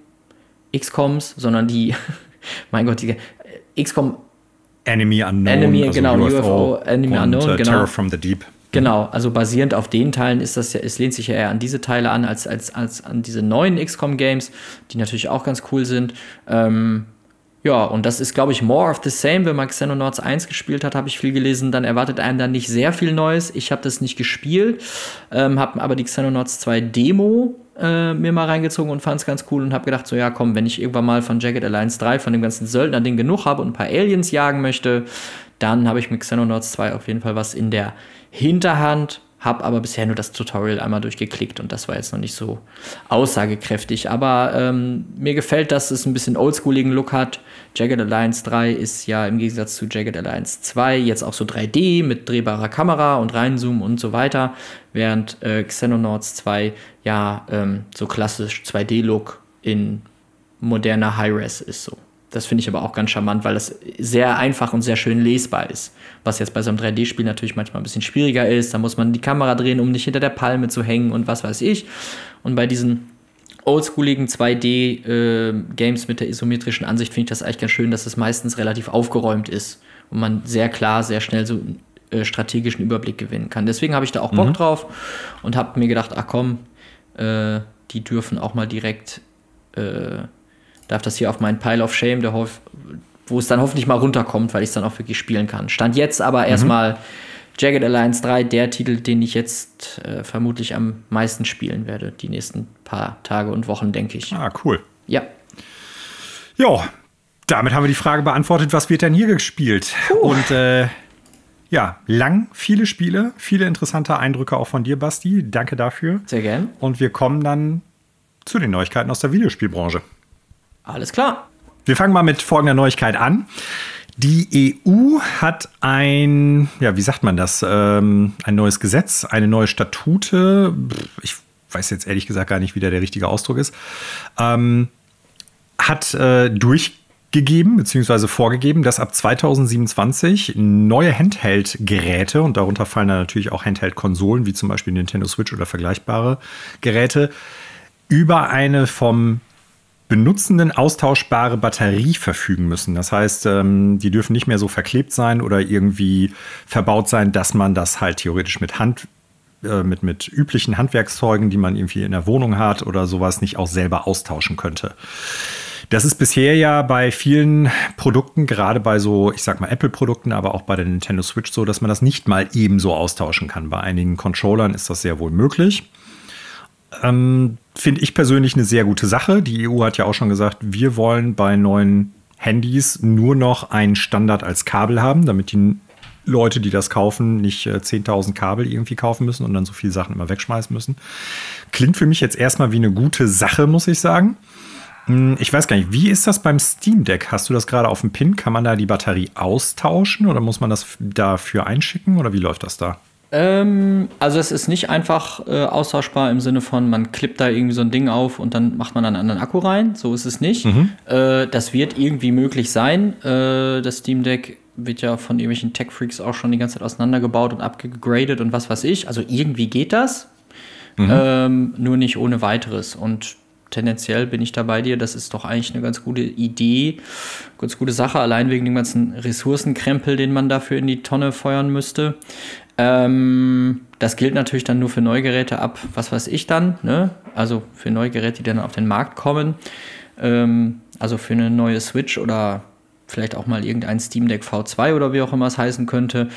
XCOMs, sondern die, mein Gott, die XCOM Enemy Unknown. Enemy, also genau, UFO, UFO Enemy und, Unknown, äh, genau. Terror from the Deep. Genau, also basierend auf den Teilen ist das ja, es lehnt sich ja eher an diese Teile an, als, als, als an diese neuen XCOM-Games, die natürlich auch ganz cool sind. Ähm, ja, und das ist, glaube ich, more of the same. Wenn man Xenonauts 1 gespielt hat, habe ich viel gelesen, dann erwartet einen dann nicht sehr viel Neues. Ich habe das nicht gespielt, ähm, habe aber die Xenonauts 2 Demo äh, mir mal reingezogen und fand es ganz cool und habe gedacht, so ja, komm, wenn ich irgendwann mal von Jagged Alliance 3, von dem ganzen Söldner-Ding genug habe und ein paar Aliens jagen möchte, dann habe ich mit Xenonauts 2 auf jeden Fall was in der Hinterhand, habe aber bisher nur das Tutorial einmal durchgeklickt und das war jetzt noch nicht so aussagekräftig. Aber ähm, mir gefällt, dass es ein bisschen oldschooligen Look hat. Jagged Alliance 3 ist ja im Gegensatz zu Jagged Alliance 2 jetzt auch so 3D mit drehbarer Kamera und Reinzoom und so weiter, während äh, Xenonauts 2 ja ähm, so klassisch 2D-Look in moderner High-Res ist so. Das finde ich aber auch ganz charmant, weil das sehr einfach und sehr schön lesbar ist. Was jetzt bei so einem 3D-Spiel natürlich manchmal ein bisschen schwieriger ist. Da muss man die Kamera drehen, um nicht hinter der Palme zu hängen und was weiß ich. Und bei diesen oldschooligen 2D-Games äh, mit der isometrischen Ansicht finde ich das eigentlich ganz schön, dass es meistens relativ aufgeräumt ist und man sehr klar, sehr schnell so äh, strategischen Überblick gewinnen kann. Deswegen habe ich da auch Bock mhm. drauf und habe mir gedacht, ach komm, äh, die dürfen auch mal direkt äh, darf das hier auf meinen Pile of Shame, der wo es dann hoffentlich mal runterkommt, weil ich es dann auch wirklich spielen kann. Stand jetzt aber mhm. erstmal Jagged Alliance 3, der Titel, den ich jetzt äh, vermutlich am meisten spielen werde, die nächsten paar Tage und Wochen, denke ich. Ah, cool. Ja. Ja, damit haben wir die Frage beantwortet, was wird denn hier gespielt? Puh. Und äh, ja, lang, viele Spiele, viele interessante Eindrücke auch von dir, Basti. Danke dafür. Sehr gern. Und wir kommen dann zu den Neuigkeiten aus der Videospielbranche. Alles klar. Wir fangen mal mit folgender Neuigkeit an. Die EU hat ein, ja, wie sagt man das, ähm, ein neues Gesetz, eine neue Statute. Ich weiß jetzt ehrlich gesagt gar nicht, wie der, richtige Ausdruck ist. Ähm, hat äh, durchgegeben bzw. vorgegeben, dass ab 2027 neue Handheld-Geräte, und darunter fallen dann natürlich auch Handheld-Konsolen, wie zum Beispiel Nintendo Switch oder vergleichbare Geräte, über eine vom Benutzenden austauschbare Batterie verfügen müssen. Das heißt, ähm, die dürfen nicht mehr so verklebt sein oder irgendwie verbaut sein, dass man das halt theoretisch mit Hand äh, mit, mit üblichen Handwerkszeugen, die man irgendwie in der Wohnung hat oder sowas, nicht auch selber austauschen könnte. Das ist bisher ja bei vielen Produkten, gerade bei so, ich sag mal Apple-Produkten, aber auch bei der Nintendo Switch so, dass man das nicht mal ebenso austauschen kann. Bei einigen Controllern ist das sehr wohl möglich. Ähm, Finde ich persönlich eine sehr gute Sache. Die EU hat ja auch schon gesagt, wir wollen bei neuen Handys nur noch einen Standard als Kabel haben, damit die Leute, die das kaufen, nicht äh, 10.000 Kabel irgendwie kaufen müssen und dann so viele Sachen immer wegschmeißen müssen. Klingt für mich jetzt erstmal wie eine gute Sache, muss ich sagen. Hm, ich weiß gar nicht, wie ist das beim Steam Deck? Hast du das gerade auf dem Pin? Kann man da die Batterie austauschen oder muss man das dafür einschicken oder wie läuft das da? Ähm, also es ist nicht einfach äh, austauschbar im Sinne von, man klippt da irgendwie so ein Ding auf und dann macht man einen anderen Akku rein. So ist es nicht. Mhm. Äh, das wird irgendwie möglich sein. Äh, das Steam Deck wird ja von irgendwelchen Tech-Freaks auch schon die ganze Zeit auseinandergebaut und abgegradet und was weiß ich. Also irgendwie geht das. Mhm. Ähm, nur nicht ohne weiteres. Und tendenziell bin ich da bei dir. Das ist doch eigentlich eine ganz gute Idee, ganz gute Sache, allein wegen dem ganzen Ressourcenkrempel, den man dafür in die Tonne feuern müsste. Ähm, das gilt natürlich dann nur für Neugeräte ab, was weiß ich dann, ne? Also für Neugeräte, die dann auf den Markt kommen. Ähm, also für eine neue Switch oder vielleicht auch mal irgendein Steam Deck V2 oder wie auch immer es heißen könnte.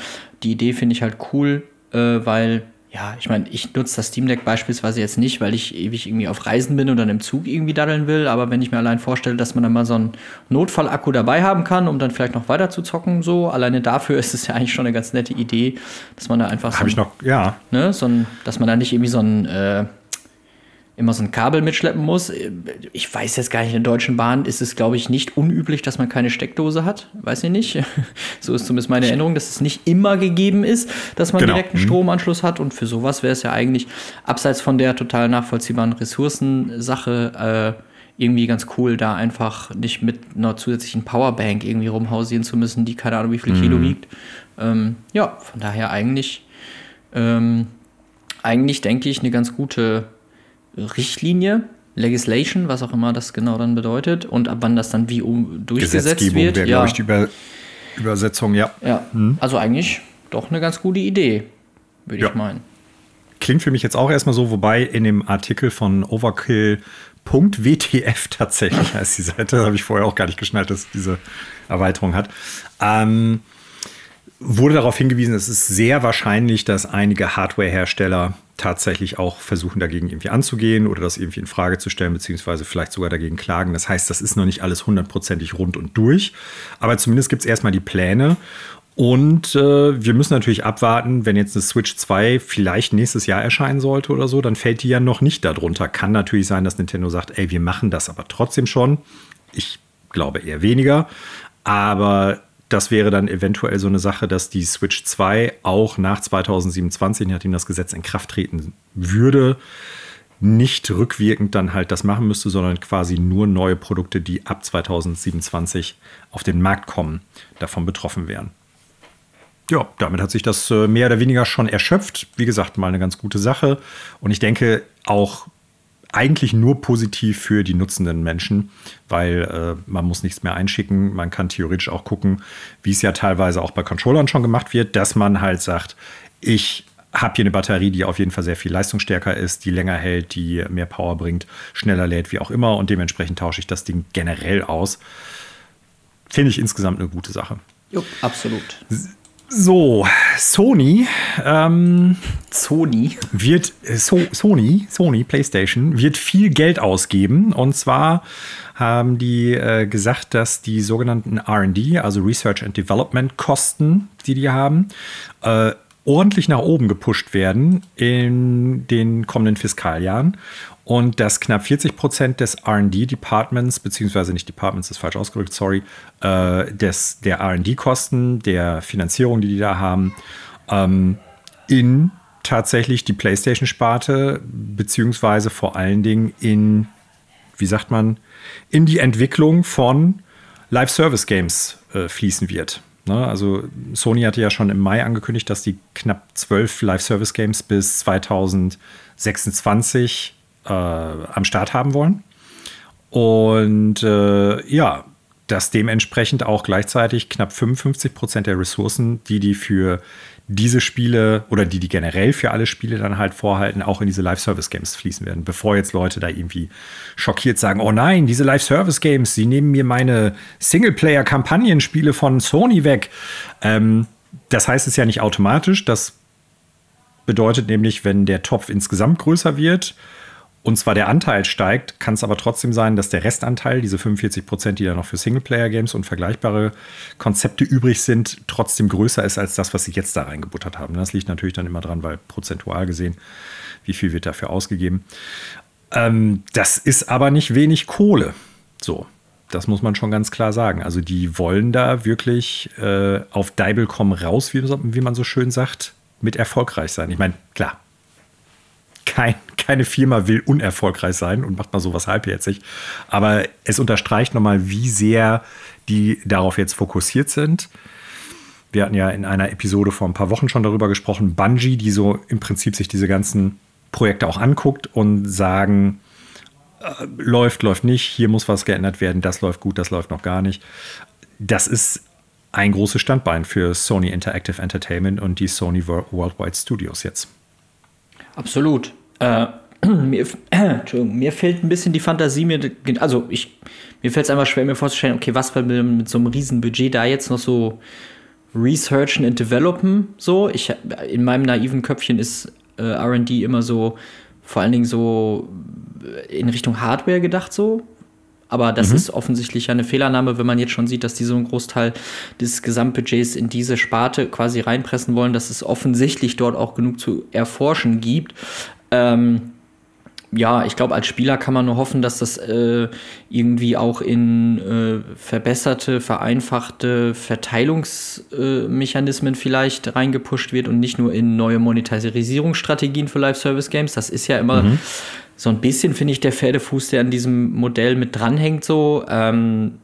Die Idee finde ich halt cool, äh, weil ja, ich meine, ich nutze das Steam Deck beispielsweise jetzt nicht, weil ich ewig irgendwie auf Reisen bin oder im Zug irgendwie daddeln will, aber wenn ich mir allein vorstelle, dass man dann mal so einen Notfallakku dabei haben kann, um dann vielleicht noch weiter zu zocken, so, alleine dafür ist es ja eigentlich schon eine ganz nette Idee, dass man da einfach so. Habe ich noch, ja. Ne, so ein, dass man da nicht irgendwie so ein, äh, immer so ein Kabel mitschleppen muss. Ich weiß jetzt gar nicht, in der Deutschen Bahn ist es, glaube ich, nicht unüblich, dass man keine Steckdose hat. Weiß ich nicht. so ist zumindest meine Erinnerung, dass es nicht immer gegeben ist, dass man genau. direkt einen mhm. Stromanschluss hat. Und für sowas wäre es ja eigentlich, abseits von der total nachvollziehbaren Ressourcensache, äh, irgendwie ganz cool, da einfach nicht mit einer zusätzlichen Powerbank irgendwie rumhausieren zu müssen, die keine Ahnung wie viel mhm. Kilo wiegt. Ähm, ja, von daher eigentlich, ähm, eigentlich denke ich, eine ganz gute Richtlinie, Legislation, was auch immer das genau dann bedeutet und ab wann das dann wie um durchgesetzt wird. Ja. Ich, über, Übersetzung, ja. Ja, mhm. also eigentlich doch eine ganz gute Idee, würde ja. ich meinen. Klingt für mich jetzt auch erstmal so, wobei in dem Artikel von Overkill.wtf tatsächlich heißt die Seite, habe ich vorher auch gar nicht geschnallt, dass diese Erweiterung hat. Ähm, wurde darauf hingewiesen, es ist sehr wahrscheinlich, dass einige Hardware-Hersteller tatsächlich auch versuchen, dagegen irgendwie anzugehen oder das irgendwie in Frage zu stellen, beziehungsweise vielleicht sogar dagegen klagen. Das heißt, das ist noch nicht alles hundertprozentig rund und durch. Aber zumindest gibt es erstmal die Pläne. Und äh, wir müssen natürlich abwarten, wenn jetzt eine Switch 2 vielleicht nächstes Jahr erscheinen sollte oder so, dann fällt die ja noch nicht darunter. Kann natürlich sein, dass Nintendo sagt, ey, wir machen das aber trotzdem schon. Ich glaube eher weniger. Aber das wäre dann eventuell so eine Sache, dass die Switch 2 auch nach 2027, nachdem das Gesetz in Kraft treten würde, nicht rückwirkend dann halt das machen müsste, sondern quasi nur neue Produkte, die ab 2027 auf den Markt kommen, davon betroffen wären. Ja, damit hat sich das äh, mehr oder weniger schon erschöpft. Wie gesagt, mal eine ganz gute Sache. Und ich denke auch eigentlich nur positiv für die nutzenden Menschen, weil äh, man muss nichts mehr einschicken. Man kann theoretisch auch gucken, wie es ja teilweise auch bei Controllern schon gemacht wird, dass man halt sagt, ich habe hier eine Batterie, die auf jeden Fall sehr viel leistungsstärker ist, die länger hält, die mehr Power bringt, schneller lädt, wie auch immer. Und dementsprechend tausche ich das Ding generell aus. Finde ich insgesamt eine gute Sache. Jo, absolut. So, Sony. Ähm, Sony. Wird, äh, so, Sony, Sony, PlayStation, wird viel Geld ausgeben. Und zwar haben die äh, gesagt, dass die sogenannten RD, also Research and Development Kosten, die die haben, äh, ordentlich nach oben gepusht werden in den kommenden Fiskaljahren und dass knapp 40 Prozent des RD-Departments, beziehungsweise nicht Departments, ist falsch ausgedrückt, sorry, äh, des, der RD-Kosten, der Finanzierung, die die da haben, ähm, in tatsächlich die PlayStation-Sparte, beziehungsweise vor allen Dingen in, wie sagt man, in die Entwicklung von Live-Service-Games äh, fließen wird. Ne? Also Sony hatte ja schon im Mai angekündigt, dass die knapp zwölf Live-Service-Games bis 2026 äh, am Start haben wollen. Und äh, ja, dass dementsprechend auch gleichzeitig knapp 55 Prozent der Ressourcen, die die für diese Spiele oder die die generell für alle Spiele dann halt vorhalten, auch in diese Live-Service-Games fließen werden. Bevor jetzt Leute da irgendwie schockiert sagen, oh nein, diese Live-Service-Games, sie nehmen mir meine Singleplayer-Kampagnenspiele von Sony weg. Ähm, das heißt es ja nicht automatisch. Das bedeutet nämlich, wenn der Topf insgesamt größer wird, und zwar der Anteil steigt, kann es aber trotzdem sein, dass der Restanteil, diese 45 Prozent, die da noch für Singleplayer-Games und vergleichbare Konzepte übrig sind, trotzdem größer ist als das, was sie jetzt da reingebuttert haben. Das liegt natürlich dann immer dran, weil prozentual gesehen, wie viel wird dafür ausgegeben. Ähm, das ist aber nicht wenig Kohle. So, das muss man schon ganz klar sagen. Also die wollen da wirklich äh, auf Deibelcom raus, wie, wie man so schön sagt, mit erfolgreich sein. Ich meine, klar, kein, keine Firma will unerfolgreich sein und macht mal sowas halbherzig. Aber es unterstreicht nochmal, wie sehr die darauf jetzt fokussiert sind. Wir hatten ja in einer Episode vor ein paar Wochen schon darüber gesprochen, Bungie, die so im Prinzip sich diese ganzen Projekte auch anguckt und sagen, äh, läuft, läuft nicht, hier muss was geändert werden, das läuft gut, das läuft noch gar nicht. Das ist ein großes Standbein für Sony Interactive Entertainment und die Sony Worldwide Studios jetzt. Absolut. Äh, mir, äh, mir fehlt ein bisschen die Fantasie, mir, also ich, mir fällt es einfach schwer, mir vorzustellen, okay, was wir mit, mit so einem riesen Budget da jetzt noch so researchen und developen, so. Ich, in meinem naiven Köpfchen ist äh, RD immer so, vor allen Dingen so in Richtung Hardware gedacht, so. Aber das mhm. ist offensichtlich eine Fehlannahme, wenn man jetzt schon sieht, dass die so einen Großteil des Gesamtbudgets in diese Sparte quasi reinpressen wollen, dass es offensichtlich dort auch genug zu erforschen gibt. Ähm, ja, ich glaube, als Spieler kann man nur hoffen, dass das äh, irgendwie auch in äh, verbesserte, vereinfachte Verteilungsmechanismen äh, vielleicht reingepusht wird und nicht nur in neue Monetarisierungsstrategien für Live-Service-Games. Das ist ja immer mhm so ein bisschen finde ich der Pferdefuß, der an diesem Modell mit dranhängt, so. Ähm,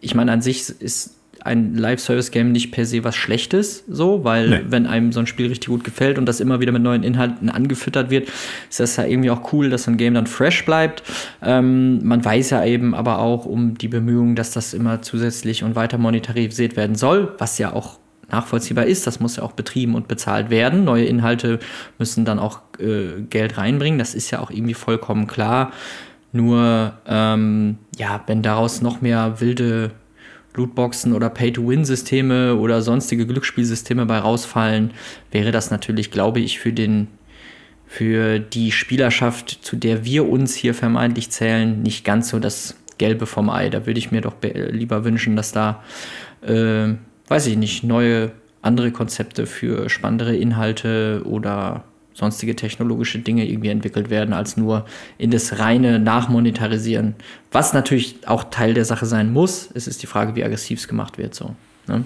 ich meine, an sich ist ein Live-Service-Game nicht per se was Schlechtes, so, weil nee. wenn einem so ein Spiel richtig gut gefällt und das immer wieder mit neuen Inhalten angefüttert wird, ist das ja irgendwie auch cool, dass so ein Game dann fresh bleibt. Ähm, man weiß ja eben aber auch um die Bemühungen, dass das immer zusätzlich und weiter monetarisiert werden soll, was ja auch nachvollziehbar ist. Das muss ja auch betrieben und bezahlt werden. Neue Inhalte müssen dann auch äh, Geld reinbringen. Das ist ja auch irgendwie vollkommen klar. Nur, ähm, ja, wenn daraus noch mehr wilde Lootboxen oder Pay-to-Win-Systeme oder sonstige Glücksspielsysteme bei rausfallen, wäre das natürlich, glaube ich, für den für die Spielerschaft, zu der wir uns hier vermeintlich zählen, nicht ganz so das Gelbe vom Ei. Da würde ich mir doch lieber wünschen, dass da, äh, weiß ich nicht, neue andere Konzepte für spannendere Inhalte oder sonstige technologische Dinge irgendwie entwickelt werden, als nur in das reine Nachmonetarisieren. Was natürlich auch Teil der Sache sein muss. Es ist die Frage, wie aggressiv es gemacht wird. So, ne?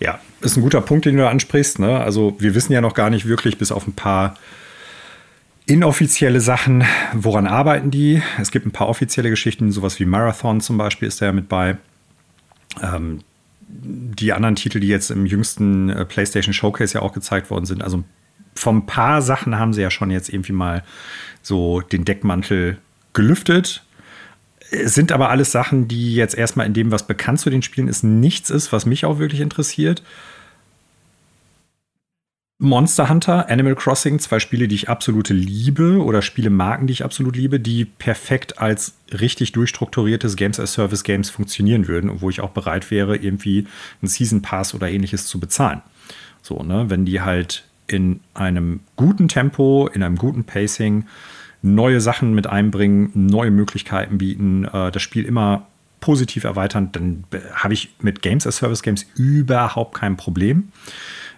Ja, ist ein guter Punkt, den du ansprichst. Ne? Also wir wissen ja noch gar nicht wirklich, bis auf ein paar inoffizielle Sachen, woran arbeiten die. Es gibt ein paar offizielle Geschichten, sowas wie Marathon zum Beispiel ist da ja mit bei. Ähm, die anderen Titel, die jetzt im jüngsten äh, PlayStation Showcase ja auch gezeigt worden sind, also vom paar Sachen haben sie ja schon jetzt irgendwie mal so den Deckmantel gelüftet. Es sind aber alles Sachen, die jetzt erstmal in dem, was bekannt zu den Spielen ist, nichts ist, was mich auch wirklich interessiert. Monster Hunter, Animal Crossing, zwei Spiele, die ich absolut liebe oder Spielemarken, die ich absolut liebe, die perfekt als richtig durchstrukturiertes Games as Service Games funktionieren würden und wo ich auch bereit wäre, irgendwie einen Season Pass oder ähnliches zu bezahlen. So, ne, wenn die halt in einem guten Tempo, in einem guten Pacing neue Sachen mit einbringen, neue Möglichkeiten bieten, äh, das Spiel immer positiv erweitern, dann habe ich mit Games as Service Games überhaupt kein Problem.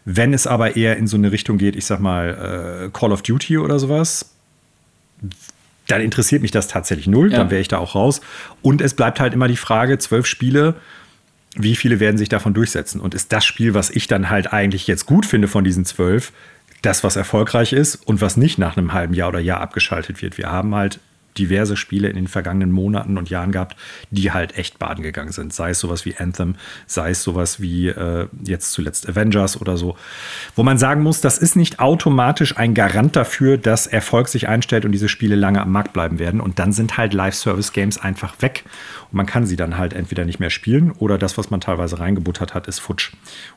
Wenn es aber eher in so eine Richtung geht, ich sag mal äh, Call of Duty oder sowas, dann interessiert mich das tatsächlich null, ja. dann wäre ich da auch raus. Und es bleibt halt immer die Frage, zwölf Spiele, wie viele werden sich davon durchsetzen? Und ist das Spiel, was ich dann halt eigentlich jetzt gut finde von diesen zwölf, das, was erfolgreich ist und was nicht nach einem halben Jahr oder Jahr abgeschaltet wird? Wir haben halt diverse Spiele in den vergangenen Monaten und Jahren gehabt, die halt echt baden gegangen sind. Sei es sowas wie Anthem, sei es sowas wie äh, jetzt zuletzt Avengers oder so. Wo man sagen muss, das ist nicht automatisch ein Garant dafür, dass Erfolg sich einstellt und diese Spiele lange am Markt bleiben werden. Und dann sind halt Live-Service-Games einfach weg. Und man kann sie dann halt entweder nicht mehr spielen oder das, was man teilweise reingebuttert hat, ist futsch.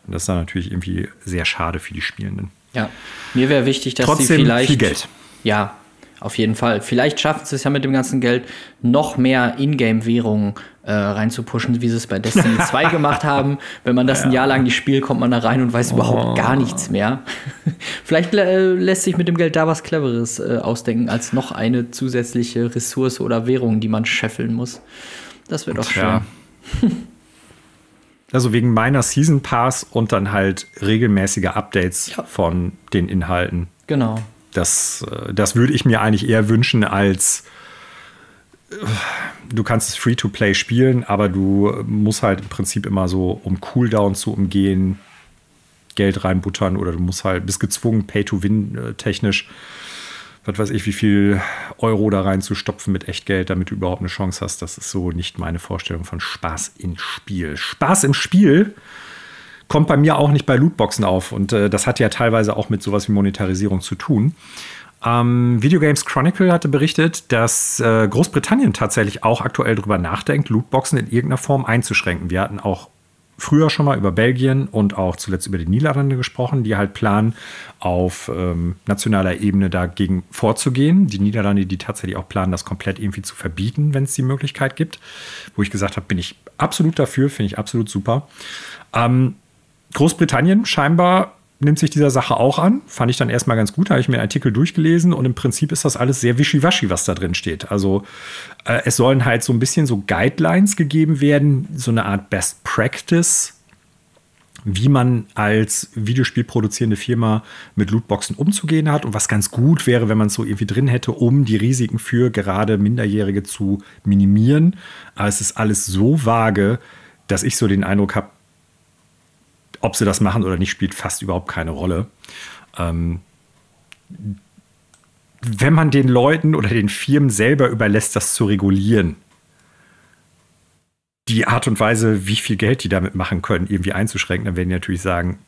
Und das ist dann natürlich irgendwie sehr schade für die Spielenden. Ja, mir wäre wichtig, dass Trotzdem sie vielleicht. Viel Geld. Ja, auf jeden Fall. Vielleicht schaffen sie es ja mit dem ganzen Geld, noch mehr Ingame-Währungen äh, reinzupushen, wie sie es bei Destiny 2 gemacht haben. Wenn man das ja. ein Jahr lang nicht spielt, kommt man da rein und weiß oh. überhaupt gar nichts mehr. Vielleicht äh, lässt sich mit dem Geld da was Cleveres äh, ausdenken, als noch eine zusätzliche Ressource oder Währung, die man scheffeln muss. Das wäre doch schön. Also wegen meiner Season Pass und dann halt regelmäßige Updates ja. von den Inhalten. Genau. Das, äh, das würde ich mir eigentlich eher wünschen als äh, du kannst es Free-to-Play spielen, aber du musst halt im Prinzip immer so, um Cooldown zu umgehen, Geld reinbuttern oder du musst halt, bist gezwungen, Pay-to-Win äh, technisch, was weiß ich, wie viel Euro da reinzustopfen mit Echtgeld, damit du überhaupt eine Chance hast. Das ist so nicht meine Vorstellung von Spaß im Spiel. Spaß im Spiel kommt bei mir auch nicht bei Lootboxen auf. Und äh, das hat ja teilweise auch mit sowas wie Monetarisierung zu tun. Ähm, Video Games Chronicle hatte berichtet, dass äh, Großbritannien tatsächlich auch aktuell darüber nachdenkt, Lootboxen in irgendeiner Form einzuschränken. Wir hatten auch früher schon mal über Belgien und auch zuletzt über die Niederlande gesprochen, die halt planen, auf ähm, nationaler Ebene dagegen vorzugehen. Die Niederlande, die tatsächlich auch planen, das komplett irgendwie zu verbieten, wenn es die Möglichkeit gibt. Wo ich gesagt habe, bin ich absolut dafür, finde ich absolut super. Ähm, Großbritannien scheinbar nimmt sich dieser Sache auch an. Fand ich dann erstmal ganz gut. Da habe ich mir einen Artikel durchgelesen und im Prinzip ist das alles sehr wischiwaschi, was da drin steht. Also äh, es sollen halt so ein bisschen so Guidelines gegeben werden, so eine Art Best Practice, wie man als Videospielproduzierende Firma mit Lootboxen umzugehen hat und was ganz gut wäre, wenn man es so irgendwie drin hätte, um die Risiken für gerade Minderjährige zu minimieren. Aber es ist alles so vage, dass ich so den Eindruck habe, ob sie das machen oder nicht, spielt fast überhaupt keine Rolle. Ähm, wenn man den Leuten oder den Firmen selber überlässt, das zu regulieren, die Art und Weise, wie viel Geld die damit machen können, irgendwie einzuschränken, dann werden die natürlich sagen,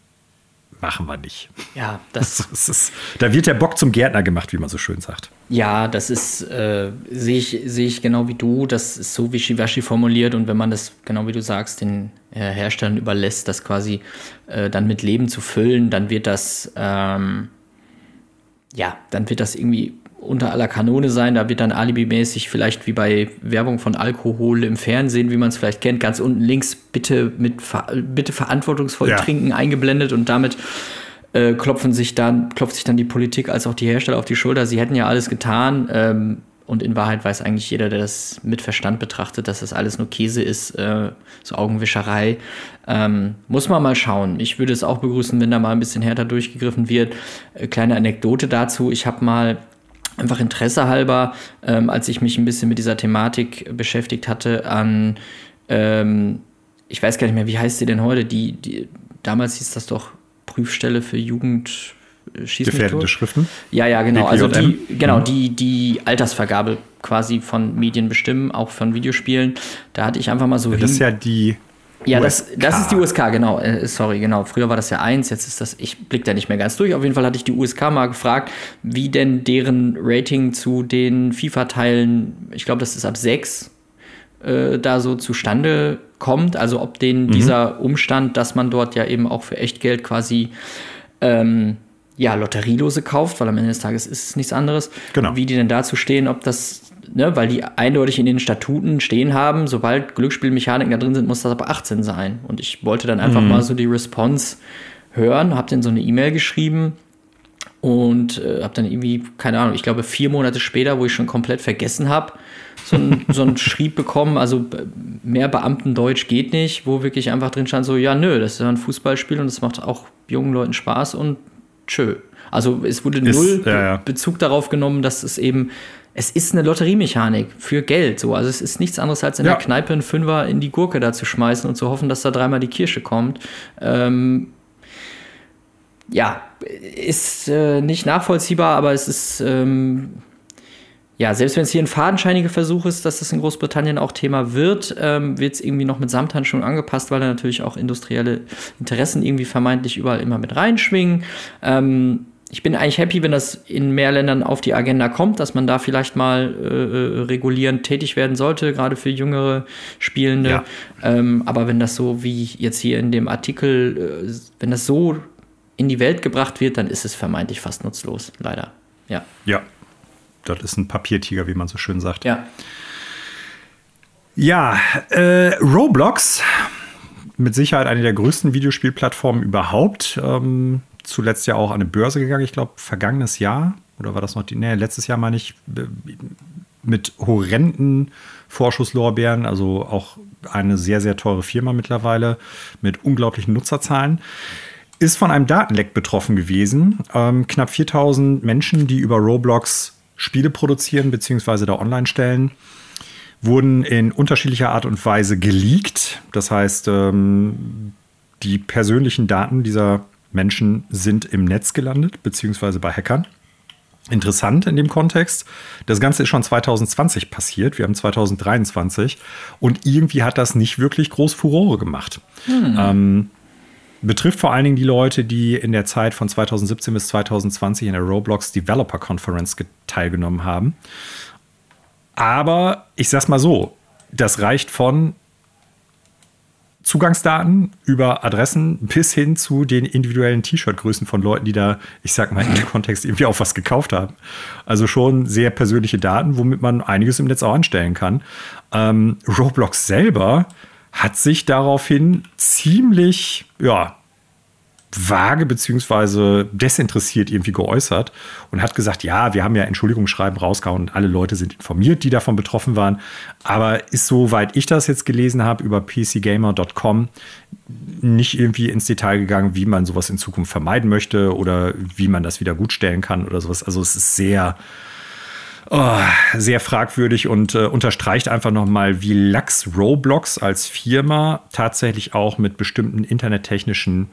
machen wir nicht. Ja, das, das ist, da wird der Bock zum Gärtner gemacht, wie man so schön sagt. Ja, das ist, äh, sehe ich, seh ich genau wie du, das ist so wischiwaschi formuliert und wenn man das, genau wie du sagst, den äh, Herstellern überlässt, das quasi äh, dann mit Leben zu füllen, dann wird das, ähm, ja, dann wird das irgendwie unter aller Kanone sein. Da wird dann alibimäßig vielleicht wie bei Werbung von Alkohol im Fernsehen, wie man es vielleicht kennt, ganz unten links bitte mit bitte verantwortungsvoll ja. trinken eingeblendet und damit äh, klopfen sich dann, klopft sich dann die Politik als auch die Hersteller auf die Schulter. Sie hätten ja alles getan. Ähm, und in Wahrheit weiß eigentlich jeder, der das mit Verstand betrachtet, dass das alles nur Käse ist, äh, so Augenwischerei. Ähm, muss man mal schauen. Ich würde es auch begrüßen, wenn da mal ein bisschen härter durchgegriffen wird. Äh, kleine Anekdote dazu. Ich habe mal einfach Interesse halber, ähm, als ich mich ein bisschen mit dieser Thematik beschäftigt hatte, an, ähm, ich weiß gar nicht mehr, wie heißt sie denn heute? Die, die, damals hieß das doch Prüfstelle für Jugend. Äh, Gefährdende Schriften? Ja, ja, genau. Also die, genau, mhm. die, die Altersvergabe quasi von Medien bestimmen, auch von Videospielen. Da hatte ich einfach mal so. Ja, das ist ja die ja, das, das ist die USK, genau. Äh, sorry, genau. Früher war das ja eins, jetzt ist das, ich blick da nicht mehr ganz durch. Auf jeden Fall hatte ich die USK mal gefragt, wie denn deren Rating zu den FIFA-Teilen, ich glaube, das ist ab sechs, äh, da so zustande kommt. Also ob denen mhm. dieser Umstand, dass man dort ja eben auch für Echtgeld quasi ähm, ja, Lotterielose kauft, weil am Ende des Tages ist es nichts anderes, genau. wie die denn dazu stehen, ob das ne, weil die eindeutig in den Statuten stehen haben, sobald Glücksspielmechaniken da drin sind, muss das aber 18 sein. Und ich wollte dann einfach mhm. mal so die Response hören, habe dann so eine E-Mail geschrieben und äh, habe dann irgendwie, keine Ahnung, ich glaube vier Monate später, wo ich schon komplett vergessen habe, so ein, so ein Schrieb bekommen, also mehr Beamtendeutsch geht nicht, wo wirklich einfach drin stand so, ja nö, das ist ja ein Fußballspiel und es macht auch jungen Leuten Spaß und tschö. Also es wurde ist, null ja, ja. Bezug darauf genommen, dass es eben es ist eine Lotteriemechanik für Geld. So. Also es ist nichts anderes als in ja. der Kneipe einen Fünfer in die Gurke da zu schmeißen und zu hoffen, dass da dreimal die Kirsche kommt. Ähm, ja, ist äh, nicht nachvollziehbar, aber es ist, ähm, ja, selbst wenn es hier ein fadenscheiniger Versuch ist, dass das in Großbritannien auch Thema wird, ähm, wird es irgendwie noch mit Samthandschuhen angepasst, weil da natürlich auch industrielle Interessen irgendwie vermeintlich überall immer mit reinschwingen. Ähm, ich bin eigentlich happy, wenn das in mehr Ländern auf die Agenda kommt, dass man da vielleicht mal äh, äh, regulierend tätig werden sollte, gerade für jüngere Spielende. Ja. Ähm, aber wenn das so wie jetzt hier in dem Artikel, äh, wenn das so in die Welt gebracht wird, dann ist es vermeintlich fast nutzlos, leider. Ja. Ja, das ist ein Papiertiger, wie man so schön sagt. Ja. Ja, äh, Roblox, mit Sicherheit eine der größten Videospielplattformen überhaupt. Ähm, zuletzt ja auch an eine Börse gegangen, ich glaube, vergangenes Jahr. Oder war das noch die? Nee, letztes Jahr meine ich, mit horrenden Vorschusslorbeeren, also auch eine sehr, sehr teure Firma mittlerweile mit unglaublichen Nutzerzahlen. Ist von einem Datenleck betroffen gewesen. Ähm, knapp 4000 Menschen, die über Roblox Spiele produzieren bzw. da online stellen, wurden in unterschiedlicher Art und Weise geleakt. Das heißt, ähm, die persönlichen Daten dieser Menschen sind im Netz gelandet, beziehungsweise bei Hackern. Interessant in dem Kontext, das Ganze ist schon 2020 passiert, wir haben 2023 und irgendwie hat das nicht wirklich groß Furore gemacht. Hm. Ähm, betrifft vor allen Dingen die Leute, die in der Zeit von 2017 bis 2020 in der Roblox Developer Conference teilgenommen haben. Aber ich sag's mal so, das reicht von Zugangsdaten über Adressen bis hin zu den individuellen T-Shirt-Größen von Leuten, die da, ich sag mal, in dem Kontext irgendwie auch was gekauft haben. Also schon sehr persönliche Daten, womit man einiges im Netz auch anstellen kann. Ähm, Roblox selber hat sich daraufhin ziemlich, ja, vage beziehungsweise desinteressiert irgendwie geäußert und hat gesagt, ja, wir haben ja Entschuldigungsschreiben rausgehauen und alle Leute sind informiert, die davon betroffen waren. Aber ist soweit ich das jetzt gelesen habe über pcgamer.com nicht irgendwie ins Detail gegangen, wie man sowas in Zukunft vermeiden möchte oder wie man das wieder gutstellen kann oder sowas. Also es ist sehr, oh, sehr fragwürdig und äh, unterstreicht einfach nochmal, wie lax Roblox als Firma tatsächlich auch mit bestimmten internettechnischen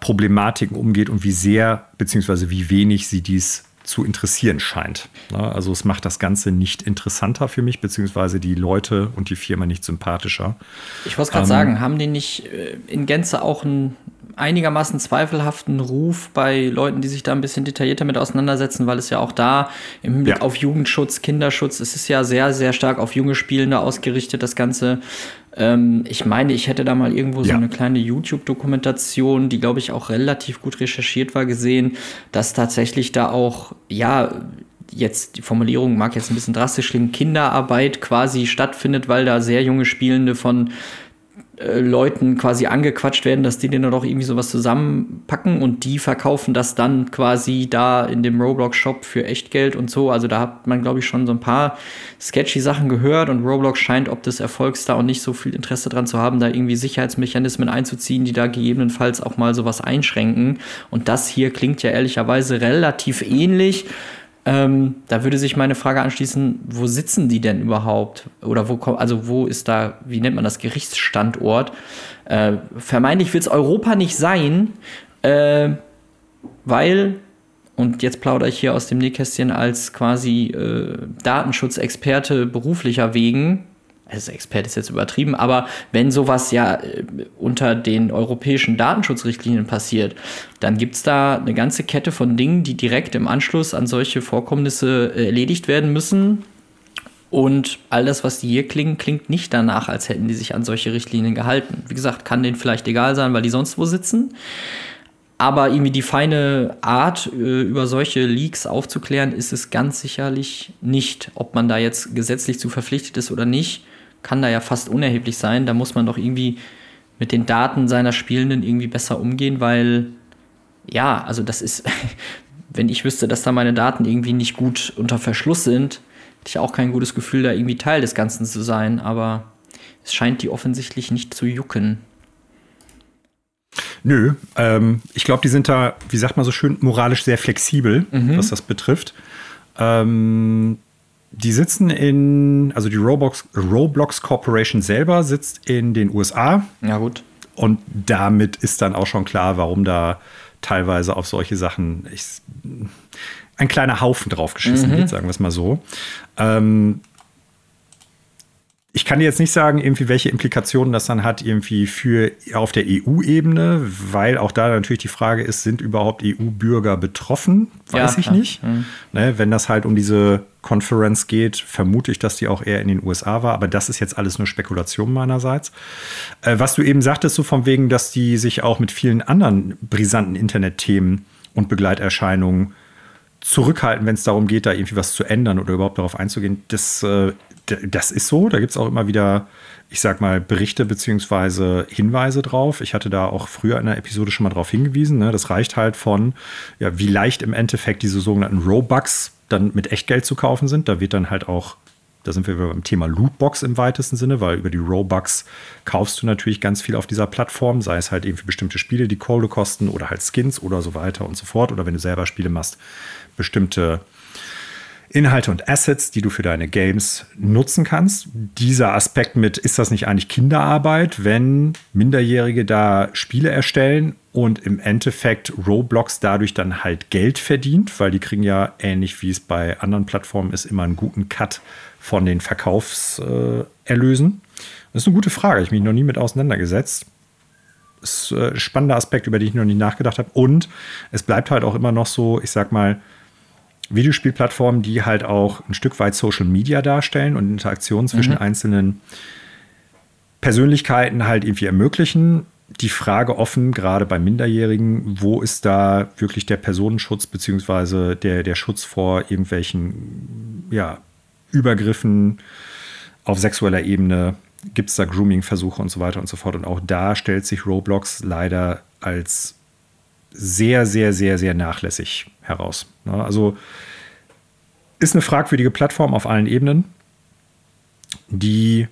Problematiken umgeht und wie sehr bzw. wie wenig sie dies zu interessieren scheint. Also es macht das Ganze nicht interessanter für mich, beziehungsweise die Leute und die Firma nicht sympathischer. Ich wollte gerade ähm, sagen, haben die nicht äh, in Gänze auch einen einigermaßen zweifelhaften Ruf bei Leuten, die sich da ein bisschen detaillierter mit auseinandersetzen, weil es ja auch da im Hinblick ja. auf Jugendschutz, Kinderschutz, es ist ja sehr, sehr stark auf junge Spielende ausgerichtet, das Ganze. Ähm, ich meine, ich hätte da mal irgendwo so eine kleine YouTube-Dokumentation, die, glaube ich, auch relativ gut recherchiert war, gesehen, dass tatsächlich da auch, ja, jetzt die Formulierung mag jetzt ein bisschen drastisch klingen, Kinderarbeit quasi stattfindet, weil da sehr junge Spielende von äh, Leuten quasi angequatscht werden, dass die denen doch irgendwie sowas zusammenpacken und die verkaufen das dann quasi da in dem Roblox-Shop für Echtgeld und so. Also da hat man, glaube ich, schon so ein paar sketchy Sachen gehört und Roblox scheint ob des Erfolgs da auch nicht so viel Interesse dran zu haben, da irgendwie Sicherheitsmechanismen einzuziehen, die da gegebenenfalls auch mal sowas einschränken. Und das hier klingt ja ehrlicherweise relativ ähnlich. Ähm, da würde sich meine Frage anschließen, wo sitzen die denn überhaupt? Oder wo also wo ist da, wie nennt man das, Gerichtsstandort? Äh, vermeintlich wird es Europa nicht sein, äh, weil, und jetzt plaudere ich hier aus dem Nähkästchen als quasi äh, Datenschutzexperte beruflicher wegen, also Experte ist jetzt übertrieben, aber wenn sowas ja äh, unter den europäischen Datenschutzrichtlinien passiert, dann gibt es da eine ganze Kette von Dingen, die direkt im Anschluss an solche Vorkommnisse äh, erledigt werden müssen. Und all das, was die hier klingen, klingt nicht danach, als hätten die sich an solche Richtlinien gehalten. Wie gesagt, kann denen vielleicht egal sein, weil die sonst wo sitzen. Aber irgendwie die feine Art, äh, über solche Leaks aufzuklären, ist es ganz sicherlich nicht. Ob man da jetzt gesetzlich zu verpflichtet ist oder nicht, kann da ja fast unerheblich sein. Da muss man doch irgendwie mit den Daten seiner Spielenden irgendwie besser umgehen, weil ja, also das ist, wenn ich wüsste, dass da meine Daten irgendwie nicht gut unter Verschluss sind, hätte ich auch kein gutes Gefühl, da irgendwie Teil des Ganzen zu sein. Aber es scheint die offensichtlich nicht zu jucken. Nö, ähm, ich glaube, die sind da, wie sagt man so schön, moralisch sehr flexibel, mhm. was das betrifft. Ähm, die sitzen in, also die Roblox, Roblox Corporation selber sitzt in den USA. Ja, gut. Und damit ist dann auch schon klar, warum da teilweise auf solche Sachen ich, ein kleiner Haufen draufgeschissen mhm. wird, sagen wir es mal so. Ähm, ich kann dir jetzt nicht sagen, irgendwie, welche Implikationen das dann hat, irgendwie für auf der EU-Ebene, weil auch da natürlich die Frage ist, sind überhaupt EU-Bürger betroffen? Weiß ja, ich nicht. Mhm. Ne, wenn das halt um diese Conference geht, vermute ich, dass die auch eher in den USA war, aber das ist jetzt alles nur Spekulation meinerseits. Äh, was du eben sagtest, so von wegen, dass die sich auch mit vielen anderen brisanten Internetthemen und Begleiterscheinungen zurückhalten, wenn es darum geht, da irgendwie was zu ändern oder überhaupt darauf einzugehen, das äh, das ist so. Da gibt es auch immer wieder, ich sag mal, Berichte beziehungsweise Hinweise drauf. Ich hatte da auch früher in der Episode schon mal drauf hingewiesen. Ne? Das reicht halt von, ja, wie leicht im Endeffekt diese sogenannten Robux dann mit Echtgeld zu kaufen sind. Da wird dann halt auch, da sind wir beim Thema Lootbox im weitesten Sinne, weil über die Robux kaufst du natürlich ganz viel auf dieser Plattform, sei es halt eben für bestimmte Spiele, die Kohle kosten oder halt Skins oder so weiter und so fort. Oder wenn du selber Spiele machst, bestimmte Inhalte und Assets, die du für deine Games nutzen kannst. Dieser Aspekt mit, ist das nicht eigentlich Kinderarbeit, wenn Minderjährige da Spiele erstellen und im Endeffekt Roblox dadurch dann halt Geld verdient, weil die kriegen ja ähnlich wie es bei anderen Plattformen ist, immer einen guten Cut von den Verkaufserlösen. Das ist eine gute Frage, ich mich noch nie mit auseinandergesetzt. Ist ein spannender Aspekt, über den ich noch nie nachgedacht habe. Und es bleibt halt auch immer noch so, ich sag mal, Videospielplattformen, die halt auch ein Stück weit Social Media darstellen und Interaktionen zwischen mhm. einzelnen Persönlichkeiten halt irgendwie ermöglichen. Die Frage offen, gerade bei Minderjährigen, wo ist da wirklich der Personenschutz beziehungsweise der, der Schutz vor irgendwelchen ja, Übergriffen auf sexueller Ebene? Gibt es da Grooming-Versuche und so weiter und so fort? Und auch da stellt sich Roblox leider als sehr, sehr, sehr, sehr nachlässig heraus. Also ist eine fragwürdige Plattform auf allen Ebenen, die,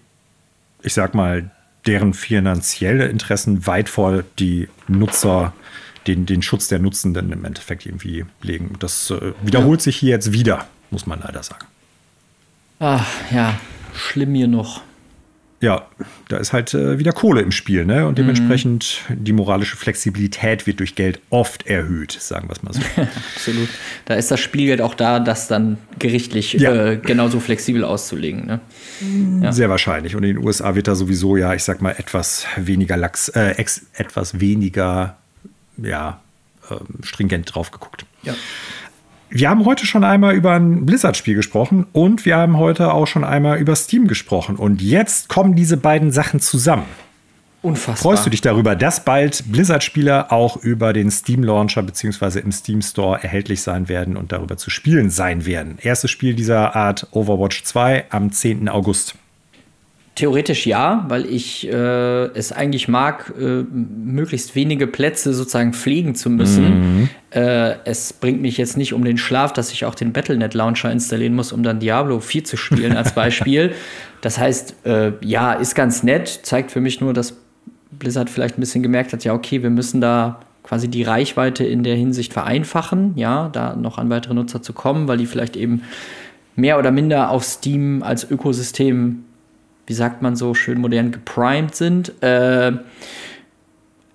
ich sag mal, deren finanzielle Interessen weit vor die Nutzer, den, den Schutz der Nutzenden im Endeffekt irgendwie legen. Das äh, wiederholt ja. sich hier jetzt wieder, muss man leider sagen. Ach ja, schlimm hier noch. Ja, da ist halt äh, wieder Kohle im Spiel, ne? Und dementsprechend mhm. die moralische Flexibilität wird durch Geld oft erhöht, sagen wir es mal so. Absolut. Da ist das Spielgeld auch da, das dann gerichtlich ja. äh, genauso flexibel auszulegen. Ne? Ja. Sehr wahrscheinlich. Und in den USA wird da sowieso, ja, ich sag mal, etwas weniger lax, äh, ex, etwas weniger, ja, ähm, stringent drauf geguckt. Ja. Wir haben heute schon einmal über ein Blizzard-Spiel gesprochen und wir haben heute auch schon einmal über Steam gesprochen. Und jetzt kommen diese beiden Sachen zusammen. Unfassbar. Freust du dich darüber, dass bald Blizzard-Spiele auch über den Steam-Launcher bzw. im Steam Store erhältlich sein werden und darüber zu spielen sein werden? Erstes Spiel dieser Art Overwatch 2 am 10. August. Theoretisch ja, weil ich äh, es eigentlich mag, äh, möglichst wenige Plätze sozusagen pflegen zu müssen. Mhm. Äh, es bringt mich jetzt nicht um den Schlaf, dass ich auch den Battlenet Launcher installieren muss, um dann Diablo 4 zu spielen als Beispiel. das heißt, äh, ja, ist ganz nett, zeigt für mich nur, dass Blizzard vielleicht ein bisschen gemerkt hat, ja, okay, wir müssen da quasi die Reichweite in der Hinsicht vereinfachen, ja, da noch an weitere Nutzer zu kommen, weil die vielleicht eben mehr oder minder auf Steam als Ökosystem wie sagt man so schön modern, geprimed sind. Äh,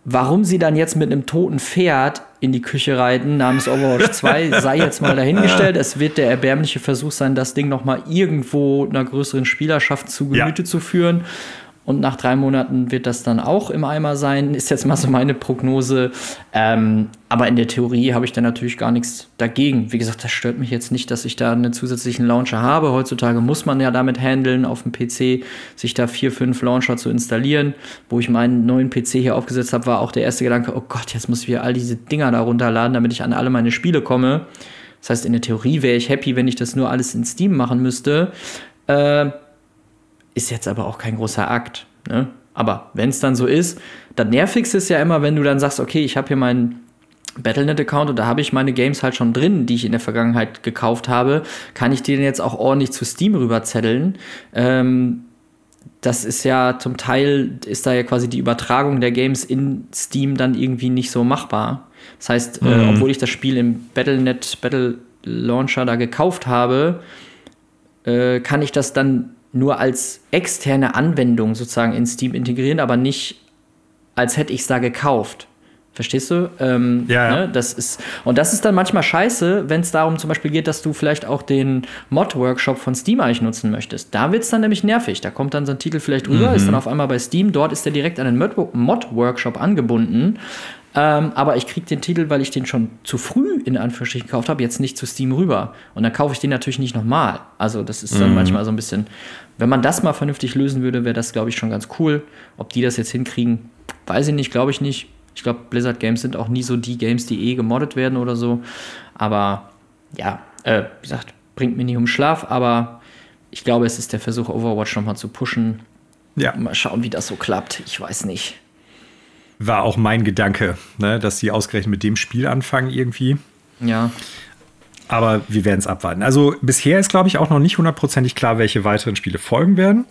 warum sie dann jetzt mit einem toten Pferd in die Küche reiten namens Overwatch 2 sei jetzt mal dahingestellt. Es wird der erbärmliche Versuch sein, das Ding noch mal irgendwo einer größeren Spielerschaft zu Gemüte ja. zu führen. Und nach drei Monaten wird das dann auch im Eimer sein, ist jetzt mal so meine Prognose. Ähm, aber in der Theorie habe ich da natürlich gar nichts dagegen. Wie gesagt, das stört mich jetzt nicht, dass ich da einen zusätzlichen Launcher habe. Heutzutage muss man ja damit handeln, auf dem PC sich da vier, fünf Launcher zu installieren. Wo ich meinen neuen PC hier aufgesetzt habe, war auch der erste Gedanke, oh Gott, jetzt muss ich wieder all diese Dinger da runterladen, damit ich an alle meine Spiele komme. Das heißt, in der Theorie wäre ich happy, wenn ich das nur alles in Steam machen müsste. Äh, ist jetzt aber auch kein großer Akt. Ne? Aber wenn es dann so ist, dann nervigste ist ja immer, wenn du dann sagst, okay, ich habe hier meinen Battlenet-Account und da habe ich meine Games halt schon drin, die ich in der Vergangenheit gekauft habe, kann ich die denn jetzt auch ordentlich zu Steam rüberzetteln? Ähm, das ist ja zum Teil, ist da ja quasi die Übertragung der Games in Steam dann irgendwie nicht so machbar. Das heißt, äh, mhm. äh, obwohl ich das Spiel im Battlenet Battle Launcher da gekauft habe, äh, kann ich das dann nur als externe Anwendung sozusagen in Steam integrieren, aber nicht als hätte ich es da gekauft. Verstehst du? Ähm, ja, ja. Ne, das ist, und das ist dann manchmal scheiße, wenn es darum zum Beispiel geht, dass du vielleicht auch den Mod-Workshop von Steam eigentlich nutzen möchtest. Da wird es dann nämlich nervig. Da kommt dann so ein Titel vielleicht rüber, mhm. ist dann auf einmal bei Steam, dort ist der direkt an den Mod-Workshop angebunden. Ähm, aber ich kriege den Titel, weil ich den schon zu früh in Anführungsstrichen gekauft habe, jetzt nicht zu Steam rüber. Und dann kaufe ich den natürlich nicht nochmal. Also das ist dann mhm. manchmal so ein bisschen, wenn man das mal vernünftig lösen würde, wäre das, glaube ich, schon ganz cool. Ob die das jetzt hinkriegen, weiß ich nicht, glaube ich nicht. Ich glaube, Blizzard Games sind auch nie so die Games, die eh gemoddet werden oder so. Aber ja, äh, wie gesagt, bringt mir nicht um Schlaf, aber ich glaube, es ist der Versuch, Overwatch nochmal zu pushen. Ja. Mal schauen, wie das so klappt. Ich weiß nicht war auch mein Gedanke, ne, dass sie ausgerechnet mit dem Spiel anfangen irgendwie. Ja. Aber wir werden es abwarten. Also bisher ist, glaube ich, auch noch nicht hundertprozentig klar, welche weiteren Spiele folgen werden.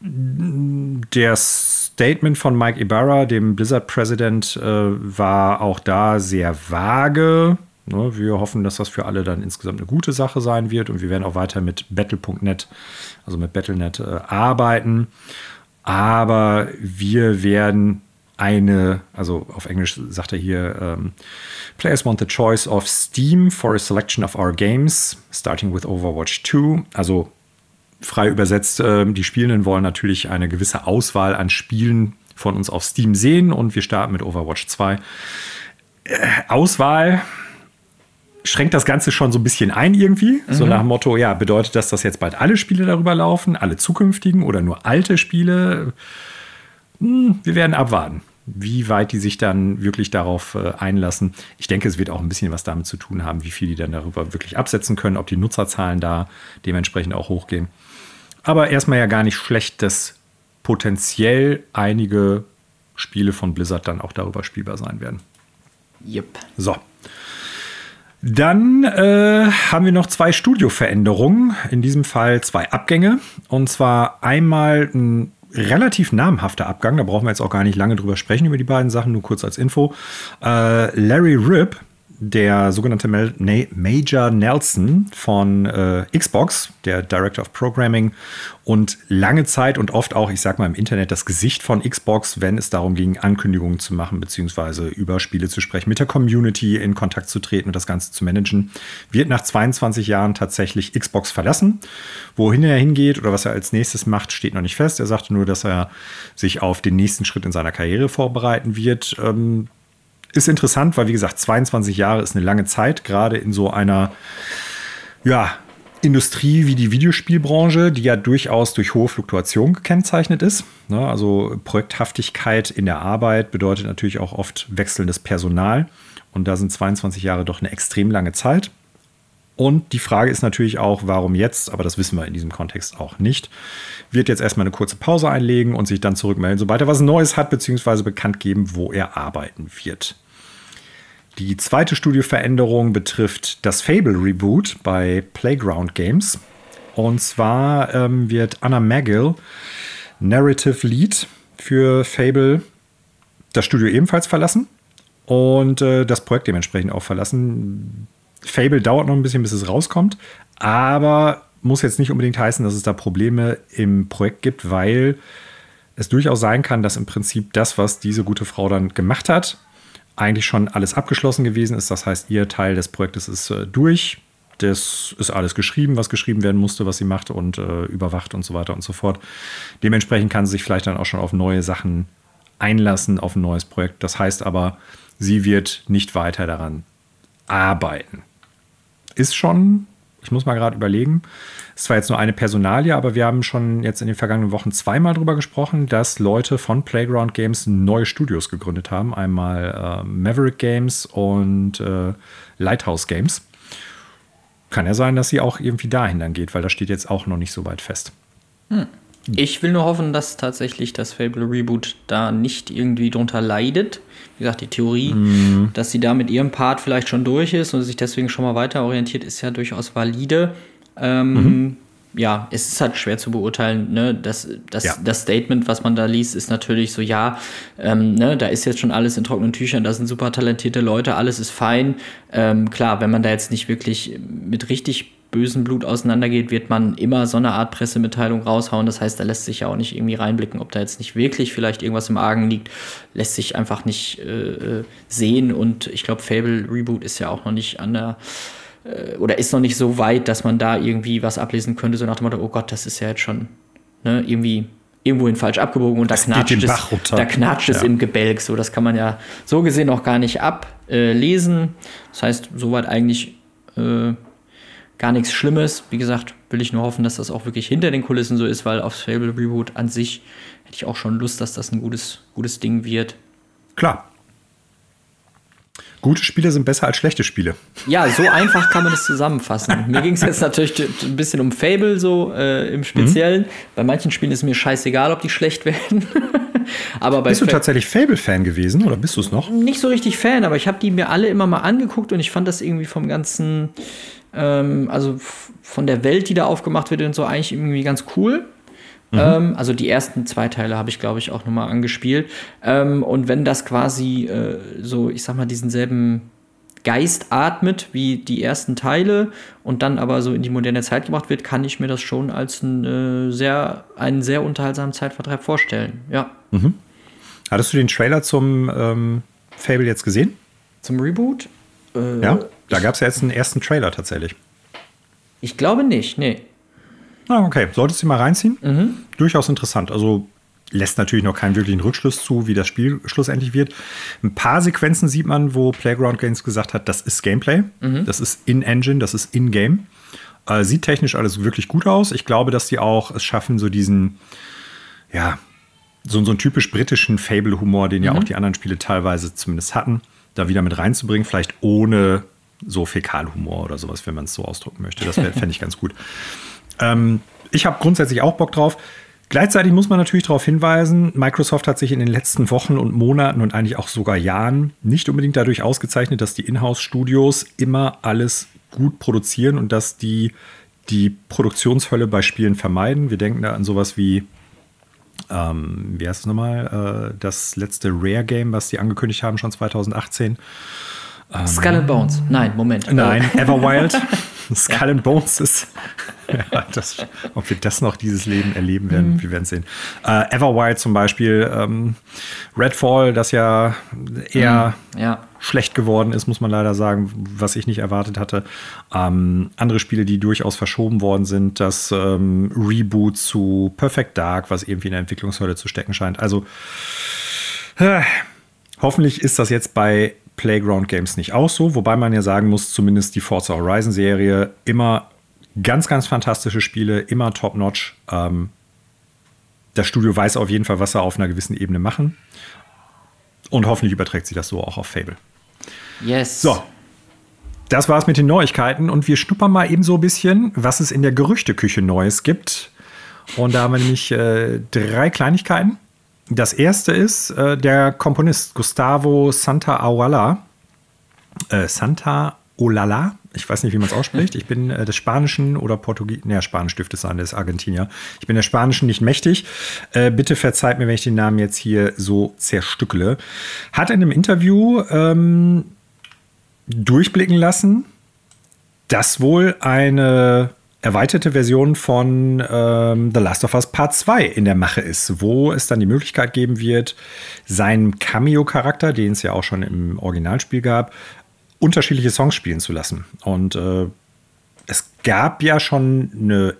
Der Statement von Mike Ibarra, dem Blizzard-President, äh, war auch da sehr vage. Ne, wir hoffen, dass das für alle dann insgesamt eine gute Sache sein wird und wir werden auch weiter mit Battle.net, also mit Battlenet, äh, arbeiten. Aber wir werden eine, also auf Englisch sagt er hier, ähm, Players want the choice of Steam for a selection of our games, starting with Overwatch 2. Also frei übersetzt, äh, die Spielenden wollen natürlich eine gewisse Auswahl an Spielen von uns auf Steam sehen und wir starten mit Overwatch 2. Äh, Auswahl schränkt das Ganze schon so ein bisschen ein irgendwie. Mhm. So nach dem Motto, ja, bedeutet das, dass jetzt bald alle Spiele darüber laufen, alle zukünftigen oder nur alte Spiele? Hm, wir werden abwarten, wie weit die sich dann wirklich darauf äh, einlassen. Ich denke, es wird auch ein bisschen was damit zu tun haben, wie viel die dann darüber wirklich absetzen können, ob die Nutzerzahlen da dementsprechend auch hochgehen. Aber erstmal ja gar nicht schlecht, dass potenziell einige Spiele von Blizzard dann auch darüber spielbar sein werden. Yep. So. Dann äh, haben wir noch zwei Studioveränderungen, in diesem Fall zwei Abgänge. Und zwar einmal ein relativ namhafter Abgang. Da brauchen wir jetzt auch gar nicht lange drüber sprechen, über die beiden Sachen, nur kurz als Info. Äh, Larry Ripp, der sogenannte Major Nelson von äh, Xbox, der Director of Programming und lange Zeit und oft auch, ich sag mal im Internet, das Gesicht von Xbox, wenn es darum ging, Ankündigungen zu machen, beziehungsweise über Spiele zu sprechen, mit der Community in Kontakt zu treten und das Ganze zu managen, wird nach 22 Jahren tatsächlich Xbox verlassen. Wohin er hingeht oder was er als nächstes macht, steht noch nicht fest. Er sagte nur, dass er sich auf den nächsten Schritt in seiner Karriere vorbereiten wird. Ähm, ist interessant, weil wie gesagt, 22 Jahre ist eine lange Zeit, gerade in so einer ja, Industrie wie die Videospielbranche, die ja durchaus durch hohe Fluktuation gekennzeichnet ist. Ne, also Projekthaftigkeit in der Arbeit bedeutet natürlich auch oft wechselndes Personal. Und da sind 22 Jahre doch eine extrem lange Zeit. Und die Frage ist natürlich auch, warum jetzt, aber das wissen wir in diesem Kontext auch nicht. Wird jetzt erstmal eine kurze Pause einlegen und sich dann zurückmelden, sobald er was Neues hat, beziehungsweise bekannt geben, wo er arbeiten wird. Die zweite Studioveränderung betrifft das Fable Reboot bei Playground Games. Und zwar ähm, wird Anna Magill Narrative Lead für Fable das Studio ebenfalls verlassen und äh, das Projekt dementsprechend auch verlassen. Fable dauert noch ein bisschen, bis es rauskommt, aber muss jetzt nicht unbedingt heißen, dass es da Probleme im Projekt gibt, weil es durchaus sein kann, dass im Prinzip das, was diese gute Frau dann gemacht hat, eigentlich schon alles abgeschlossen gewesen ist. Das heißt, ihr Teil des Projektes ist äh, durch. Das ist alles geschrieben, was geschrieben werden musste, was sie macht und äh, überwacht und so weiter und so fort. Dementsprechend kann sie sich vielleicht dann auch schon auf neue Sachen einlassen, auf ein neues Projekt. Das heißt aber, sie wird nicht weiter daran arbeiten ist schon, ich muss mal gerade überlegen, es war jetzt nur eine Personalie, aber wir haben schon jetzt in den vergangenen Wochen zweimal darüber gesprochen, dass Leute von Playground Games neue Studios gegründet haben. Einmal äh, Maverick Games und äh, Lighthouse Games. Kann ja sein, dass sie auch irgendwie dahin dann geht, weil das steht jetzt auch noch nicht so weit fest. Hm. Ich will nur hoffen, dass tatsächlich das Fable Reboot da nicht irgendwie drunter leidet. Wie gesagt, die Theorie, mhm. dass sie da mit ihrem Part vielleicht schon durch ist und sich deswegen schon mal weiter orientiert, ist ja durchaus valide. Ähm, mhm. Ja, es ist halt schwer zu beurteilen. Ne? Das, das, ja. das Statement, was man da liest, ist natürlich so, ja, ähm, ne, da ist jetzt schon alles in trockenen Tüchern, da sind super talentierte Leute, alles ist fein. Ähm, klar, wenn man da jetzt nicht wirklich mit richtig bösen Blut auseinandergeht, wird man immer so eine Art Pressemitteilung raushauen. Das heißt, da lässt sich ja auch nicht irgendwie reinblicken, ob da jetzt nicht wirklich vielleicht irgendwas im Argen liegt, lässt sich einfach nicht äh, sehen. Und ich glaube, Fable Reboot ist ja auch noch nicht an der äh, oder ist noch nicht so weit, dass man da irgendwie was ablesen könnte, so nach dem Motto, oh Gott, das ist ja jetzt schon ne, irgendwie irgendwohin falsch abgebogen und da knatscht, es, da knatscht es im Gebälk. So, das kann man ja so gesehen auch gar nicht ablesen. Äh, das heißt, soweit eigentlich äh, gar nichts Schlimmes. Wie gesagt, will ich nur hoffen, dass das auch wirklich hinter den Kulissen so ist, weil aufs Fable Reboot an sich hätte ich auch schon Lust, dass das ein gutes, gutes Ding wird. Klar. Gute Spiele sind besser als schlechte Spiele. Ja, so einfach kann man das zusammenfassen. mir ging es jetzt natürlich ein bisschen um Fable so äh, im Speziellen. Mhm. Bei manchen Spielen ist mir scheißegal, ob die schlecht werden. aber bist du tatsächlich Fable-Fan gewesen oder bist du es noch? Nicht so richtig Fan, aber ich habe die mir alle immer mal angeguckt und ich fand das irgendwie vom ganzen ähm, also von der Welt, die da aufgemacht wird und so, eigentlich irgendwie ganz cool. Mhm. Ähm, also die ersten zwei Teile habe ich, glaube ich, auch nochmal angespielt. Ähm, und wenn das quasi äh, so, ich sag mal, diesen selben Geist atmet wie die ersten Teile und dann aber so in die moderne Zeit gebracht wird, kann ich mir das schon als ein, äh, sehr, einen sehr unterhaltsamen Zeitvertreib vorstellen. Ja. Mhm. Hattest du den Trailer zum ähm, Fable jetzt gesehen? Zum Reboot? Äh, ja. Da gab es ja jetzt einen ersten Trailer tatsächlich. Ich glaube nicht, nee. Ah, okay. Solltest du mal reinziehen? Mhm. Durchaus interessant. Also lässt natürlich noch keinen wirklichen Rückschluss zu, wie das Spiel schlussendlich wird. Ein paar Sequenzen sieht man, wo Playground Games gesagt hat, das ist Gameplay, mhm. das ist in-Engine, das ist in-Game. Äh, sieht technisch alles wirklich gut aus. Ich glaube, dass die auch es schaffen, so diesen, ja, so, so einen typisch britischen Fable-Humor, den mhm. ja auch die anderen Spiele teilweise zumindest hatten, da wieder mit reinzubringen. Vielleicht ohne so Fäkalhumor oder sowas, wenn man es so ausdrücken möchte. Das fände ich ganz gut. Ähm, ich habe grundsätzlich auch Bock drauf. Gleichzeitig muss man natürlich darauf hinweisen, Microsoft hat sich in den letzten Wochen und Monaten und eigentlich auch sogar Jahren nicht unbedingt dadurch ausgezeichnet, dass die Inhouse-Studios immer alles gut produzieren und dass die die Produktionshölle bei Spielen vermeiden. Wir denken da an sowas wie, ähm, wie heißt es nochmal, äh, das letzte Rare-Game, was die angekündigt haben, schon 2018 Ähm, Skull and Bones. Nein, Moment. Nein, Everwild. Skull and Bones ist. ja, das, ob wir das noch dieses Leben erleben werden, mhm. wir werden sehen. Äh, Everwild zum Beispiel, ähm, Redfall, das ja eher mhm. ja. schlecht geworden ist, muss man leider sagen, was ich nicht erwartet hatte. Ähm, andere Spiele, die durchaus verschoben worden sind, das ähm, Reboot zu Perfect Dark, was irgendwie in der Entwicklungshölle zu stecken scheint. Also äh, hoffentlich ist das jetzt bei Playground Games nicht auch so, wobei man ja sagen muss, zumindest die Forza Horizon Serie immer ganz, ganz fantastische Spiele, immer top-notch. Ähm, das Studio weiß auf jeden Fall, was sie auf einer gewissen Ebene machen. Und hoffentlich überträgt sich das so auch auf Fable. Yes. So. Das war's mit den Neuigkeiten und wir schnuppern mal eben so ein bisschen, was es in der Gerüchteküche Neues gibt. Und da haben wir nämlich äh, drei Kleinigkeiten. Das erste ist äh, der Komponist Gustavo Santa Aurala. Äh, Santa Olala, ich weiß nicht, wie man es ausspricht. Ich bin äh, des Spanischen oder Portugies, naja, Spanisch dürfte es sein, der ist Argentinier. Ich bin der Spanischen nicht mächtig. Äh, bitte verzeiht mir, wenn ich den Namen jetzt hier so zerstückele. Hat in einem Interview ähm, durchblicken lassen, dass wohl eine erweiterte Version von ähm, The Last of Us Part 2 in der Mache ist, wo es dann die Möglichkeit geben wird, seinen Cameo-Charakter, den es ja auch schon im Originalspiel gab, unterschiedliche Songs spielen zu lassen. Und äh, es gab ja schon eine,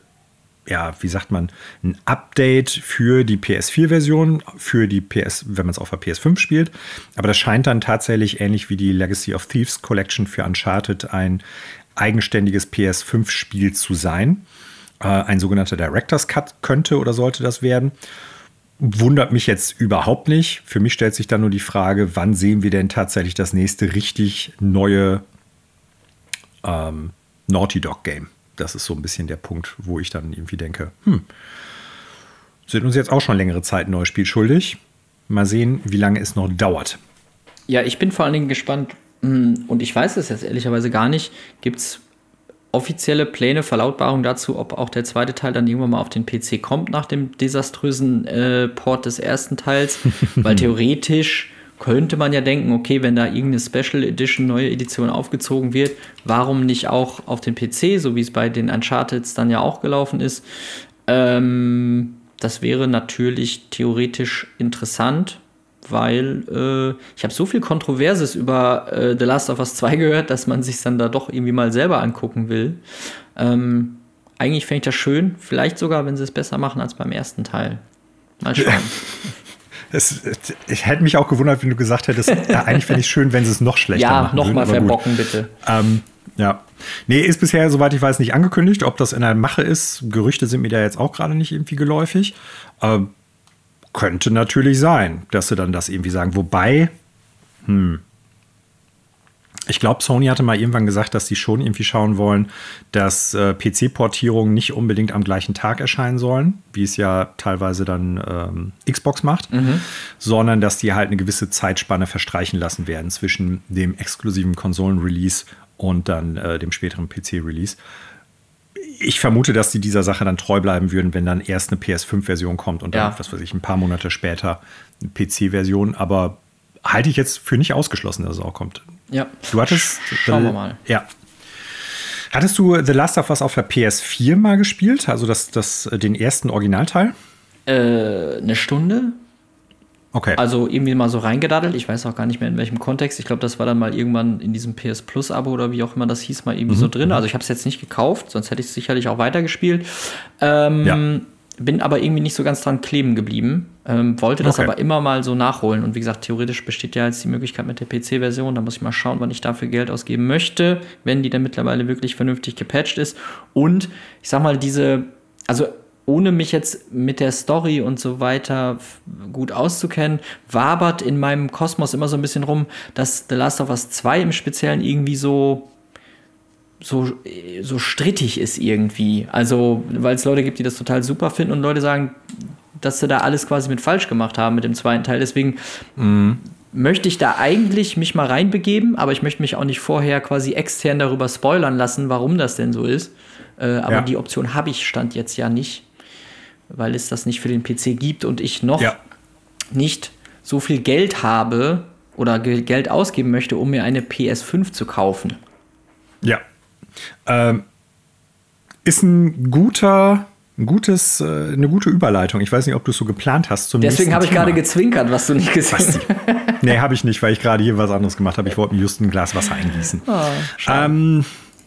ja, wie sagt man, ein Update für die PS4-Version, für die PS, wenn man es auf der PS5 spielt. Aber das scheint dann tatsächlich ähnlich wie die Legacy of Thieves Collection für Uncharted ein eigenständiges PS5-Spiel zu sein. Äh, ein sogenannter Director's Cut könnte oder sollte das werden. Wundert mich jetzt überhaupt nicht. Für mich stellt sich dann nur die Frage, wann sehen wir denn tatsächlich das nächste richtig neue ähm, Naughty Dog Game? Das ist so ein bisschen der Punkt, wo ich dann irgendwie denke, hm, sind uns jetzt auch schon längere Zeit ein neues Spiel schuldig. Mal sehen, wie lange es noch dauert. Ja, ich bin vor allen Dingen gespannt, und ich weiß es jetzt ehrlicherweise gar nicht, gibt es offizielle Pläne, Verlautbarungen dazu, ob auch der zweite Teil dann irgendwann mal auf den PC kommt nach dem desaströsen äh, Port des ersten Teils, weil theoretisch könnte man ja denken, okay, wenn da irgendeine Special Edition, neue Edition aufgezogen wird, warum nicht auch auf den PC, so wie es bei den Uncharted dann ja auch gelaufen ist. Ähm, das wäre natürlich theoretisch interessant weil äh, ich habe so viel Kontroverses über äh, The Last of Us 2 gehört, dass man sich dann da doch irgendwie mal selber angucken will. Ähm, eigentlich fände ich das schön, vielleicht sogar, wenn sie es besser machen als beim ersten Teil. Mal schauen. Es, ich hätte mich auch gewundert, wenn du gesagt hättest, ja, eigentlich fände ich es schön, wenn sie es noch schlechter ja, machen. Ja, nochmal verbocken, bitte. Ähm, ja. Nee, ist bisher, soweit ich weiß, nicht angekündigt. Ob das in der Mache ist, Gerüchte sind mir da jetzt auch gerade nicht irgendwie geläufig. Ähm, könnte natürlich sein, dass sie dann das irgendwie sagen. Wobei, hm, ich glaube, Sony hatte mal irgendwann gesagt, dass sie schon irgendwie schauen wollen, dass äh, PC-Portierungen nicht unbedingt am gleichen Tag erscheinen sollen, wie es ja teilweise dann ähm, Xbox macht, mhm. sondern dass die halt eine gewisse Zeitspanne verstreichen lassen werden zwischen dem exklusiven Konsolen-Release und dann äh, dem späteren PC-Release ich vermute, dass die dieser Sache dann treu bleiben würden, wenn dann erst eine PS5-Version kommt und dann, ja. was weiß ich, ein paar Monate später eine PC-Version. Aber halte ich jetzt für nicht ausgeschlossen, dass es auch kommt. Ja. Du hattest. Schauen wir mal. Ja. Hattest du The Last of Us auf der PS4 mal gespielt? Also das, das, den ersten Originalteil? Äh, eine Stunde. Okay. Also irgendwie mal so reingedaddelt. Ich weiß auch gar nicht mehr in welchem Kontext. Ich glaube, das war dann mal irgendwann in diesem PS Plus Abo oder wie auch immer das hieß, mal irgendwie mhm. so drin. Mhm. Also ich habe es jetzt nicht gekauft, sonst hätte ich es sicherlich auch weitergespielt. Ähm, ja. Bin aber irgendwie nicht so ganz dran kleben geblieben. Ähm, wollte das okay. aber immer mal so nachholen. Und wie gesagt, theoretisch besteht ja jetzt die Möglichkeit mit der PC-Version. Da muss ich mal schauen, wann ich dafür Geld ausgeben möchte, wenn die dann mittlerweile wirklich vernünftig gepatcht ist. Und ich sag mal, diese, also ohne mich jetzt mit der Story und so weiter gut auszukennen, wabert in meinem Kosmos immer so ein bisschen rum, dass The Last of Us 2 im Speziellen irgendwie so so, so strittig ist irgendwie. Also, weil es Leute gibt, die das total super finden und Leute sagen, dass sie da alles quasi mit falsch gemacht haben mit dem zweiten Teil. Deswegen mhm. möchte ich da eigentlich mich mal reinbegeben, aber ich möchte mich auch nicht vorher quasi extern darüber spoilern lassen, warum das denn so ist. Äh, aber ja. die Option habe ich stand jetzt ja nicht weil es das nicht für den PC gibt und ich noch ja. nicht so viel Geld habe, oder Geld ausgeben möchte, um mir eine PS5 zu kaufen. Ja. Ähm, ist ein guter, ein gutes, äh, eine gute Überleitung. Ich weiß nicht, ob du es so geplant hast. Zum Deswegen habe ich gerade gezwinkert, was du nicht gesehen hast. nee, habe ich nicht, weil ich gerade hier was anderes gemacht habe. Ich wollte mir just ein Glas Wasser eingießen. Oh, ähm,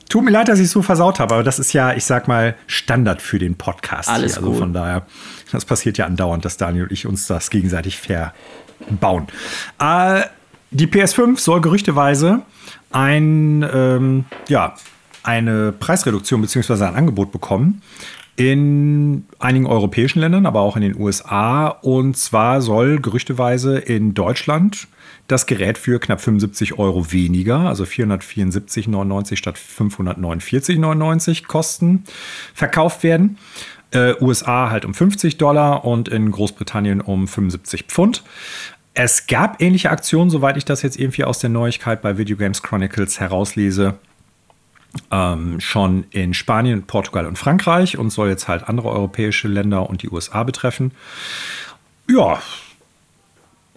tut mir leid, dass ich es so versaut habe, aber das ist ja, ich sag mal, Standard für den Podcast. Alles hier. Also gut. von daher, das passiert ja andauernd, dass Daniel und ich uns das gegenseitig verbauen. Äh, die PS5 soll gerüchteweise ein, ähm, ja, eine Preisreduktion bzw. ein Angebot bekommen in einigen europäischen Ländern, aber auch in den USA. Und zwar soll gerüchteweise in Deutschland das Gerät für knapp 75 Euro weniger, also 474,99 statt 549,99 kosten, verkauft werden. Äh, USA halt um 50 Dollar und in Großbritannien um 75 Pfund. Es gab ähnliche Aktionen, soweit ich das jetzt irgendwie aus der Neuigkeit bei Video Games Chronicles herauslese, ähm, schon in Spanien, Portugal und Frankreich und soll jetzt halt andere europäische Länder und die USA betreffen. Ja,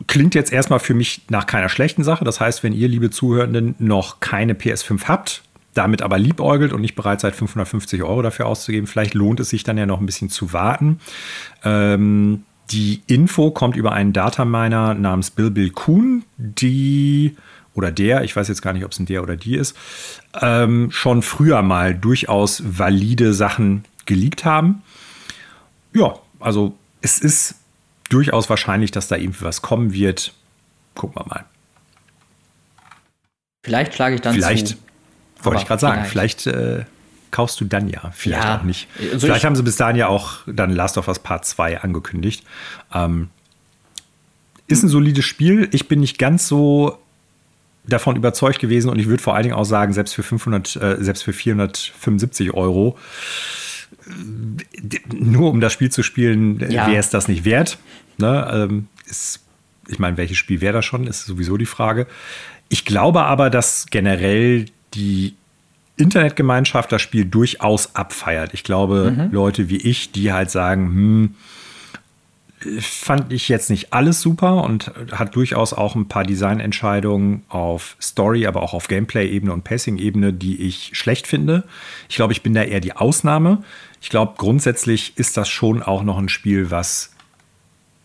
klingt jetzt erstmal für mich nach keiner schlechten Sache. Das heißt, wenn ihr, liebe Zuhörenden, noch keine PS5 habt, damit aber liebäugelt und nicht bereit seid, 550 Euro dafür auszugeben, vielleicht lohnt es sich dann ja noch ein bisschen zu warten. Ähm, die Info kommt über einen Dataminer namens Bill Bill Kuhn, die oder der, ich weiß jetzt gar nicht, ob es ein der oder die ist, ähm, schon früher mal durchaus valide Sachen geleakt haben. Ja, also es ist durchaus wahrscheinlich, dass da irgendwie was kommen wird. Gucken wir mal. Vielleicht schlage ich dann vielleicht, zu. Wollte ich gerade sagen, vielleicht, äh, kaufst du dann ja, vielleicht ja. auch nicht. Also vielleicht haben sie bis dahin ja auch dann Last of Us Part 2 angekündigt. Ähm, ist ein solides Spiel. Ich bin nicht ganz so davon überzeugt gewesen und ich würde vor allen Dingen auch sagen, selbst für 500, äh, selbst für 475 Euro, äh, nur um das Spiel zu spielen, ja. wäre es das nicht wert. Ne? Ähm, ist, ich meine, welches Spiel wäre das schon, ist sowieso die Frage. Ich glaube aber, dass generell die Internetgemeinschaft das Spiel durchaus abfeiert. Ich glaube, mhm. Leute wie ich, die halt sagen, hm, fand ich jetzt nicht alles super und hat durchaus auch ein paar Designentscheidungen auf Story, aber auch auf Gameplay-Ebene und Pacing-Ebene, die ich schlecht finde. Ich glaube, ich bin da eher die Ausnahme. Ich glaube, grundsätzlich ist das schon auch noch ein Spiel, was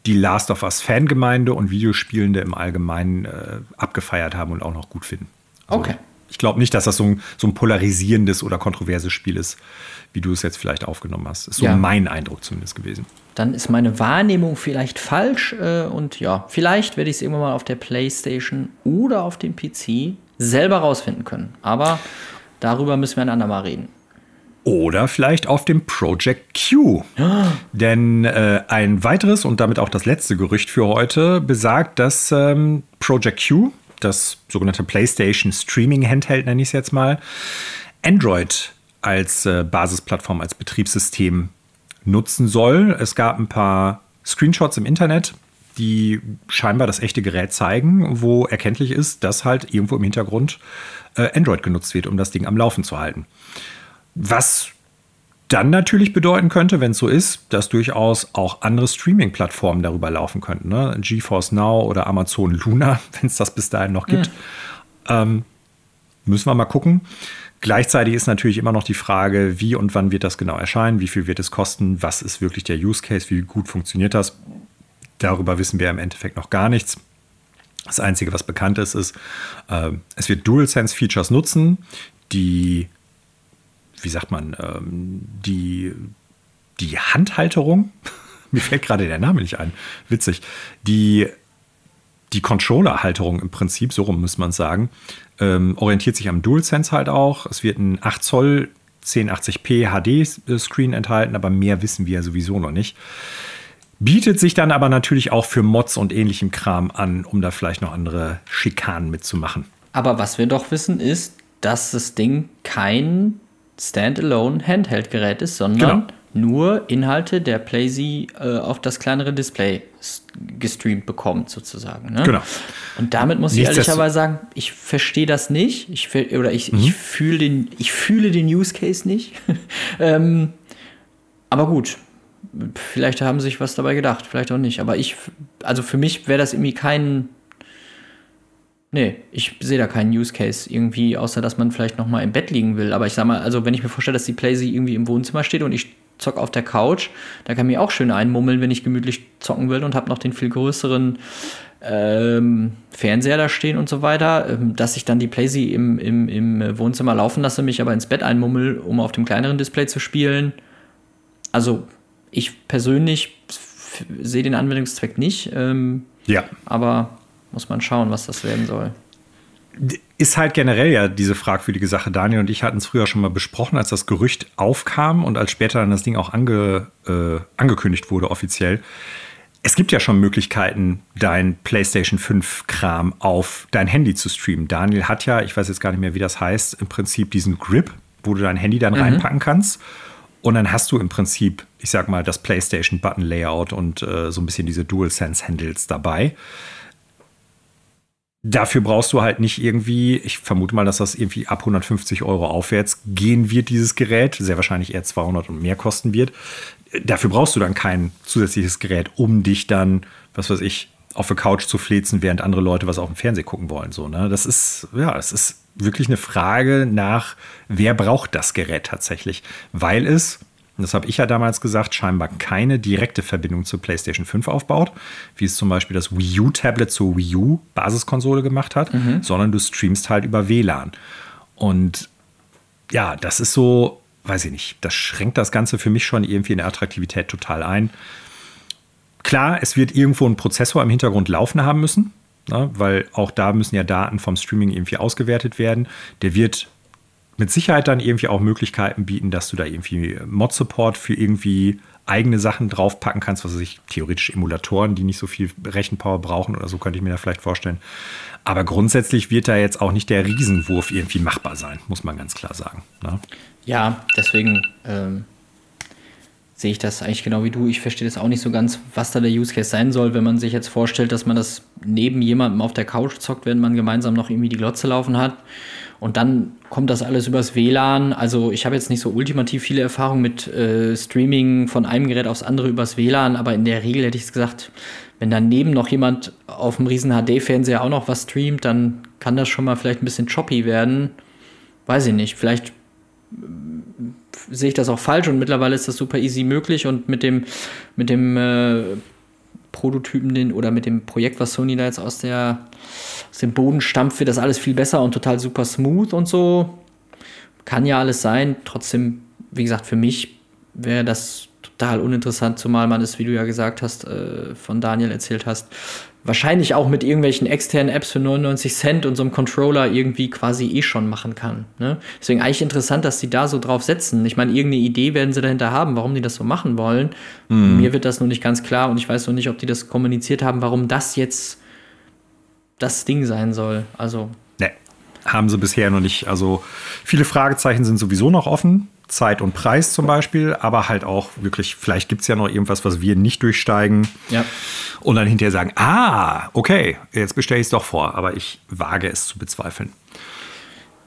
die Last of Us Fangemeinde und Videospielende im Allgemeinen äh, abgefeiert haben und auch noch gut finden. Also, okay. Ich glaube nicht, dass das so ein, so ein, polarisierendes oder kontroverses Spiel ist, wie du es jetzt vielleicht aufgenommen hast. Ist so ja. mein Eindruck zumindest gewesen dann ist meine Wahrnehmung vielleicht falsch äh, und ja, vielleicht werde ich es irgendwann mal auf der PlayStation oder auf dem PC selber rausfinden können. Aber darüber müssen wir ein andermal reden. Oder vielleicht auf dem Project Q. Denn äh, ein weiteres und damit auch das letzte Gerücht für heute besagt, dass ähm, Project Q, das sogenannte PlayStation Streaming Handheld nenne ich es jetzt mal, Android als äh, Basisplattform, als Betriebssystem nutzen soll. Es gab ein paar Screenshots im Internet, die scheinbar das echte Gerät zeigen, wo erkenntlich ist, dass halt irgendwo im Hintergrund äh, Android genutzt wird, um das Ding am Laufen zu halten. Was dann natürlich bedeuten könnte, wenn es so ist, dass durchaus auch andere Streaming-Plattformen darüber laufen könnten. Ne? GeForce Now oder Amazon Luna, wenn es das bis dahin noch gibt. Mhm. Ähm, müssen wir mal gucken. Gleichzeitig ist natürlich immer noch die Frage, wie und wann wird das genau erscheinen, wie viel wird es kosten, was ist wirklich der Use Case, wie gut funktioniert das. Darüber wissen wir im Endeffekt noch gar nichts. Das Einzige, was bekannt ist, ist, äh, es wird DualSense-Features nutzen, die, wie sagt man, ähm, die, die Handhalterung, mir fällt gerade der Name nicht ein, witzig, die die Controller-Halterung im Prinzip, so rum muss man sagen, ähm, orientiert sich am DualSense halt auch. Es wird ein 8 Zoll 1080p HD-Screen enthalten, aber mehr wissen wir sowieso noch nicht. Bietet sich dann aber natürlich auch für Mods und ähnlichem Kram an, um da vielleicht noch andere Schikanen mitzumachen. Aber was wir doch wissen ist, dass das Ding kein Standalone Handheld-Gerät ist, sondern genau nur Inhalte der PlayZ äh, auf das kleinere Display gestreamt bekommt, sozusagen. Ne? Genau. Und damit muss ich ehrlicherweise sagen, ich verstehe das nicht. Ich, oder ich, mhm. ich, fühl den, ich fühle den Use Case nicht. ähm, aber gut, vielleicht haben sie sich was dabei gedacht, vielleicht auch nicht. Aber ich, also für mich wäre das irgendwie kein, Nee, ich sehe da keinen Use Case irgendwie, außer dass man vielleicht noch mal im Bett liegen will. Aber ich sag mal, also wenn ich mir vorstelle, dass die Playsee irgendwie im Wohnzimmer steht und ich zock auf der Couch, da kann mir auch schön einmummeln, wenn ich gemütlich zocken will und habe noch den viel größeren ähm, Fernseher da stehen und so weiter, ähm, dass ich dann die Playsee im, im, im Wohnzimmer laufen lasse, mich aber ins Bett einmummel, um auf dem kleineren Display zu spielen. Also ich persönlich sehe den Anwendungszweck nicht. Ähm, ja. Aber muss man schauen, was das werden soll. Ist halt generell ja diese fragwürdige Sache. Daniel und ich hatten es früher schon mal besprochen, als das Gerücht aufkam und als später dann das Ding auch ange, äh, angekündigt wurde offiziell. Es gibt ja schon Möglichkeiten, dein PlayStation 5-Kram auf dein Handy zu streamen. Daniel hat ja, ich weiß jetzt gar nicht mehr, wie das heißt, im Prinzip diesen Grip, wo du dein Handy dann mhm. reinpacken kannst. Und dann hast du im Prinzip, ich sag mal, das PlayStation-Button-Layout und äh, so ein bisschen diese DualSense-Handles dabei. Dafür brauchst du halt nicht irgendwie, ich vermute mal, dass das irgendwie ab 150 Euro aufwärts gehen wird, dieses Gerät. Sehr wahrscheinlich eher 200 und mehr kosten wird. Dafür brauchst du dann kein zusätzliches Gerät, um dich dann, was weiß ich, auf der Couch zu flezen, während andere Leute was auf dem Fernseher gucken wollen. So, ne? Das ist, ja, es ist wirklich eine Frage nach, wer braucht das Gerät tatsächlich? Weil es, das habe ich ja damals gesagt, scheinbar keine direkte Verbindung zur PlayStation 5 aufbaut, wie es zum Beispiel das Wii U-Tablet zur Wii U-Basiskonsole gemacht hat, mhm. sondern du streamst halt über WLAN. Und ja, das ist so, weiß ich nicht, das schränkt das Ganze für mich schon irgendwie in der Attraktivität total ein. Klar, es wird irgendwo ein Prozessor im Hintergrund laufen haben müssen, ne, weil auch da müssen ja Daten vom Streaming irgendwie ausgewertet werden. Der wird mit Sicherheit dann irgendwie auch Möglichkeiten bieten, dass du da irgendwie Mod-Support für irgendwie eigene Sachen draufpacken kannst, was ich, theoretisch Emulatoren, die nicht so viel Rechenpower brauchen oder so, könnte ich mir da vielleicht vorstellen. Aber grundsätzlich wird da jetzt auch nicht der Riesenwurf irgendwie machbar sein, muss man ganz klar sagen. Ne? Ja, deswegen ähm, sehe ich das eigentlich genau wie du. Ich verstehe das auch nicht so ganz, was da der Use Case sein soll, wenn man sich jetzt vorstellt, dass man das neben jemandem auf der Couch zockt, wenn man gemeinsam noch irgendwie die Glotze laufen hat. Und dann kommt das alles übers WLAN. Also ich habe jetzt nicht so ultimativ viele Erfahrungen mit äh, Streaming von einem Gerät aufs andere übers WLAN, aber in der Regel hätte ich gesagt, wenn daneben noch jemand auf dem riesen HD-Fernseher auch noch was streamt, dann kann das schon mal vielleicht ein bisschen choppy werden. Weiß ich nicht. Vielleicht äh, sehe ich das auch falsch und mittlerweile ist das super easy möglich und mit dem, mit dem äh, Prototypen den, oder mit dem Projekt, was Sony da jetzt aus, der, aus dem Boden stampft, wird das alles viel besser und total super smooth und so. Kann ja alles sein. Trotzdem, wie gesagt, für mich wäre das total uninteressant, zumal man es, wie du ja gesagt hast, äh, von Daniel erzählt hast, wahrscheinlich auch mit irgendwelchen externen Apps für 99 Cent und so einem Controller irgendwie quasi eh schon machen kann. Ne? Deswegen eigentlich interessant, dass sie da so drauf setzen. Ich meine, irgendeine Idee werden sie dahinter haben, warum die das so machen wollen. Mhm. Mir wird das noch nicht ganz klar und ich weiß noch nicht, ob die das kommuniziert haben, warum das jetzt das Ding sein soll. Also. Ne, haben sie bisher noch nicht. Also viele Fragezeichen sind sowieso noch offen. Zeit und Preis zum Beispiel, aber halt auch wirklich, vielleicht gibt es ja noch irgendwas, was wir nicht durchsteigen. Ja. Und dann hinterher sagen, ah, okay, jetzt bestelle ich es doch vor, aber ich wage es zu bezweifeln.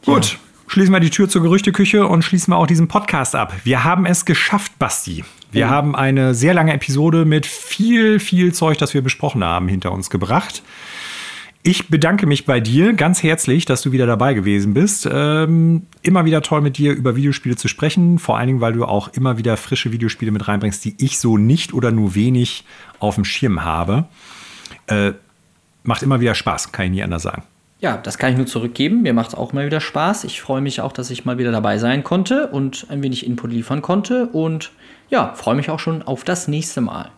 Ja. Gut, schließen wir die Tür zur Gerüchteküche und schließen wir auch diesen Podcast ab. Wir haben es geschafft, Basti. Wir mhm. haben eine sehr lange Episode mit viel, viel Zeug, das wir besprochen haben, hinter uns gebracht. Ich bedanke mich bei dir ganz herzlich, dass du wieder dabei gewesen bist. Ähm, immer wieder toll mit dir über Videospiele zu sprechen, vor allen Dingen, weil du auch immer wieder frische Videospiele mit reinbringst, die ich so nicht oder nur wenig auf dem Schirm habe. Äh, macht immer wieder Spaß, kann ich nie anders sagen. Ja, das kann ich nur zurückgeben. Mir macht es auch immer wieder Spaß. Ich freue mich auch, dass ich mal wieder dabei sein konnte und ein wenig Input liefern konnte. Und ja, freue mich auch schon auf das nächste Mal.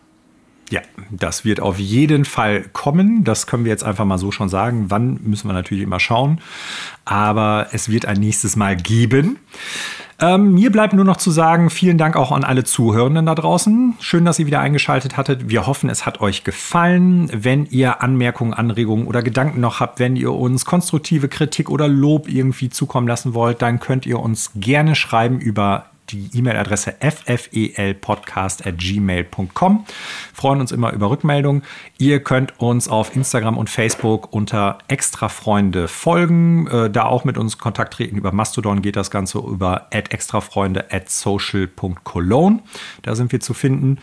Ja, das wird auf jeden Fall kommen. Das können wir jetzt einfach mal so schon sagen. Wann müssen wir natürlich immer schauen. Aber es wird ein nächstes Mal geben. Ähm, mir bleibt nur noch zu sagen, vielen Dank auch an alle Zuhörenden da draußen. Schön, dass ihr wieder eingeschaltet hattet. Wir hoffen, es hat euch gefallen. Wenn ihr Anmerkungen, Anregungen oder Gedanken noch habt, wenn ihr uns konstruktive Kritik oder Lob irgendwie zukommen lassen wollt, dann könnt ihr uns gerne schreiben über die E-Mail-Adresse ffelpodcast.gmail.com. Freuen uns immer über Rückmeldungen. Ihr könnt uns auf Instagram und Facebook unter Extrafreunde folgen, äh, da auch mit uns Kontakt treten. Über Mastodon geht das Ganze über extrafreunde at social.cologne. Da sind wir zu finden.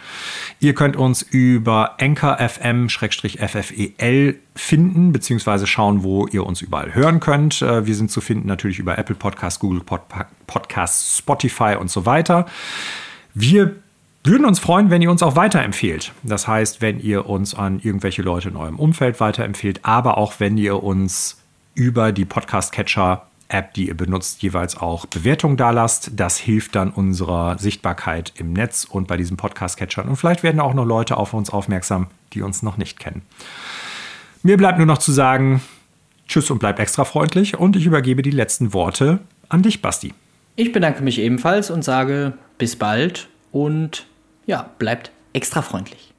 Ihr könnt uns über Anchor FM-FFEL finden, beziehungsweise schauen, wo ihr uns überall hören könnt. Äh, wir sind zu finden natürlich über Apple Podcasts, Google Pod Podcasts, Spotify und so weiter. Wir würden uns freuen, wenn ihr uns auch weiterempfehlt. Das heißt, wenn ihr uns an irgendwelche Leute in eurem Umfeld weiterempfehlt, aber auch wenn ihr uns über die Podcast-Catcher App, die ihr benutzt, jeweils auch Bewertungen da lasst. Das hilft dann unserer Sichtbarkeit im Netz und bei diesen Podcast-Catchern. Und vielleicht werden auch noch Leute auf uns aufmerksam, die uns noch nicht kennen. Mir bleibt nur noch zu sagen, tschüss und bleibt extra freundlich und ich übergebe die letzten Worte an dich, Basti. Ich bedanke mich ebenfalls und sage bis bald und ja, bleibt extra freundlich.